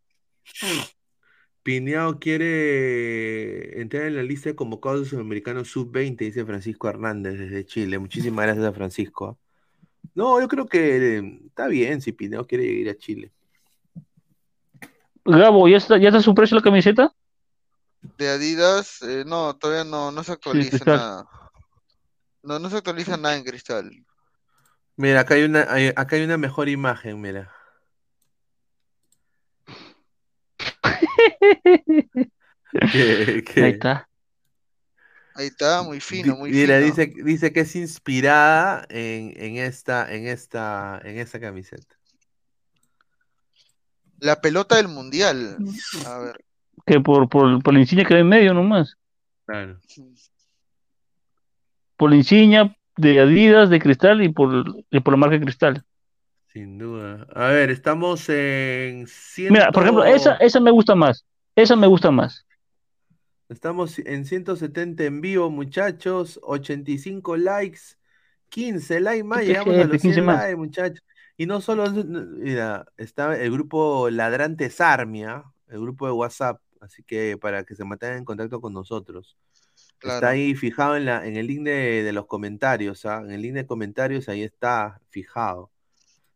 [SPEAKER 5] Pineao quiere entrar en la lista de convocados sudamericanos sub-20, dice Francisco Hernández desde Chile. Muchísimas gracias a Francisco. No, yo creo que eh, está bien si Pineao quiere ir a Chile.
[SPEAKER 7] Gabo, ¿ya está, ¿ya está su precio la camiseta?
[SPEAKER 6] De Adidas, eh, no, todavía no, no se actualiza nada. No, no se actualiza nada en cristal.
[SPEAKER 5] Mira, acá hay una, hay- acá hay una mejor imagen, mira. ¿Qué- qué?
[SPEAKER 7] Ahí está.
[SPEAKER 6] Ahí está, muy fino, muy
[SPEAKER 5] Mira,
[SPEAKER 6] fino.
[SPEAKER 5] dice, dice que es inspirada en, en esta, en esta, en esta camiseta.
[SPEAKER 6] La pelota del mundial. A ver,
[SPEAKER 7] Que por, por, por la insignia que hay en medio nomás.
[SPEAKER 5] Claro.
[SPEAKER 7] Por la insignia de Adidas, de Cristal y por, y por la marca Cristal.
[SPEAKER 5] Sin duda. A ver, estamos en
[SPEAKER 7] Mira, por ejemplo, esa, esa me gusta más. Esa me gusta más.
[SPEAKER 5] Estamos en 170 en vivo, muchachos. 85 likes. 15 likes más. Llegamos a los
[SPEAKER 7] 15
[SPEAKER 5] 100
[SPEAKER 7] más.
[SPEAKER 5] likes, muchachos. Y no solo, mira, está el grupo Ladrantes Armia, el grupo de WhatsApp. Así que para que se mantengan en contacto con nosotros. Está ahí fijado en, la, en el link de, de los comentarios. ¿ah? En el link de comentarios ahí está fijado.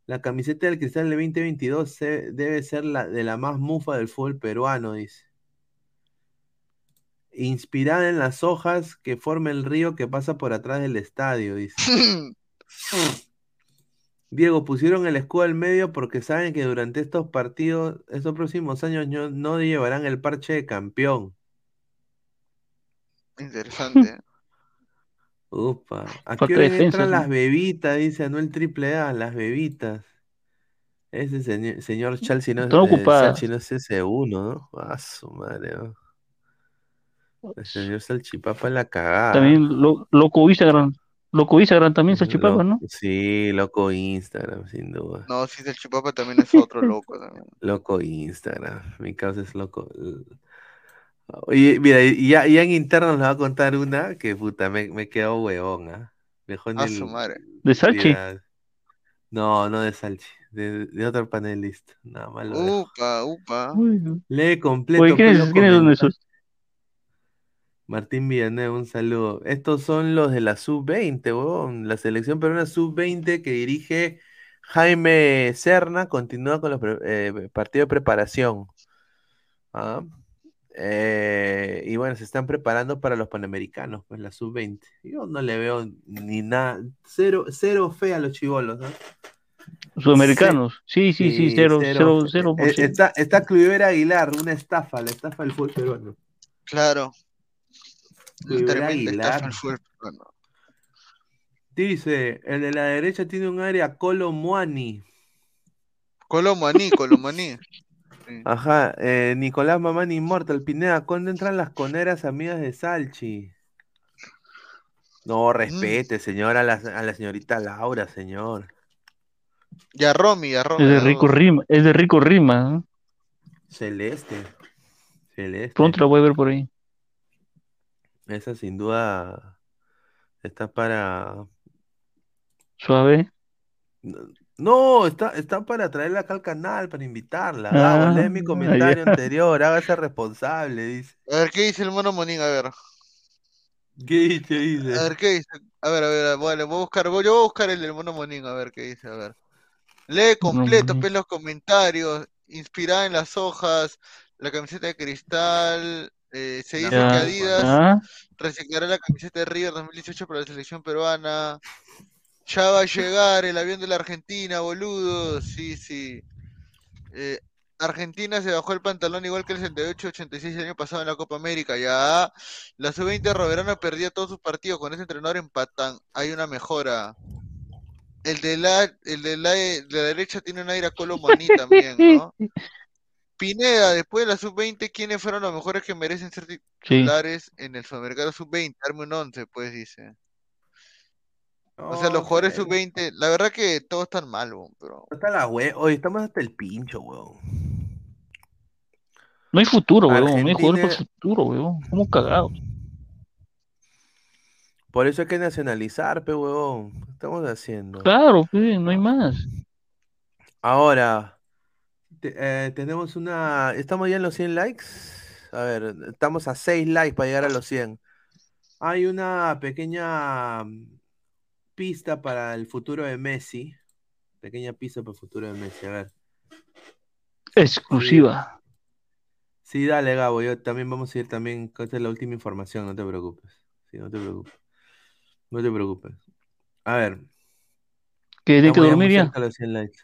[SPEAKER 5] La camiseta del Cristal del 2022 se- debe ser la de la más mufa del fútbol peruano, dice. Inspirada en las hojas que forma el río que pasa por atrás del estadio, dice. Diego, pusieron el escudo al medio porque saben que durante estos partidos, estos próximos años no, no llevarán el parche de campeón.
[SPEAKER 6] Interesante.
[SPEAKER 5] Upa. ¿A qué hora entran las bebitas? Dice Anuel Triple A, las bebitas. Ese señor, señor Chalsi no, eh, no es ese uno, ¿no? Ah, su madre, ¿no? El señor Salchipapa es la cagada.
[SPEAKER 7] También lo, loco Instagram. Loco Instagram también se chipaba,
[SPEAKER 5] Lo-
[SPEAKER 7] ¿no?
[SPEAKER 5] Sí, loco Instagram, sin duda.
[SPEAKER 6] No, sí, el chipapa también es otro loco también.
[SPEAKER 5] Loco Instagram. Mi causa es loco. Oye, mira, y ya, ya en interno nos va a contar una que puta, me, me quedó huevón, ¿ah? El-
[SPEAKER 6] su madre.
[SPEAKER 7] ¿De Salchi?
[SPEAKER 5] Mira, No, no de Salchi, de, de otro panelista. Nada más.
[SPEAKER 6] Upa, upa.
[SPEAKER 5] Lee completo.
[SPEAKER 7] Oye, ¿quiénes,
[SPEAKER 5] pues,
[SPEAKER 7] ¿quiénes son
[SPEAKER 5] comenta-
[SPEAKER 7] esos?
[SPEAKER 5] Martín Villanueva, un saludo. Estos son los de la sub-20, huevón. La selección peruana sub-20 que dirige Jaime Serna continúa con los pre- eh, partidos de preparación. ¿ah? Eh, y bueno, se están preparando para los panamericanos, pues la sub-20. Yo no le veo ni nada, cero, cero fe a los chivolos, ¿no?
[SPEAKER 7] Sudamericanos. Sí, sí, sí, cero, cero, cero por
[SPEAKER 5] Eh,
[SPEAKER 7] ciento.
[SPEAKER 5] Está, está Cluivera Aguilar, una estafa, la estafa del fútbol peruano.
[SPEAKER 6] Claro. Estafa
[SPEAKER 5] Aguilar.
[SPEAKER 6] el peruano.
[SPEAKER 5] Dice, el de la derecha tiene un área Colo Muani.
[SPEAKER 6] Colomaní, Colomaní.
[SPEAKER 5] Ajá, eh, Nicolás Mamani Immortal, Pineda, ¿cuándo entran las coneras amigas de Salchi? No, respete, señor, a la, a la señorita Laura, señor.
[SPEAKER 6] Y a Romy, y a Romy.
[SPEAKER 7] Es de Rico. Rima, es de Rico Rima. ¿no?
[SPEAKER 5] Celeste. Celeste.
[SPEAKER 7] Pronto la voy a ver por ahí.
[SPEAKER 5] Esa sin duda está para...
[SPEAKER 7] Suave.
[SPEAKER 5] No, está, está para traerla acá al canal, para invitarla.
[SPEAKER 7] Ah,
[SPEAKER 5] lee mi comentario anterior, hágase responsable, dice.
[SPEAKER 6] A ver, ¿qué dice el mono Monín? A ver.
[SPEAKER 5] ¿Qué dice? dice?
[SPEAKER 6] A ver, ¿qué dice? A ver, a ver, vale, voy a buscar, voy, yo voy a buscar el del mono Monín, a ver qué dice, a ver. Lee completo,
[SPEAKER 7] Monín.
[SPEAKER 6] pues los comentarios, inspirada en las hojas, la camiseta de cristal, eh, se dice
[SPEAKER 7] Ya.
[SPEAKER 6] que Adidas
[SPEAKER 7] Ah.
[SPEAKER 6] reciclará la camiseta de River 2018 para la selección peruana. Ya va a llegar el avión de la Argentina, boludo. Sí, sí. Eh, Argentina se bajó el pantalón igual que el 78-86 el año pasado en la Copa América. Ya. La sub-20 Roverano perdía todos sus partidos. Con ese entrenador empatan. Hay una mejora. El de la, el de la, de la derecha tiene un aire a Colo Maní también, ¿no? Pineda, después de la sub-20, ¿quiénes fueron los mejores que merecen ser titulares en el Sudamericano sub-20? Darme un 11, pues, dice. O sea, los jugadores
[SPEAKER 5] Ok.
[SPEAKER 6] sub-20, la verdad que todos están mal, weón, pero...
[SPEAKER 5] Está la hue- Oye, estamos hasta el pincho, weón.
[SPEAKER 7] No hay futuro, weón. No hay jugadores para el futuro, weón. Como cagados.
[SPEAKER 5] Por eso hay que nacionalizar, pe, huevón. ¿Qué estamos haciendo?
[SPEAKER 7] Claro, pues, no hay más.
[SPEAKER 5] Ahora, te- eh, tenemos una... ¿Estamos ya en los 100 likes? A ver, estamos a 6 likes para llegar a los 100. Hay una pequeña mm, pista para el futuro de Messi. Pequeña pista para el futuro de Messi, a ver.
[SPEAKER 7] Exclusiva.
[SPEAKER 5] Sí, dale, Gabo, yo también vamos a ir también, esta es la última información, no te preocupes. Sí, no te preocupes. No te preocupes. A ver.
[SPEAKER 7] ¿Que tiene que dormir ya?
[SPEAKER 5] de los 100 likes.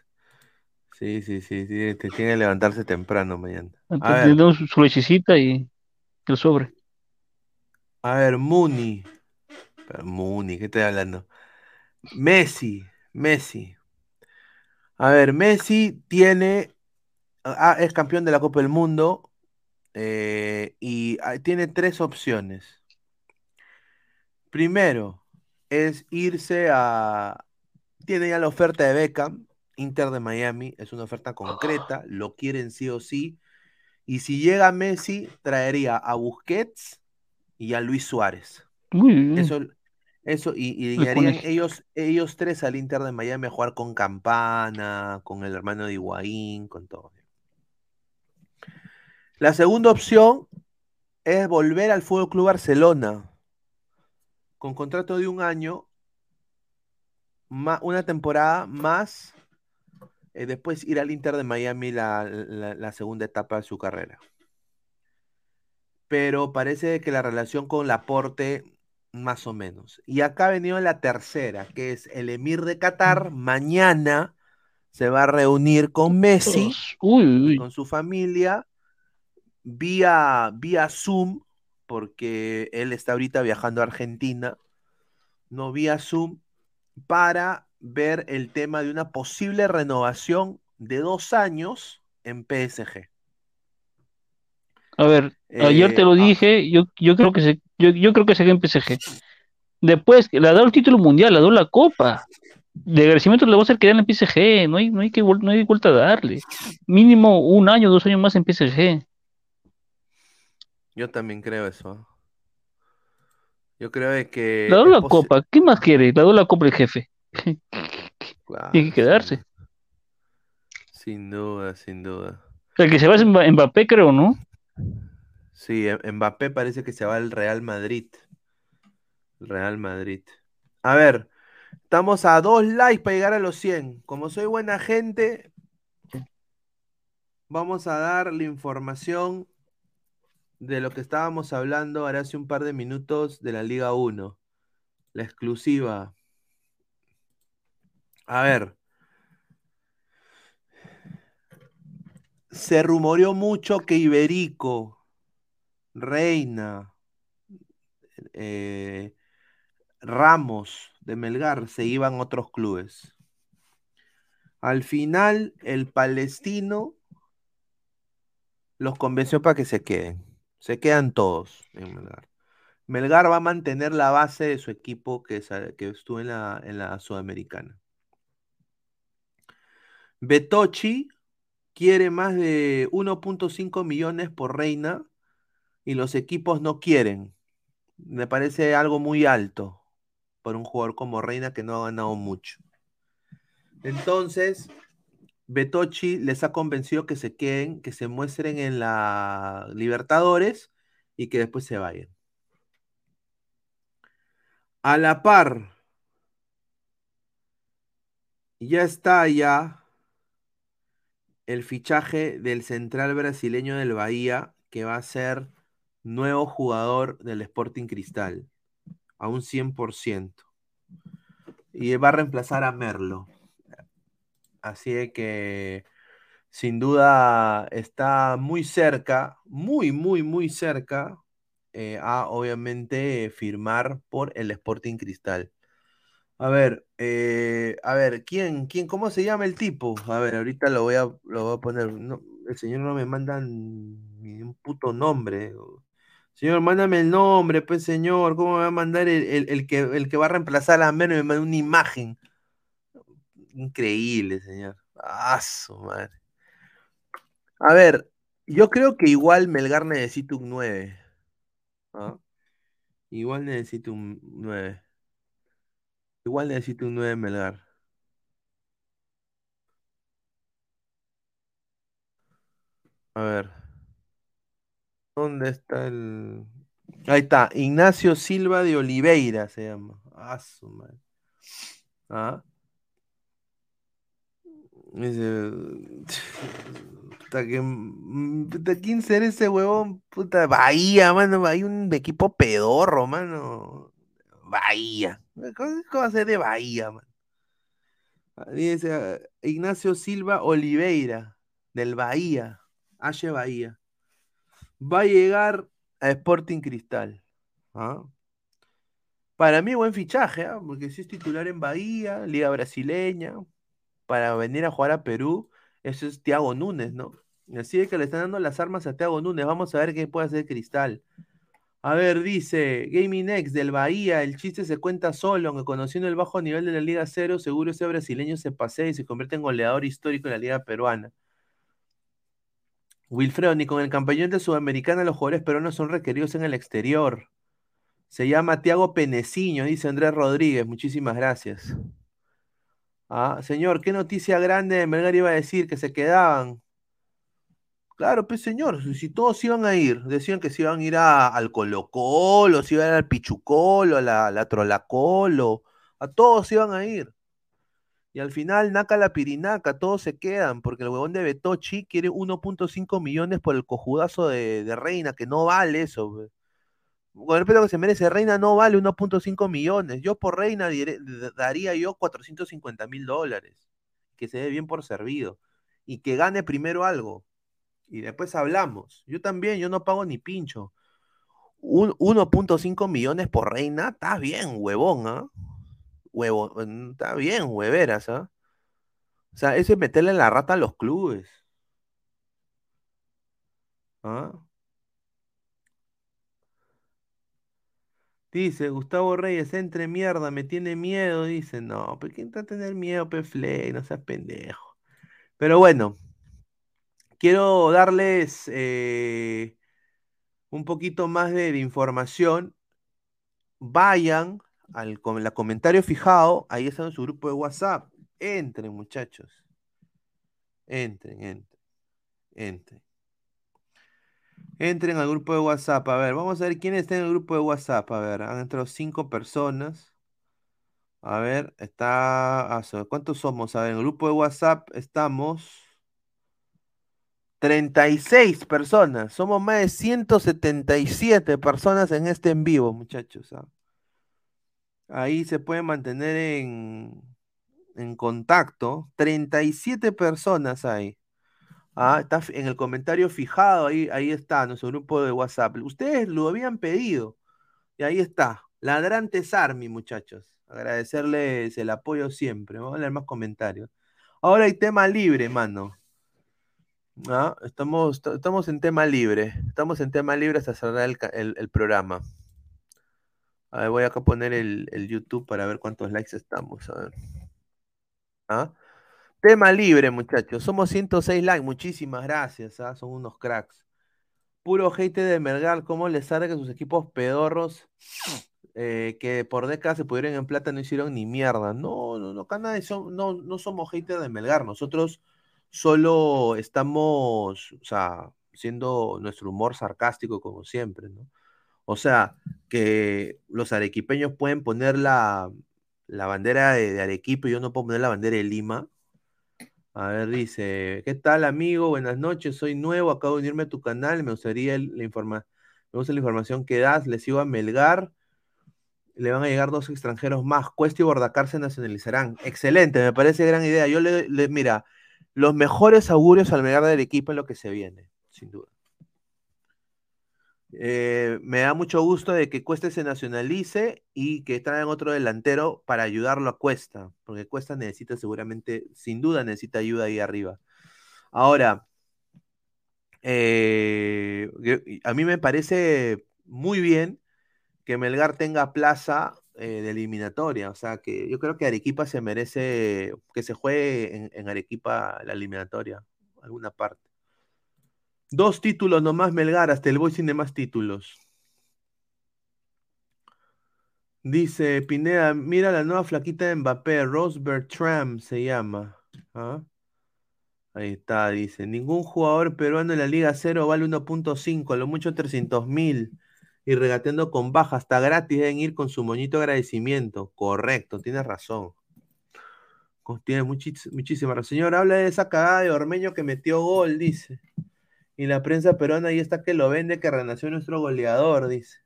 [SPEAKER 5] Sí, sí, sí, sí, te tiene que levantarse temprano mañana. A ver,
[SPEAKER 7] tenemos su lechecita y el sobre.
[SPEAKER 5] a ver, Muni. Pero Muni, ¿qué estoy hablando? Messi, Messi. A ver, Messi tiene, ah, es campeón de la Copa del Mundo eh, y tiene tres opciones. Primero es irse a, tiene ya la oferta de Beckham, Inter de Miami, es una oferta concreta, lo quieren sí o sí. Y si llega Messi, traería a Busquets y a Luis Suárez. Eso, eso, y, y
[SPEAKER 7] Le
[SPEAKER 5] llegarían ellos, ellos tres al Inter de Miami a jugar con Campana, con el hermano de Higuaín, con todo. La segunda opción es volver al Fútbol Club Barcelona con contrato de un año, una temporada más, eh, después ir al Inter de Miami la, la- la segunda etapa de su carrera. Pero parece que la relación con Laporte, más o menos. Y acá ha venido la tercera, que es el Emir de Qatar, mañana se va a reunir con Messi,
[SPEAKER 7] Uy, uy, uy.
[SPEAKER 5] con su familia, vía, vía Zoom, porque él está ahorita viajando a Argentina, no vía Zoom, para ver el tema de una posible renovación de dos años en PSG.
[SPEAKER 7] A ver, ayer te
[SPEAKER 5] Eh,
[SPEAKER 7] lo
[SPEAKER 5] ah,
[SPEAKER 7] dije, yo, yo creo que se, yo, yo creo que se queda en PSG. Después, le ha dado el título mundial, le ha dado la copa. De agradecimiento le va a hacer quedar en PSG, no hay, no hay que no hay vuelta a darle. Mínimo un año, dos años más en PSG.
[SPEAKER 5] yo también creo eso. Yo creo que
[SPEAKER 7] Le ha dado la copa, ¿qué más quiere? Le ha dado la copa el jefe. Tiene que quedarse.
[SPEAKER 5] Sin duda, sin duda.
[SPEAKER 7] El que se va es Mba- Mbappé, creo, ¿no?
[SPEAKER 5] Sí, M- Mbappé parece que se va al Real Madrid. Real Madrid. A ver, estamos a dos likes para llegar a los 100. Como soy buena gente, vamos a dar la información de lo que estábamos hablando ahora hace un par de minutos de la Liga 1. La exclusiva. A ver. Se rumoreó mucho que Iberico, Reina, eh, Ramos de Melgar se iban a otros clubes. Al final, el palestino los convenció para que se queden. Se quedan todos en Melgar. Melgar va a mantener la base de su equipo que, que estuvo en la, en la Sudamericana. Betochi quiere más de 1.5 millones por Reina y los equipos no quieren. Me parece algo muy alto para un jugador como Reina que no ha ganado mucho. Entonces, Betochi les ha convencido que se queden, que se muestren en la Libertadores y que después se vayan. A la par, ya está ya el fichaje del central brasileño del Bahía, que va a ser nuevo jugador del Sporting Cristal, a un 100%. Y va a reemplazar a Merlo. Así que, sin duda, está muy cerca, muy, muy, muy cerca, eh, a obviamente firmar por el Sporting Cristal. A ver, eh, a ver, ¿quién, quién, cómo se llama el tipo? A ver, ahorita lo voy a, lo voy a poner. No, el señor no me manda ni un puto nombre. Señor, mándame el nombre, pues señor. ¿Cómo me va a mandar el, el- que, el que va a reemplazar a Mero? Me manda una imagen. Increíble, señor. Ah, su madre. A ver, yo creo que igual Melgar necesita un 9. ¿ah? Igual necesita un 9. Igual necesita un 9 Melgar. A ver. ¿Dónde está el...? Ahí está. Ignacio Silva de Oliveira se llama. Ah, su madre. Ah. Dice, Puta, mm, ¿quién será ese huevón? Puta, Bahía, mano. Hay un equipo pedorro, mano. Bahía. ¿Cómo ser de Bahía, mano? Ah, Dice ah, Ignacio Silva Oliveira, del Bahía. H Bahía. Va a llegar a Sporting Cristal. ¿ah? Para mí, buen fichaje, ¿ah? porque si es titular en Bahía, Liga Brasileña, para venir a jugar a Perú, eso es Thiago Núñez, ¿no? Así es que le están dando las armas a Thiago Núñez. Vamos a ver qué puede hacer Cristal. A ver, dice Gaming X del Bahía, el chiste se cuenta solo, aunque conociendo el bajo nivel de la Liga Cero, seguro ese brasileño se pasea y se convierte en goleador histórico en la Liga Peruana. Wilfredo, ni con el campeón de Sudamericana los jugadores peruanos son requeridos en el exterior. Se llama Tiago Peneciño, dice Andrés Rodríguez. Muchísimas gracias. Ah, señor, ¿qué noticia grande de Melgar iba a decir que se quedaban? Claro, pues señor, si- todos iban a ir, decían que se iban a ir a- al Colo Colo, se iban al Pichucolo, a la, la Trolacolo, a todos iban a ir. Y al final, Naca la Pirinaca, todos se quedan, porque el huevón de Betochi quiere 1.5 millones por el cojudazo de, Reina, que no vale eso. Con el respeto que se merece, Reina no vale 1.5 millones. Yo por Reina daría yo 450 mil dólares. Que se dé bien por servido. Y que gane primero algo. Y después hablamos. Yo también, yo no pago ni pincho. un- 1.5 millones por reina, está bien, huevón, ¿ah? Mm, está bien, hueveras, ¿ah? O sea, eso es meterle la rata a los clubes. ¿Ah? Dice Gustavo Reyes, entre mierda, me tiene miedo. Dice, no, ¿quién te va a tener miedo, Pefle? No seas pendejo. Pero bueno, quiero darles eh, un poquito más de, información. Vayan al la comentario fijado, ahí está en su grupo de WhatsApp. Entren, muchachos. Entren, entren, entren. Entren al grupo de WhatsApp. A ver, vamos a ver quién está en el grupo de WhatsApp. A ver, han entrado cinco personas. A ver, está. ah, ¿Cuántos somos? A ver, en el grupo de WhatsApp estamos 36 personas. Somos más de 177 personas en este en vivo, muchachos. ¿ah? Ahí se pueden mantener en, en contacto. 37 personas hay. Ah, está en el comentario fijado, ahí, ahí está, nuestro grupo de WhatsApp. Ustedes lo habían pedido. Y ahí está. Ladrantes Army, muchachos. Agradecerles el apoyo siempre. Vamos a leer más comentarios. Ahora hay tema libre, mano. Estamos, estamos en tema libre. Estamos en tema libre hasta cerrar el, el- programa. A ver, voy acá a poner el, el YouTube para ver cuántos likes estamos. A ver. ¿Ah? Tema libre, muchachos. Somos 106 likes. Muchísimas gracias. ¿ah? Son unos cracks. Puro hate de Melgar. ¿Cómo les sale que sus equipos pedorros eh, que por décadas se pudieron en plata no hicieron ni mierda? No, no, no, acá nadie no, no somos haters de Melgar. Nosotros solo estamos, o sea, siendo nuestro humor sarcástico como siempre, ¿no? O sea, que los arequipeños pueden poner la, la bandera de, de Arequipa y yo no puedo poner la bandera de Lima. A ver, dice, ¿qué tal amigo? Buenas noches, soy nuevo, acabo de unirme a tu canal, me gustaría el- la informa me gusta la información que das, les sigo a Melgar, le van a llegar dos extranjeros más, Cuesta y Bordacar se nacionalizarán. Excelente, me parece gran idea. Yo le, le- mira, los mejores augurios al Melgar del equipo en lo que se viene, sin duda. Eh, me da mucho gusto de que Cuesta se nacionalice y que traigan otro delantero para ayudarlo a Cuesta, porque Cuesta necesita seguramente, sin duda necesita ayuda ahí arriba. Ahora, eh, a mí me parece muy bien que Melgar tenga plaza eh, de eliminatoria, o sea que yo creo que Arequipa se merece que se juegue en, Arequipa la eliminatoria, alguna parte. Dos títulos nomás Melgar, hasta el Boys tiene más títulos. Dice Pineda, mira la nueva flaquita de Mbappé, Rose Bertram se llama. ¿Ah? Ahí está, dice. Ningún jugador peruano en la Liga Cero vale 1.5, a lo mucho 300 mil. Y regateando con baja, hasta gratis deben ir con su moñito de agradecimiento. Correcto, tienes razón. Tiene muchísima razón. Señor, habla de esa cagada de Ormeño que metió gol, dice. Y la prensa peruana ahí está que lo vende, que renació nuestro goleador, dice.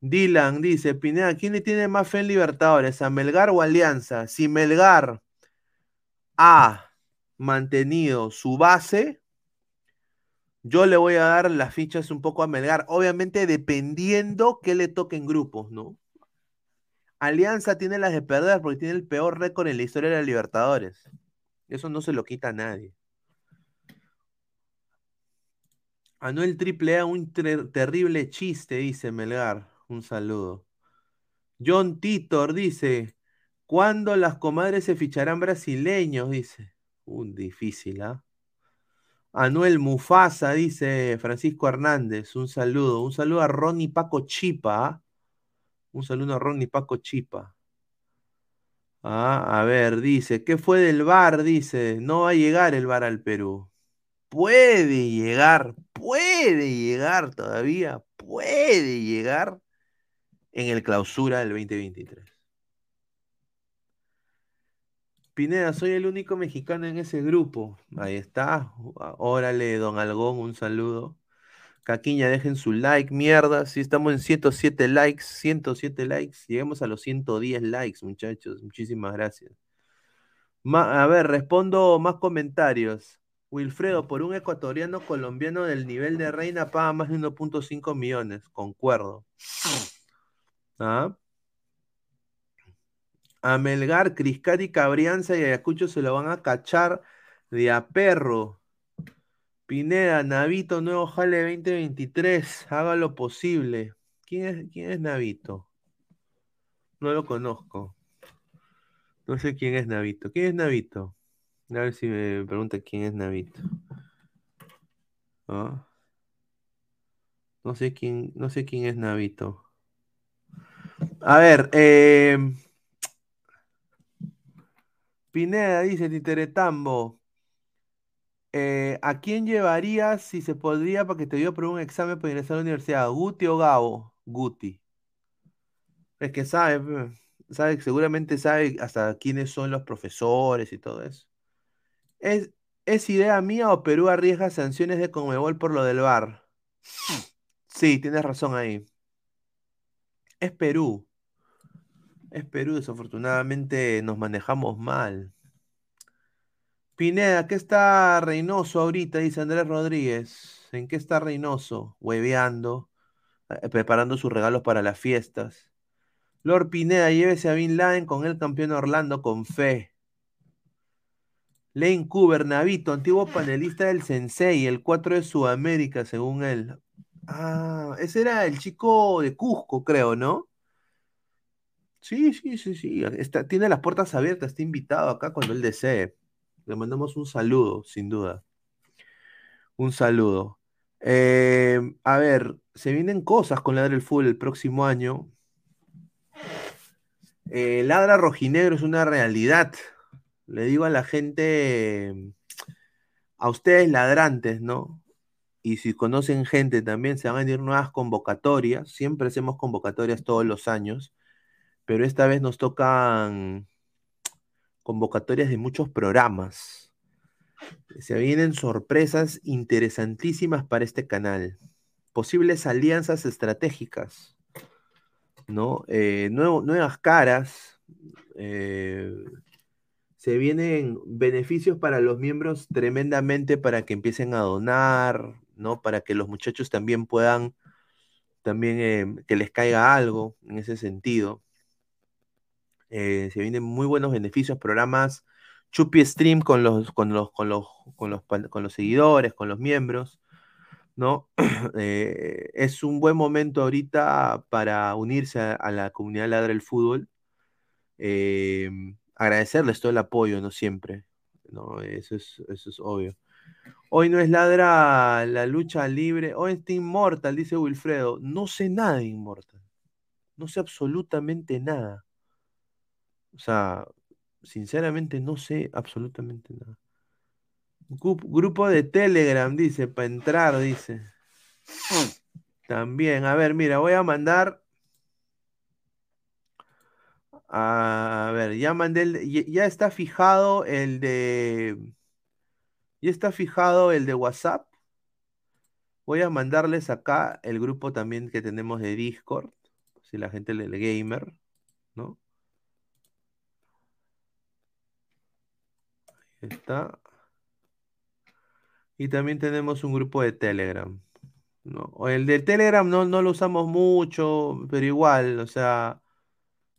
[SPEAKER 5] Dylan dice, Pineda, ¿quién le tiene más fe en Libertadores? ¿A Melgar o Alianza? Si Melgar ha mantenido su base, yo le voy a dar las fichas un poco a Melgar, obviamente dependiendo que le toquen grupos, ¿no? Alianza tiene las de perder porque tiene el peor récord en la historia de la Libertadores. Eso no se lo quita a nadie. Anuel Triple A, un ter- terrible chiste, dice Melgar. Un saludo. John Titor dice, ¿cuándo las comadres se ficharán brasileños? Dice. Un difícil, ¿ah? Anuel Mufasa, dice Francisco Hernández. Un saludo. Un saludo a Ronnie Paco Chipa. ¿ah? Un saludo a Ronnie Paco Chipa. Ah, a ver, dice, ¿qué fue del VAR? Dice, no va a llegar el VAR al Perú. Puede llegar, puede llegar todavía, puede llegar en el clausura del 2023. Pineda, soy el único mexicano en ese grupo. Ahí está. Órale, don Algón, un saludo. Caquiña, dejen su like, mierda. Si estamos en 107 likes, 107 likes. Lleguemos a los 110 likes, muchachos. Muchísimas gracias. A ver, respondo más comentarios. Wilfredo, por un ecuatoriano colombiano del nivel de reina paga más de 1.5 millones. Concuerdo. ¿Ah? A Melgar, Criscati, Cabrianza y Ayacucho se lo van a cachar de a perro. Pineda, Navito, nuevo Jale 2023. Haga lo posible. ¿Quién es, quién es Navito? No lo conozco. No sé quién es Navito. ¿Quién es Navito? A ver si me pregunta quién es Navito. Ah. No sé quién, no sé quién es Navito. A ver, eh, Pineda dice Titeretambo. eh, ¿a quién llevarías si se podría para que te dio por un examen para ingresar a la universidad? ¿Guti o Gabo? Guti. Es que sabe, sabe, seguramente sabe hasta quiénes son los profesores y todo eso. ¿Es, es idea mía o Perú arriesga sanciones de Conmebol por lo del VAR? Sí, tienes razón ahí. Es Perú. Es Perú, desafortunadamente nos manejamos mal. Pineda, ¿qué está Reynoso ahorita? Dice Andrés Rodríguez. ¿En qué está Reynoso? Hueveando, eh, preparando sus regalos para las fiestas. Lord Pineda, llévese a Bin Laden con el campeón Orlando con fe. Lane Cooper, Navito, antiguo panelista del Sensei, el 4 de Sudamérica, según él. Ah, ese era el chico de Cusco, creo, ¿no? Sí, sí, sí, sí. Está, tiene las puertas abiertas, está invitado acá cuando él desee. Le mandamos un saludo, sin duda. Un saludo. Eh, a ver, se vienen cosas con Ladra el Fútbol el próximo año. Eh, Ladra Rojinegro es una realidad. Le digo a la gente, a ustedes ladrantes, ¿no? Y si conocen gente también, se van a venir nuevas convocatorias. Siempre hacemos convocatorias todos los años, pero esta vez nos tocan convocatorias de muchos programas. Se vienen sorpresas interesantísimas para este canal. Posibles alianzas estratégicas, ¿no? Eh, nuevas caras. eh, se vienen beneficios para los miembros tremendamente para que empiecen a donar, ¿no? Para que los muchachos también puedan, también eh, que les caiga algo en ese sentido. Eh, se vienen muy buenos beneficios, programas Chupi Stream con los, con los, con los, con los, con los seguidores, con los miembros, ¿no? Eh, es un buen momento ahorita para unirse a, la comunidad Ladra el Fútbol. Eh, agradecerles todo el apoyo, ¿no? Siempre, ¿no? Eso es, eso es obvio. Hoy no es ladra la lucha libre, hoy es Team Mortal, dice Wilfredo. No sé nada de Immortal. No sé absolutamente nada. O sea, sinceramente no sé absolutamente nada. Gru- Grupo de Telegram, dice, para entrar, dice. También, a ver, mira, voy a mandar. A ver, ya mandé el, ya está fijado el de. Ya está fijado el de WhatsApp. Voy a mandarles acá el grupo también que tenemos de Discord. Si la gente le gamer, ¿no? Está. Y también tenemos un grupo de Telegram. ¿no? El de Telegram no, no lo usamos mucho, pero igual, o sea,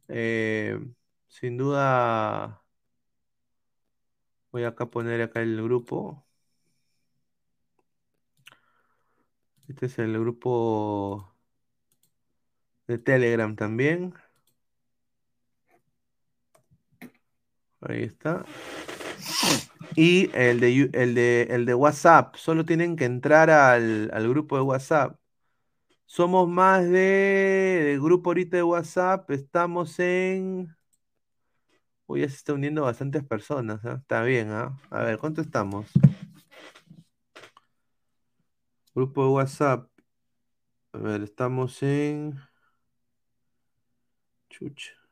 [SPEAKER 5] eh, sin duda voy acá a poner acá el grupo. Este es el grupo de Telegram también. Ahí está. Y el de, el de, el de WhatsApp, solo tienen que entrar al, al grupo de WhatsApp. Somos más de, grupo ahorita de WhatsApp, estamos en... Uy, ya se está uniendo bastantes personas, ¿ah? Está bien, ¿ah? A ver, ¿cuánto estamos? Grupo de WhatsApp. A ver, estamos en... Chucha.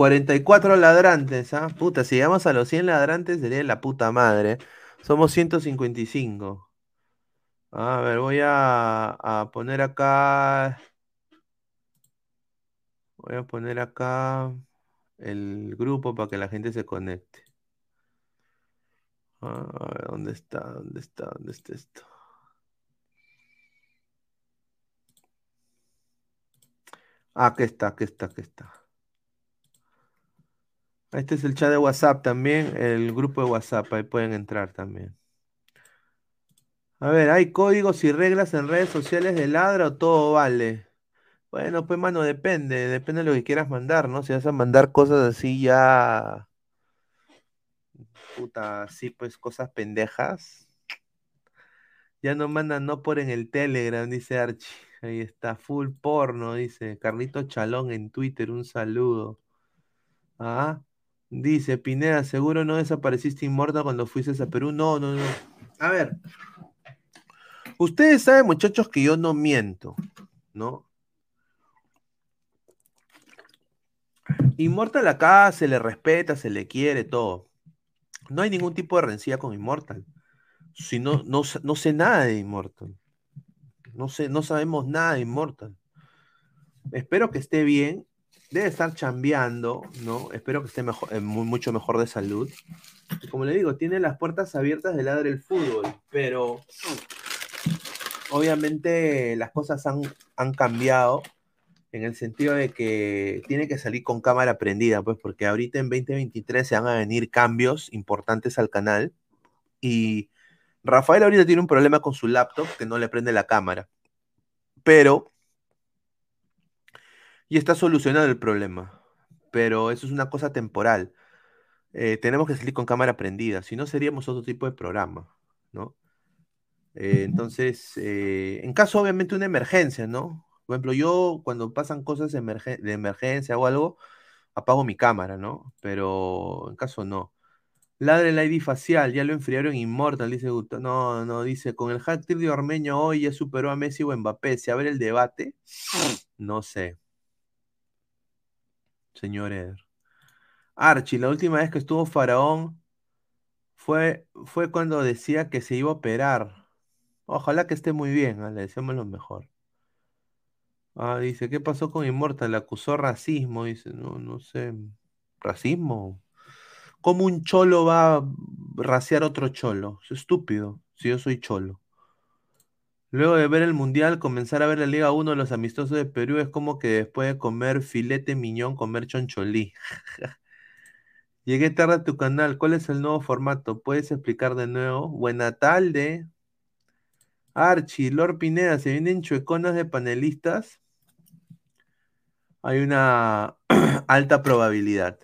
[SPEAKER 5] 44 ladrantes, ¿ah? Puta, si llegamos a los 100 ladrantes sería la puta madre. Somos 155. A ver, voy a, a poner acá. Voy a poner acá el grupo para que la gente se conecte. A ver, ¿dónde está? ¿Dónde está? ¿Dónde está esto? Ah, aquí está, aquí está, aquí está. Este es el chat de WhatsApp también, el grupo de WhatsApp, ahí pueden entrar también. A ver, ¿hay códigos y reglas en redes sociales de Ladra o todo vale? Bueno, pues mano, depende, depende de lo que quieras mandar, ¿no? Si vas a mandar cosas así ya, puta, así pues cosas pendejas, ya no mandan no por en el Telegram, dice Archie. Ahí está, full porno, dice Carlito Chalón en Twitter, un saludo. Ah, dice Pineda, seguro no desapareciste inmortal cuando fuiste a Perú. No, no, no. A ver, ustedes saben, muchachos, que yo no miento, ¿no? Immortal acá se le respeta, se le quiere, todo. No hay ningún tipo de rencilla con Immortal. Si no, no, no sé nada de Immortal. No sé, no sabemos nada de Immortal. Espero que esté bien. Debe estar chambeando, ¿no? Espero que esté eh, mu- mucho mejor de salud. Como le digo, tiene las puertas abiertas de ladre el fútbol, pero obviamente las cosas han, han cambiado en el sentido de que tiene que salir con cámara prendida, pues porque ahorita en 2023 se van a venir cambios importantes al canal y Rafael ahorita tiene un problema con su laptop que no le prende la cámara, pero y está solucionado el problema, pero eso es una cosa temporal. Eh, tenemos que salir con cámara prendida, si no seríamos otro tipo de programa, ¿no? Eh, entonces, eh, en caso obviamente una emergencia, ¿no? Por ejemplo, yo cuando pasan cosas de emergencia o algo, apago mi cámara, ¿no? Pero en caso no. Ladre el ID facial, ya lo enfriaron Immortal, dice Gustavo. No, no, dice, con el hat trick de Ormeño hoy ya superó a Messi o Mbappé. ¿Se abre el debate? No sé. Señor Eder. Archie, la última vez que estuvo Faraón fue, fue cuando decía que se iba a operar. Ojalá que esté muy bien, ah, le deseamos lo mejor. Ah, dice, ¿qué pasó con Immortal? Le acusó racismo, dice, no, no sé. ¿Racismo? ¿Cómo un cholo va a raciar otro cholo? Es estúpido, si yo soy cholo. Luego de ver el Mundial, comenzar a ver la Liga 1 de los amistosos de Perú es como que después de comer filete miñón, comer choncholí. Llegué tarde a tu canal. ¿Cuál es el nuevo formato? ¿Puedes explicar de nuevo? Buena tarde. Archie, Lord Pineda, ¿se vienen chueconas de panelistas? Hay una alta probabilidad.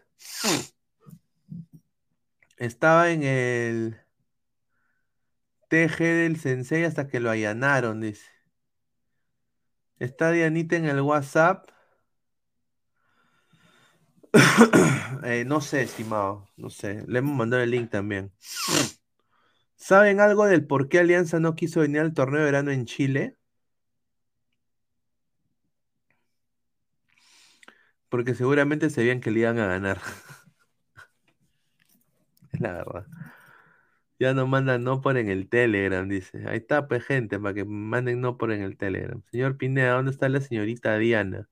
[SPEAKER 5] Estaba en el TG del Sensei hasta que lo allanaron, dice. Está Dianita en el WhatsApp. Eh, no sé, estimado, no sé. Le hemos mandado el link también. ¿Saben algo del por qué Alianza no quiso venir al torneo de verano en Chile? Porque seguramente sabían que le iban a ganar. Es la verdad. Ya no mandan no por en el Telegram, dice. Ahí está, pues, gente, para que manden no por en el Telegram. Señor Pineda, ¿dónde está la señorita Diana?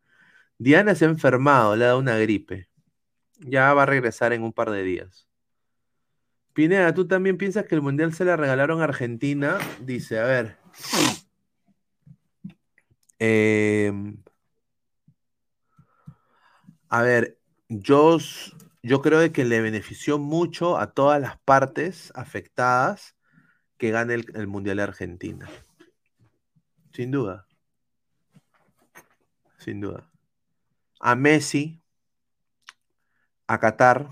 [SPEAKER 5] Diana se ha enfermado, le ha dado una gripe. Ya va a regresar en un par de días. Pineda, ¿tú también piensas que el Mundial se la regalaron a Argentina? Dice, a ver. Em, a ver, yo, yo creo que le benefició mucho a todas las partes afectadas que gane el, Mundial de Argentina. Sin duda. Sin duda. A Messi, a Qatar,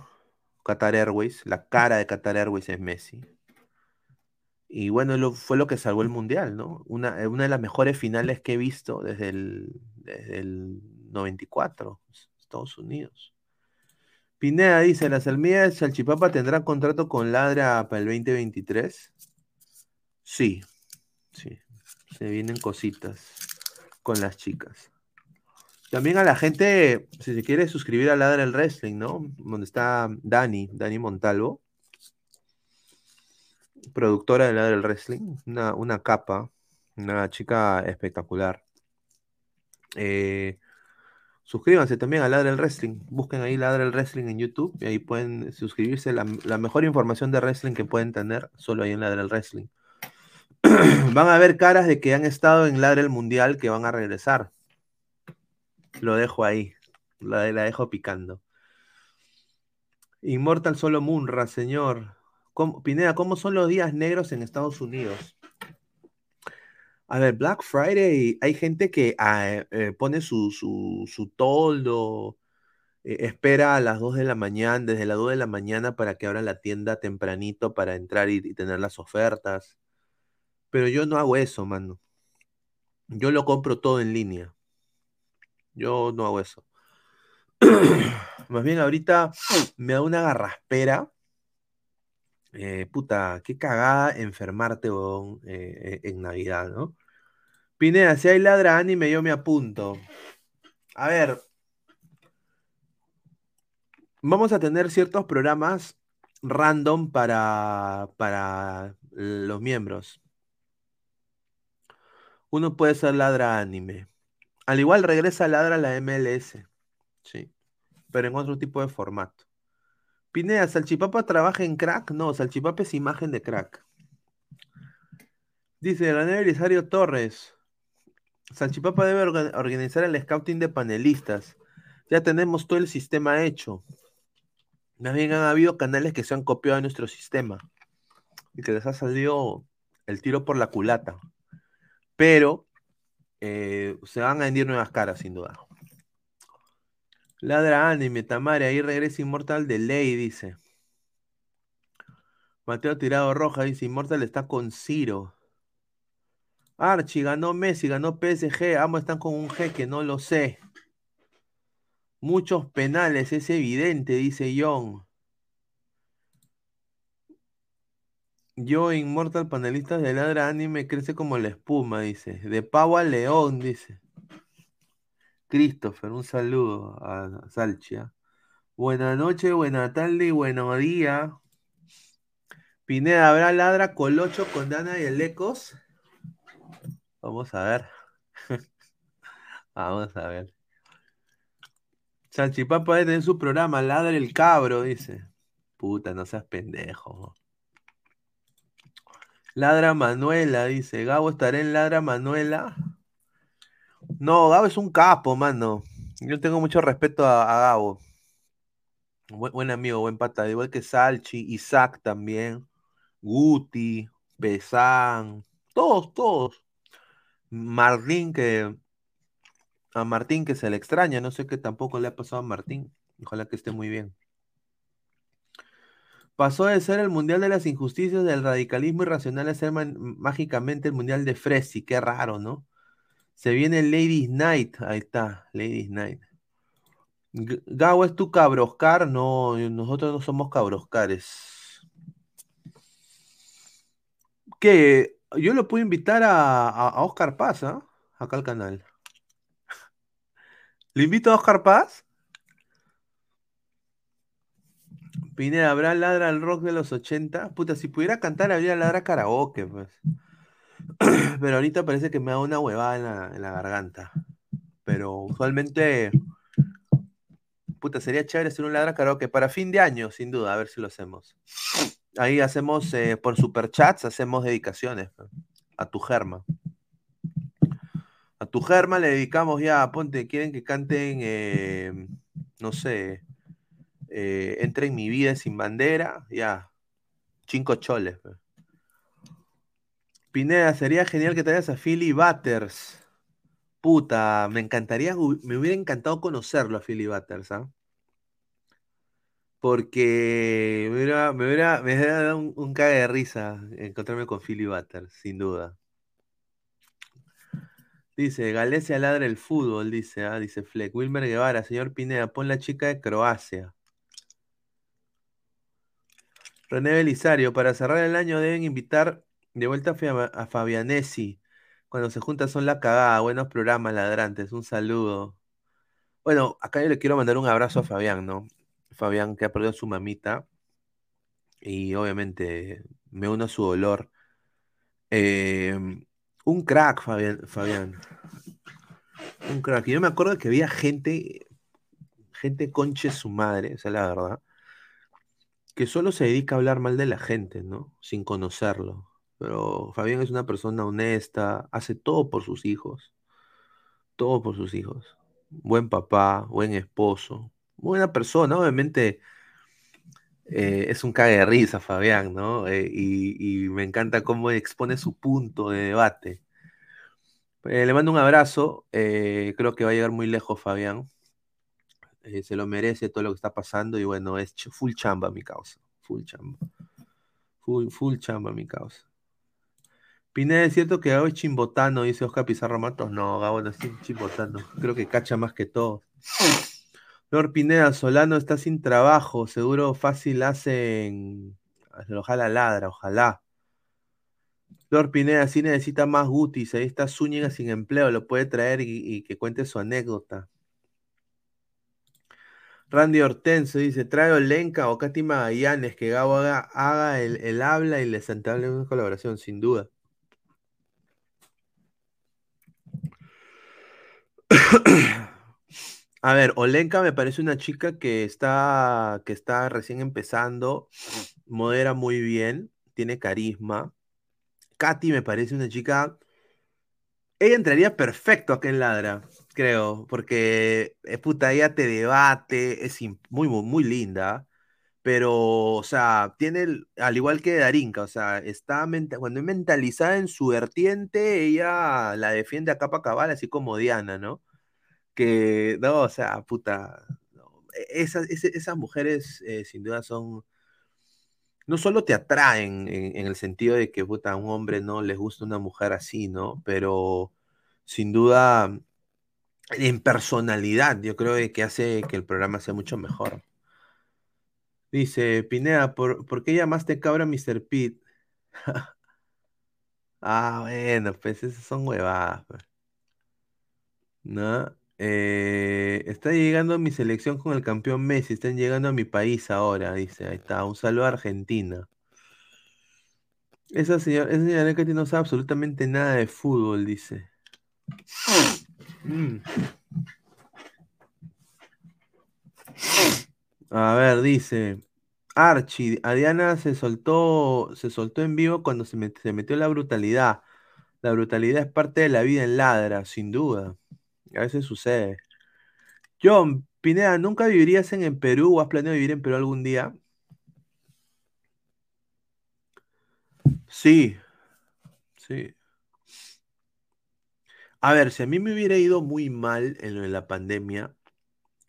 [SPEAKER 5] Qatar Airways, la cara de Qatar Airways es Messi. Y bueno, fue lo que salvó el Mundial, ¿no? Una, eh, una de las mejores finales que he visto desde el, desde el 94, Estados Unidos. Pineda dice, ¿las almillas de Salchipapa tendrán contrato con Ladra para el 2023? Sí, sí. Se vienen cositas con las chicas. También a la gente, si se quiere suscribir a Ladra el Wrestling, ¿no? Donde está Dani, Dani Montalvo, productora de Ladra el Wrestling, una, una capa, una chica espectacular. Eh, Suscríbanse también a Ladra el Wrestling. Busquen ahí Ladra el Wrestling en YouTube y ahí pueden suscribirse. La, mejor información de wrestling que pueden tener solo ahí en Ladra el Wrestling. van a ver caras de que han estado en Ladra el Mundial que van a regresar. Lo dejo ahí. La, dejo picando. Immortal solo Munra, señor. ¿Cómo- Pineda, ¿cómo son los días negros en Estados Unidos? A ver, Black Friday, hay gente que ah, eh, pone su, su, su toldo, eh, espera a las 2 de la mañana, desde las 2 de la mañana para que abra la tienda tempranito para entrar y, y tener las ofertas. Pero yo no hago eso, mano. Yo lo compro todo en línea. Yo no hago eso. Más bien ahorita me da una garraspera. Eh, puta, qué cagada enfermarte, weón, eh, eh, en Navidad, ¿no? Pineda, si hay ladra anime, yo me apunto. A ver, vamos a tener ciertos programas random para, para los miembros. Uno puede ser ladra anime. Al igual regresa ladra la MLS. Sí. Pero en otro tipo de formato. Pineda, ¿Salchipapa trabaja en crack? No, Salchipapa es imagen de crack. Dice René Belisario Torres. Salchipapa debe orga- organizar el scouting de panelistas. Ya tenemos todo el sistema hecho. Más bien han habido canales que se han copiado de nuestro sistema y que les ha salido el tiro por la culata. Pero eh, se van a venir nuevas caras, sin duda. Ladra anime, Tamare, ahí regresa Immortal de ley, dice. Mateo Tirado Roja dice, Immortal está con Ciro. Archie ganó Messi, ganó PSG, ambos están con un G que no lo sé. Muchos penales, es evidente, dice John. Yo, Immortal, panelistas de Ladra Anime, crece como la espuma, dice. De pavo a león, dice. Christopher, un saludo a Salchia. Buenas noches, buena tarde y buenos días. Pineda, ¿habrá ladra colocho con Dana y el Ecos? Vamos a ver. Vamos a ver. Salchipapa debe tener su programa, ladra el cabro, dice. Puta, no seas pendejo. Ladra Manuela, dice. Gabo estará en Ladra Manuela. No, Gabo es un capo, mano. Yo tengo mucho respeto a, Gabo. Buen amigo, buen pata. Igual que Salchi, Isaac también. Guti, Pesán. Todos, todos. Martín, que. A Martín que se le extraña. No sé qué tampoco le ha pasado a Martín. Ojalá que esté muy bien. Pasó de ser el mundial de las injusticias, del radicalismo irracional a ser mágicamente el mundial de Fresi. Qué raro, ¿no? Se viene Ladies Night. Ahí está, Ladies Night. G- Gabo, ¿es tu cabroscar? No, nosotros no somos cabroscares. ¿Qué? Yo lo puedo invitar a, a- a Oscar Paz, ¿ah? Acá al canal. ¿Le invito a Oscar Paz? Pineda, ¿habrá ladra al rock de los 80? Puta, si pudiera cantar, habría ladra karaoke, pues. Pero ahorita parece que me da una huevada en la, en la garganta. Pero usualmente, puta, sería chévere hacer un ladra karaoke para fin de año, sin duda, a ver si lo hacemos. Ahí hacemos, eh, por superchats, hacemos dedicaciones a tu germa. A tu germa le dedicamos ya, ponte, quieren que canten, eh, no sé, eh, en mi vida sin bandera, ya, cinco choles. Pineda, sería genial que traigas a Philly Butters. Puta, me encantaría, me hubiera encantado conocerlo a Philly Butters, ¿ah? Porque me hubiera, me hubiera, me dado un, un cague de risa encontrarme con Philly Butters, sin duda. Dice, Galecia ladra el fútbol, dice, ah, dice Fleck. Wilmer Guevara, señor Pineda, pon la chica de Croacia. René Belisario, para cerrar el año deben invitar de vuelta a Fabianesi. Cuando se juntan son la cagada. Buenos programas, ladrantes. Un saludo. Bueno, acá yo le quiero mandar un abrazo a Fabián, ¿no? Fabián que ha perdido a su mamita. Y obviamente me uno a su dolor. Eh, un crack, Fabián. Fabián. Un crack. Yo me acuerdo que había gente, gente conche su madre, esa es la verdad, que solo se dedica a hablar mal de la gente, ¿no? Sin conocerlo. Pero Fabián es una persona honesta, hace todo por sus hijos. Todo por sus hijos. Buen papá, buen esposo, buena persona. Obviamente eh, es un cague de risa, Fabián, ¿no? Eh, y, me encanta cómo expone su punto de debate. Eh, le mando un abrazo. creo que va a llegar muy lejos, Fabián. Se lo merece todo lo que está pasando. Y bueno, es full chamba mi causa. Full chamba. Full, full chamba mi causa. Pineda, ¿es cierto que Gabo es chimbotano? Dice Oscar Pizarro Matos. No, Gabo no es chimbotano. Creo que cacha más que todo. Lord Pineda, Solano está sin trabajo. Seguro fácil hacen. Ojalá ladra, ojalá. Lord Pineda, sí necesita más Gutis. Ahí está Zúñiga sin empleo. Lo puede traer y, que cuente su anécdota. Randy Hortense dice: trae Olenka o Katy Magallanes. Que Gabo haga, haga el, el habla y les entable una colaboración, sin duda. A ver, Olenka me parece una chica que está, que está recién empezando, modera muy bien, tiene carisma. Katy me parece una chica. Ella entraría perfecto acá en Ladra, creo, porque eh, puta, ella te debate, es muy, muy, linda, pero, o sea, tiene, al igual que Darinka, o sea, está cuando es mentalizada en su vertiente, ella la defiende a capa cabal, así como Diana, ¿no? Que, no, o sea, puta, e- esas, esas mujeres eh, sin duda son, no solo te atraen en, el sentido de que, puta, a un hombre no les gusta una mujer así, ¿no? Pero sin duda, en personalidad, yo creo que hace que el programa sea mucho mejor. Dice, Pineda, ¿por, ¿por qué llamaste cabra a Mr. Pete? Ah, bueno, pues esas son huevadas, pues, ¿no? Eh, está llegando mi selección con el campeón Messi, están llegando a mi país ahora, dice, ahí está, un saludo a Argentina. Esa señora, esa señora que no sabe absolutamente nada de fútbol, dice. Mm. A ver, dice. Archie, a Diana se soltó, se soltó en vivo cuando se, met- se metió la brutalidad. La brutalidad es parte de la vida en ladra, sin duda. A veces sucede. John, Pineda, ¿nunca vivirías en, Perú o has planeado vivir en Perú algún día? Sí, sí. A ver, si a mí me hubiera ido muy mal en lo de la pandemia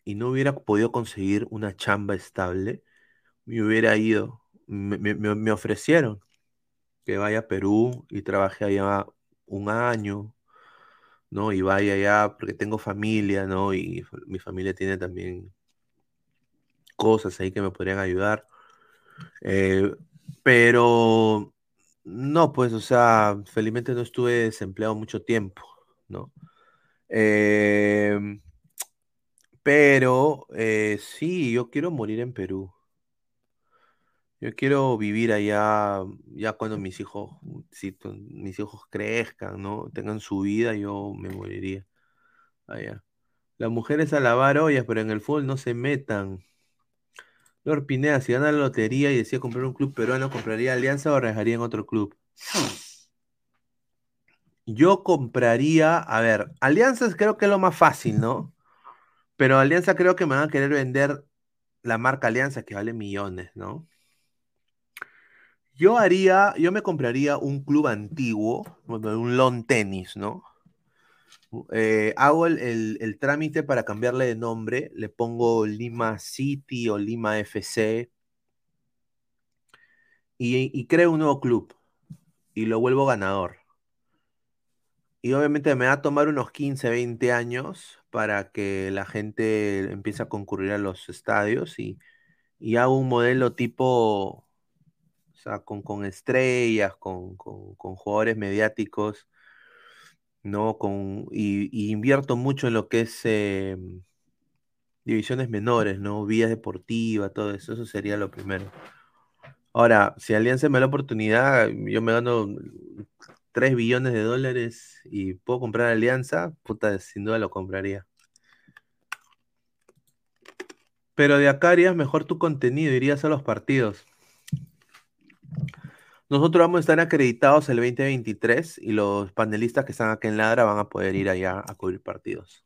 [SPEAKER 5] y no hubiera podido conseguir una chamba estable, me hubiera ido. Me- me ofrecieron que vaya a Perú y trabaje allá un año, ¿no? Y vaya allá porque tengo familia, ¿no? Y mi familia tiene también cosas ahí que me podrían ayudar. Eh, pero no, pues, o sea, felizmente no estuve desempleado mucho tiempo, ¿no? Em, pero eh, sí, yo quiero morir en Perú. Yo quiero vivir allá, ya cuando mis hijos, si mis hijos crezcan, ¿no? Tengan su vida, yo me moriría allá. Las mujeres a lavar ollas, pero en el fútbol no se metan. Lord Pineda, si gana la lotería y decía comprar un club peruano, ¿compraría Alianza o dejaría en otro club? Yo compraría, a ver, Alianzas creo que es lo más fácil, ¿no? Pero Alianza creo que me van a querer vender la marca Alianza que vale millones, ¿no? Yo haría, yo me compraría un club antiguo, un lawn tenis, ¿no? Eh, hago el, trámite para cambiarle de nombre, le pongo Lima City o Lima FC y, creo un nuevo club y lo vuelvo ganador. Y obviamente me va a tomar unos 15, 20 años para que la gente empiece a concurrir a los estadios y, hago un modelo tipo, con, con estrellas, con, con- con jugadores mediáticos, ¿no? Con, y, y invierto mucho en lo que es eh, divisiones menores, ¿no? Vías deportivas, todo eso, eso sería lo primero. Ahora, si Alianza me da la oportunidad, yo me gano 3 billones de dólares y puedo comprar Alianza, puta, sin duda lo compraría. Pero de acá harías mejor tu contenido, irías a los partidos. Nosotros vamos a estar acreditados el 2023 y los panelistas que están acá en Ladra van a poder ir allá a cubrir partidos.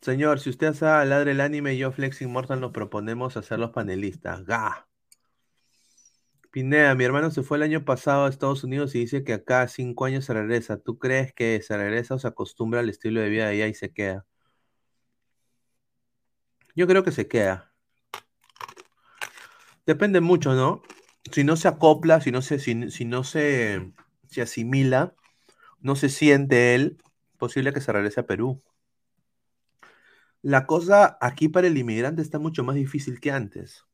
[SPEAKER 5] Señor, si usted hace Ladra el anime yo Flex Immortal nos proponemos hacer los panelistas. ¡Ga! Pineda, mi hermano se fue el año pasado a Estados Unidos y dice que acá cinco años se regresa. ¿Tú crees que se regresa o se acostumbra al estilo de vida de allá y se queda? Yo creo que se queda. Depende mucho, ¿no? Si no se acopla, si no se, si, no se, asimila, no se siente él, posible que se regrese a Perú. La cosa aquí para el inmigrante está mucho más difícil que antes.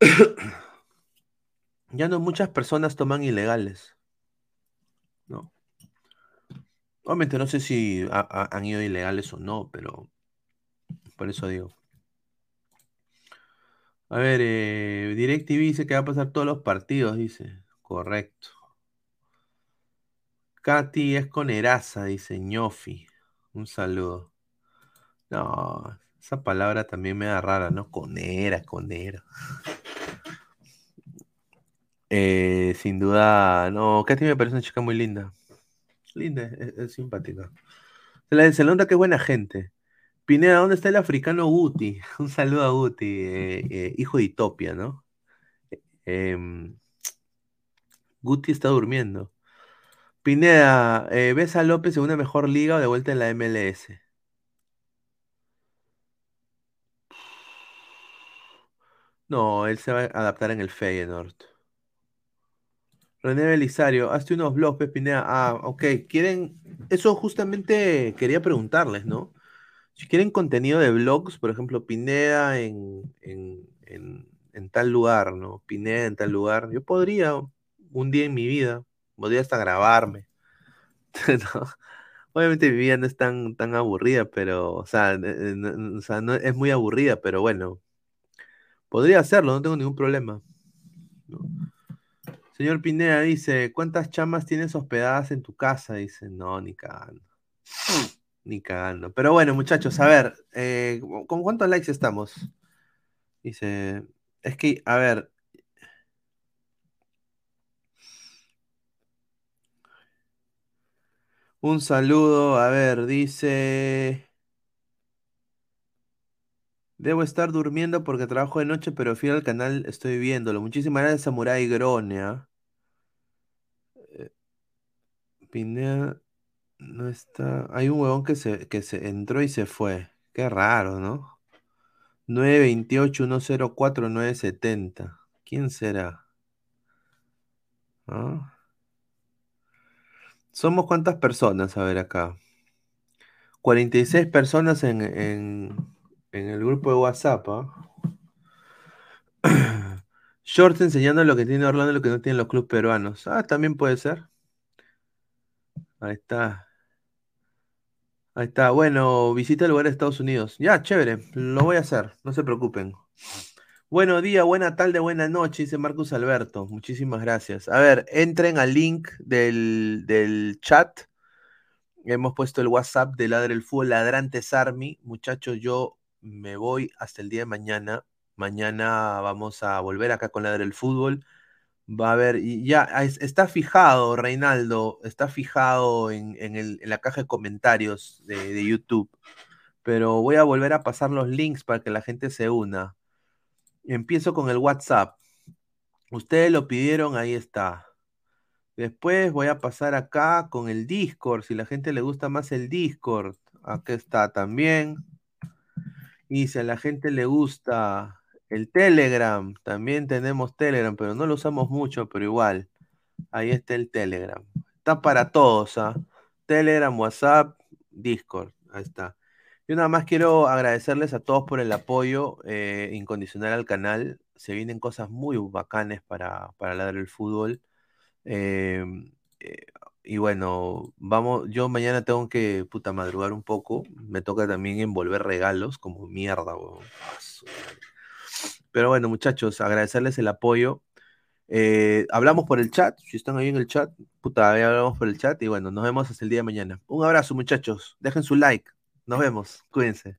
[SPEAKER 5] ya no muchas personas toman ilegales. ¿no? Obviamente no sé si ha- ha- han ido ilegales o no, pero por eso digo. A ver, eh, DirecTV dice que va a pasar todos los partidos, dice. Correcto. Katy es con Eraza, dice ñofi. Un saludo. No, esa palabra también me da rara, ¿no? Conera, conera. Eh, sin duda, no, Katy me parece una chica muy linda. Linda, es, simpática. Se la se que buena gente. Pineda, ¿dónde está el africano Guti? Un saludo a Guti, eh, eh, hijo de Itopia, ¿no? Em, Guti está durmiendo. Pineda, eh, ¿ves a López en una mejor liga o de vuelta en la MLS? No, él se va a adaptar en el Feyenoord. René Belisario, hazte unos blogs, Pineda. Ah, ok. Quieren. Eso justamente quería preguntarles, ¿no? Si quieren contenido de blogs, por ejemplo, Pineda en, en, en- en tal lugar, ¿no? Pineda en tal lugar. Yo podría, un día en mi vida, podría hasta grabarme. ¿no? Obviamente mi vida no es tan, tan aburrida, pero, o sea, no- o sea, no es muy aburrida, pero bueno, podría hacerlo, no tengo ningún problema. Señor Pineda dice, ¿cuántas chamas tienes hospedadas en tu casa? Dice, no, ni cagando. Ni cagando. Pero bueno, muchachos, a ver, eh, ¿con cuántos likes estamos? Dice, es que, a ver, un saludo, a ver, dice, debo estar durmiendo porque trabajo de noche, pero fui al canal, estoy viéndolo. Muchísimas gracias, Samurai Grone, ¿ah? Eh, Pineda no está. Hay un huevón que se, que se entró y se fue. Qué raro, ¿no? 928-104-970. ¿Quién será? ¿Ah? ¿Somos cuántas personas? A ver acá. 46 personas en, en, en el grupo de WhatsApp, ¿ah? Shorts enseñando lo que tiene Orlando y lo que no tienen los clubes peruanos. Ah, también puede ser. Ahí está. Ahí está. Bueno, visita el lugar de Estados Unidos. Ya, chévere. Lo voy a hacer. No se preocupen. Buenos días, buena tarde, buena noche, dice Marcus Alberto. Muchísimas gracias. A ver, entren al link del, del chat. Hemos puesto el WhatsApp de Ladre el Fútbol, Ladrantes Army. Muchachos, yo me voy hasta el día de mañana. Mañana vamos a volver acá con Ladre el Fútbol. Va a haber, y ya es- está fijado, Reinaldo, está fijado en, en el- en la caja de comentarios de, de YouTube. Pero voy a volver a pasar los links para que la gente se una. Empiezo con el WhatsApp. Ustedes lo pidieron, ahí está. Después voy a pasar acá con el Discord, si la gente le gusta más el Discord. Acá está también. Y si a la gente le gusta el Telegram, también tenemos Telegram, pero no lo usamos mucho, pero igual. Ahí está el Telegram. Está para todos, ¿ah? Telegram, WhatsApp, Discord. Ahí está. Yo nada más quiero agradecerles a todos por el apoyo eh, incondicional al canal. Se vienen cosas muy bacanes para, para Ladrar el Fútbol. Eh, eh, y bueno, vamos, yo mañana tengo que puta madrugar un poco. Me toca también envolver regalos como mierda, huevón. Pero bueno, muchachos, agradecerles el apoyo. Eh, hablamos por el chat, si están ahí en el chat, puta, hablamos por el chat y bueno, nos vemos hasta el día de mañana. Un abrazo muchachos, dejen su like, nos vemos, cuídense.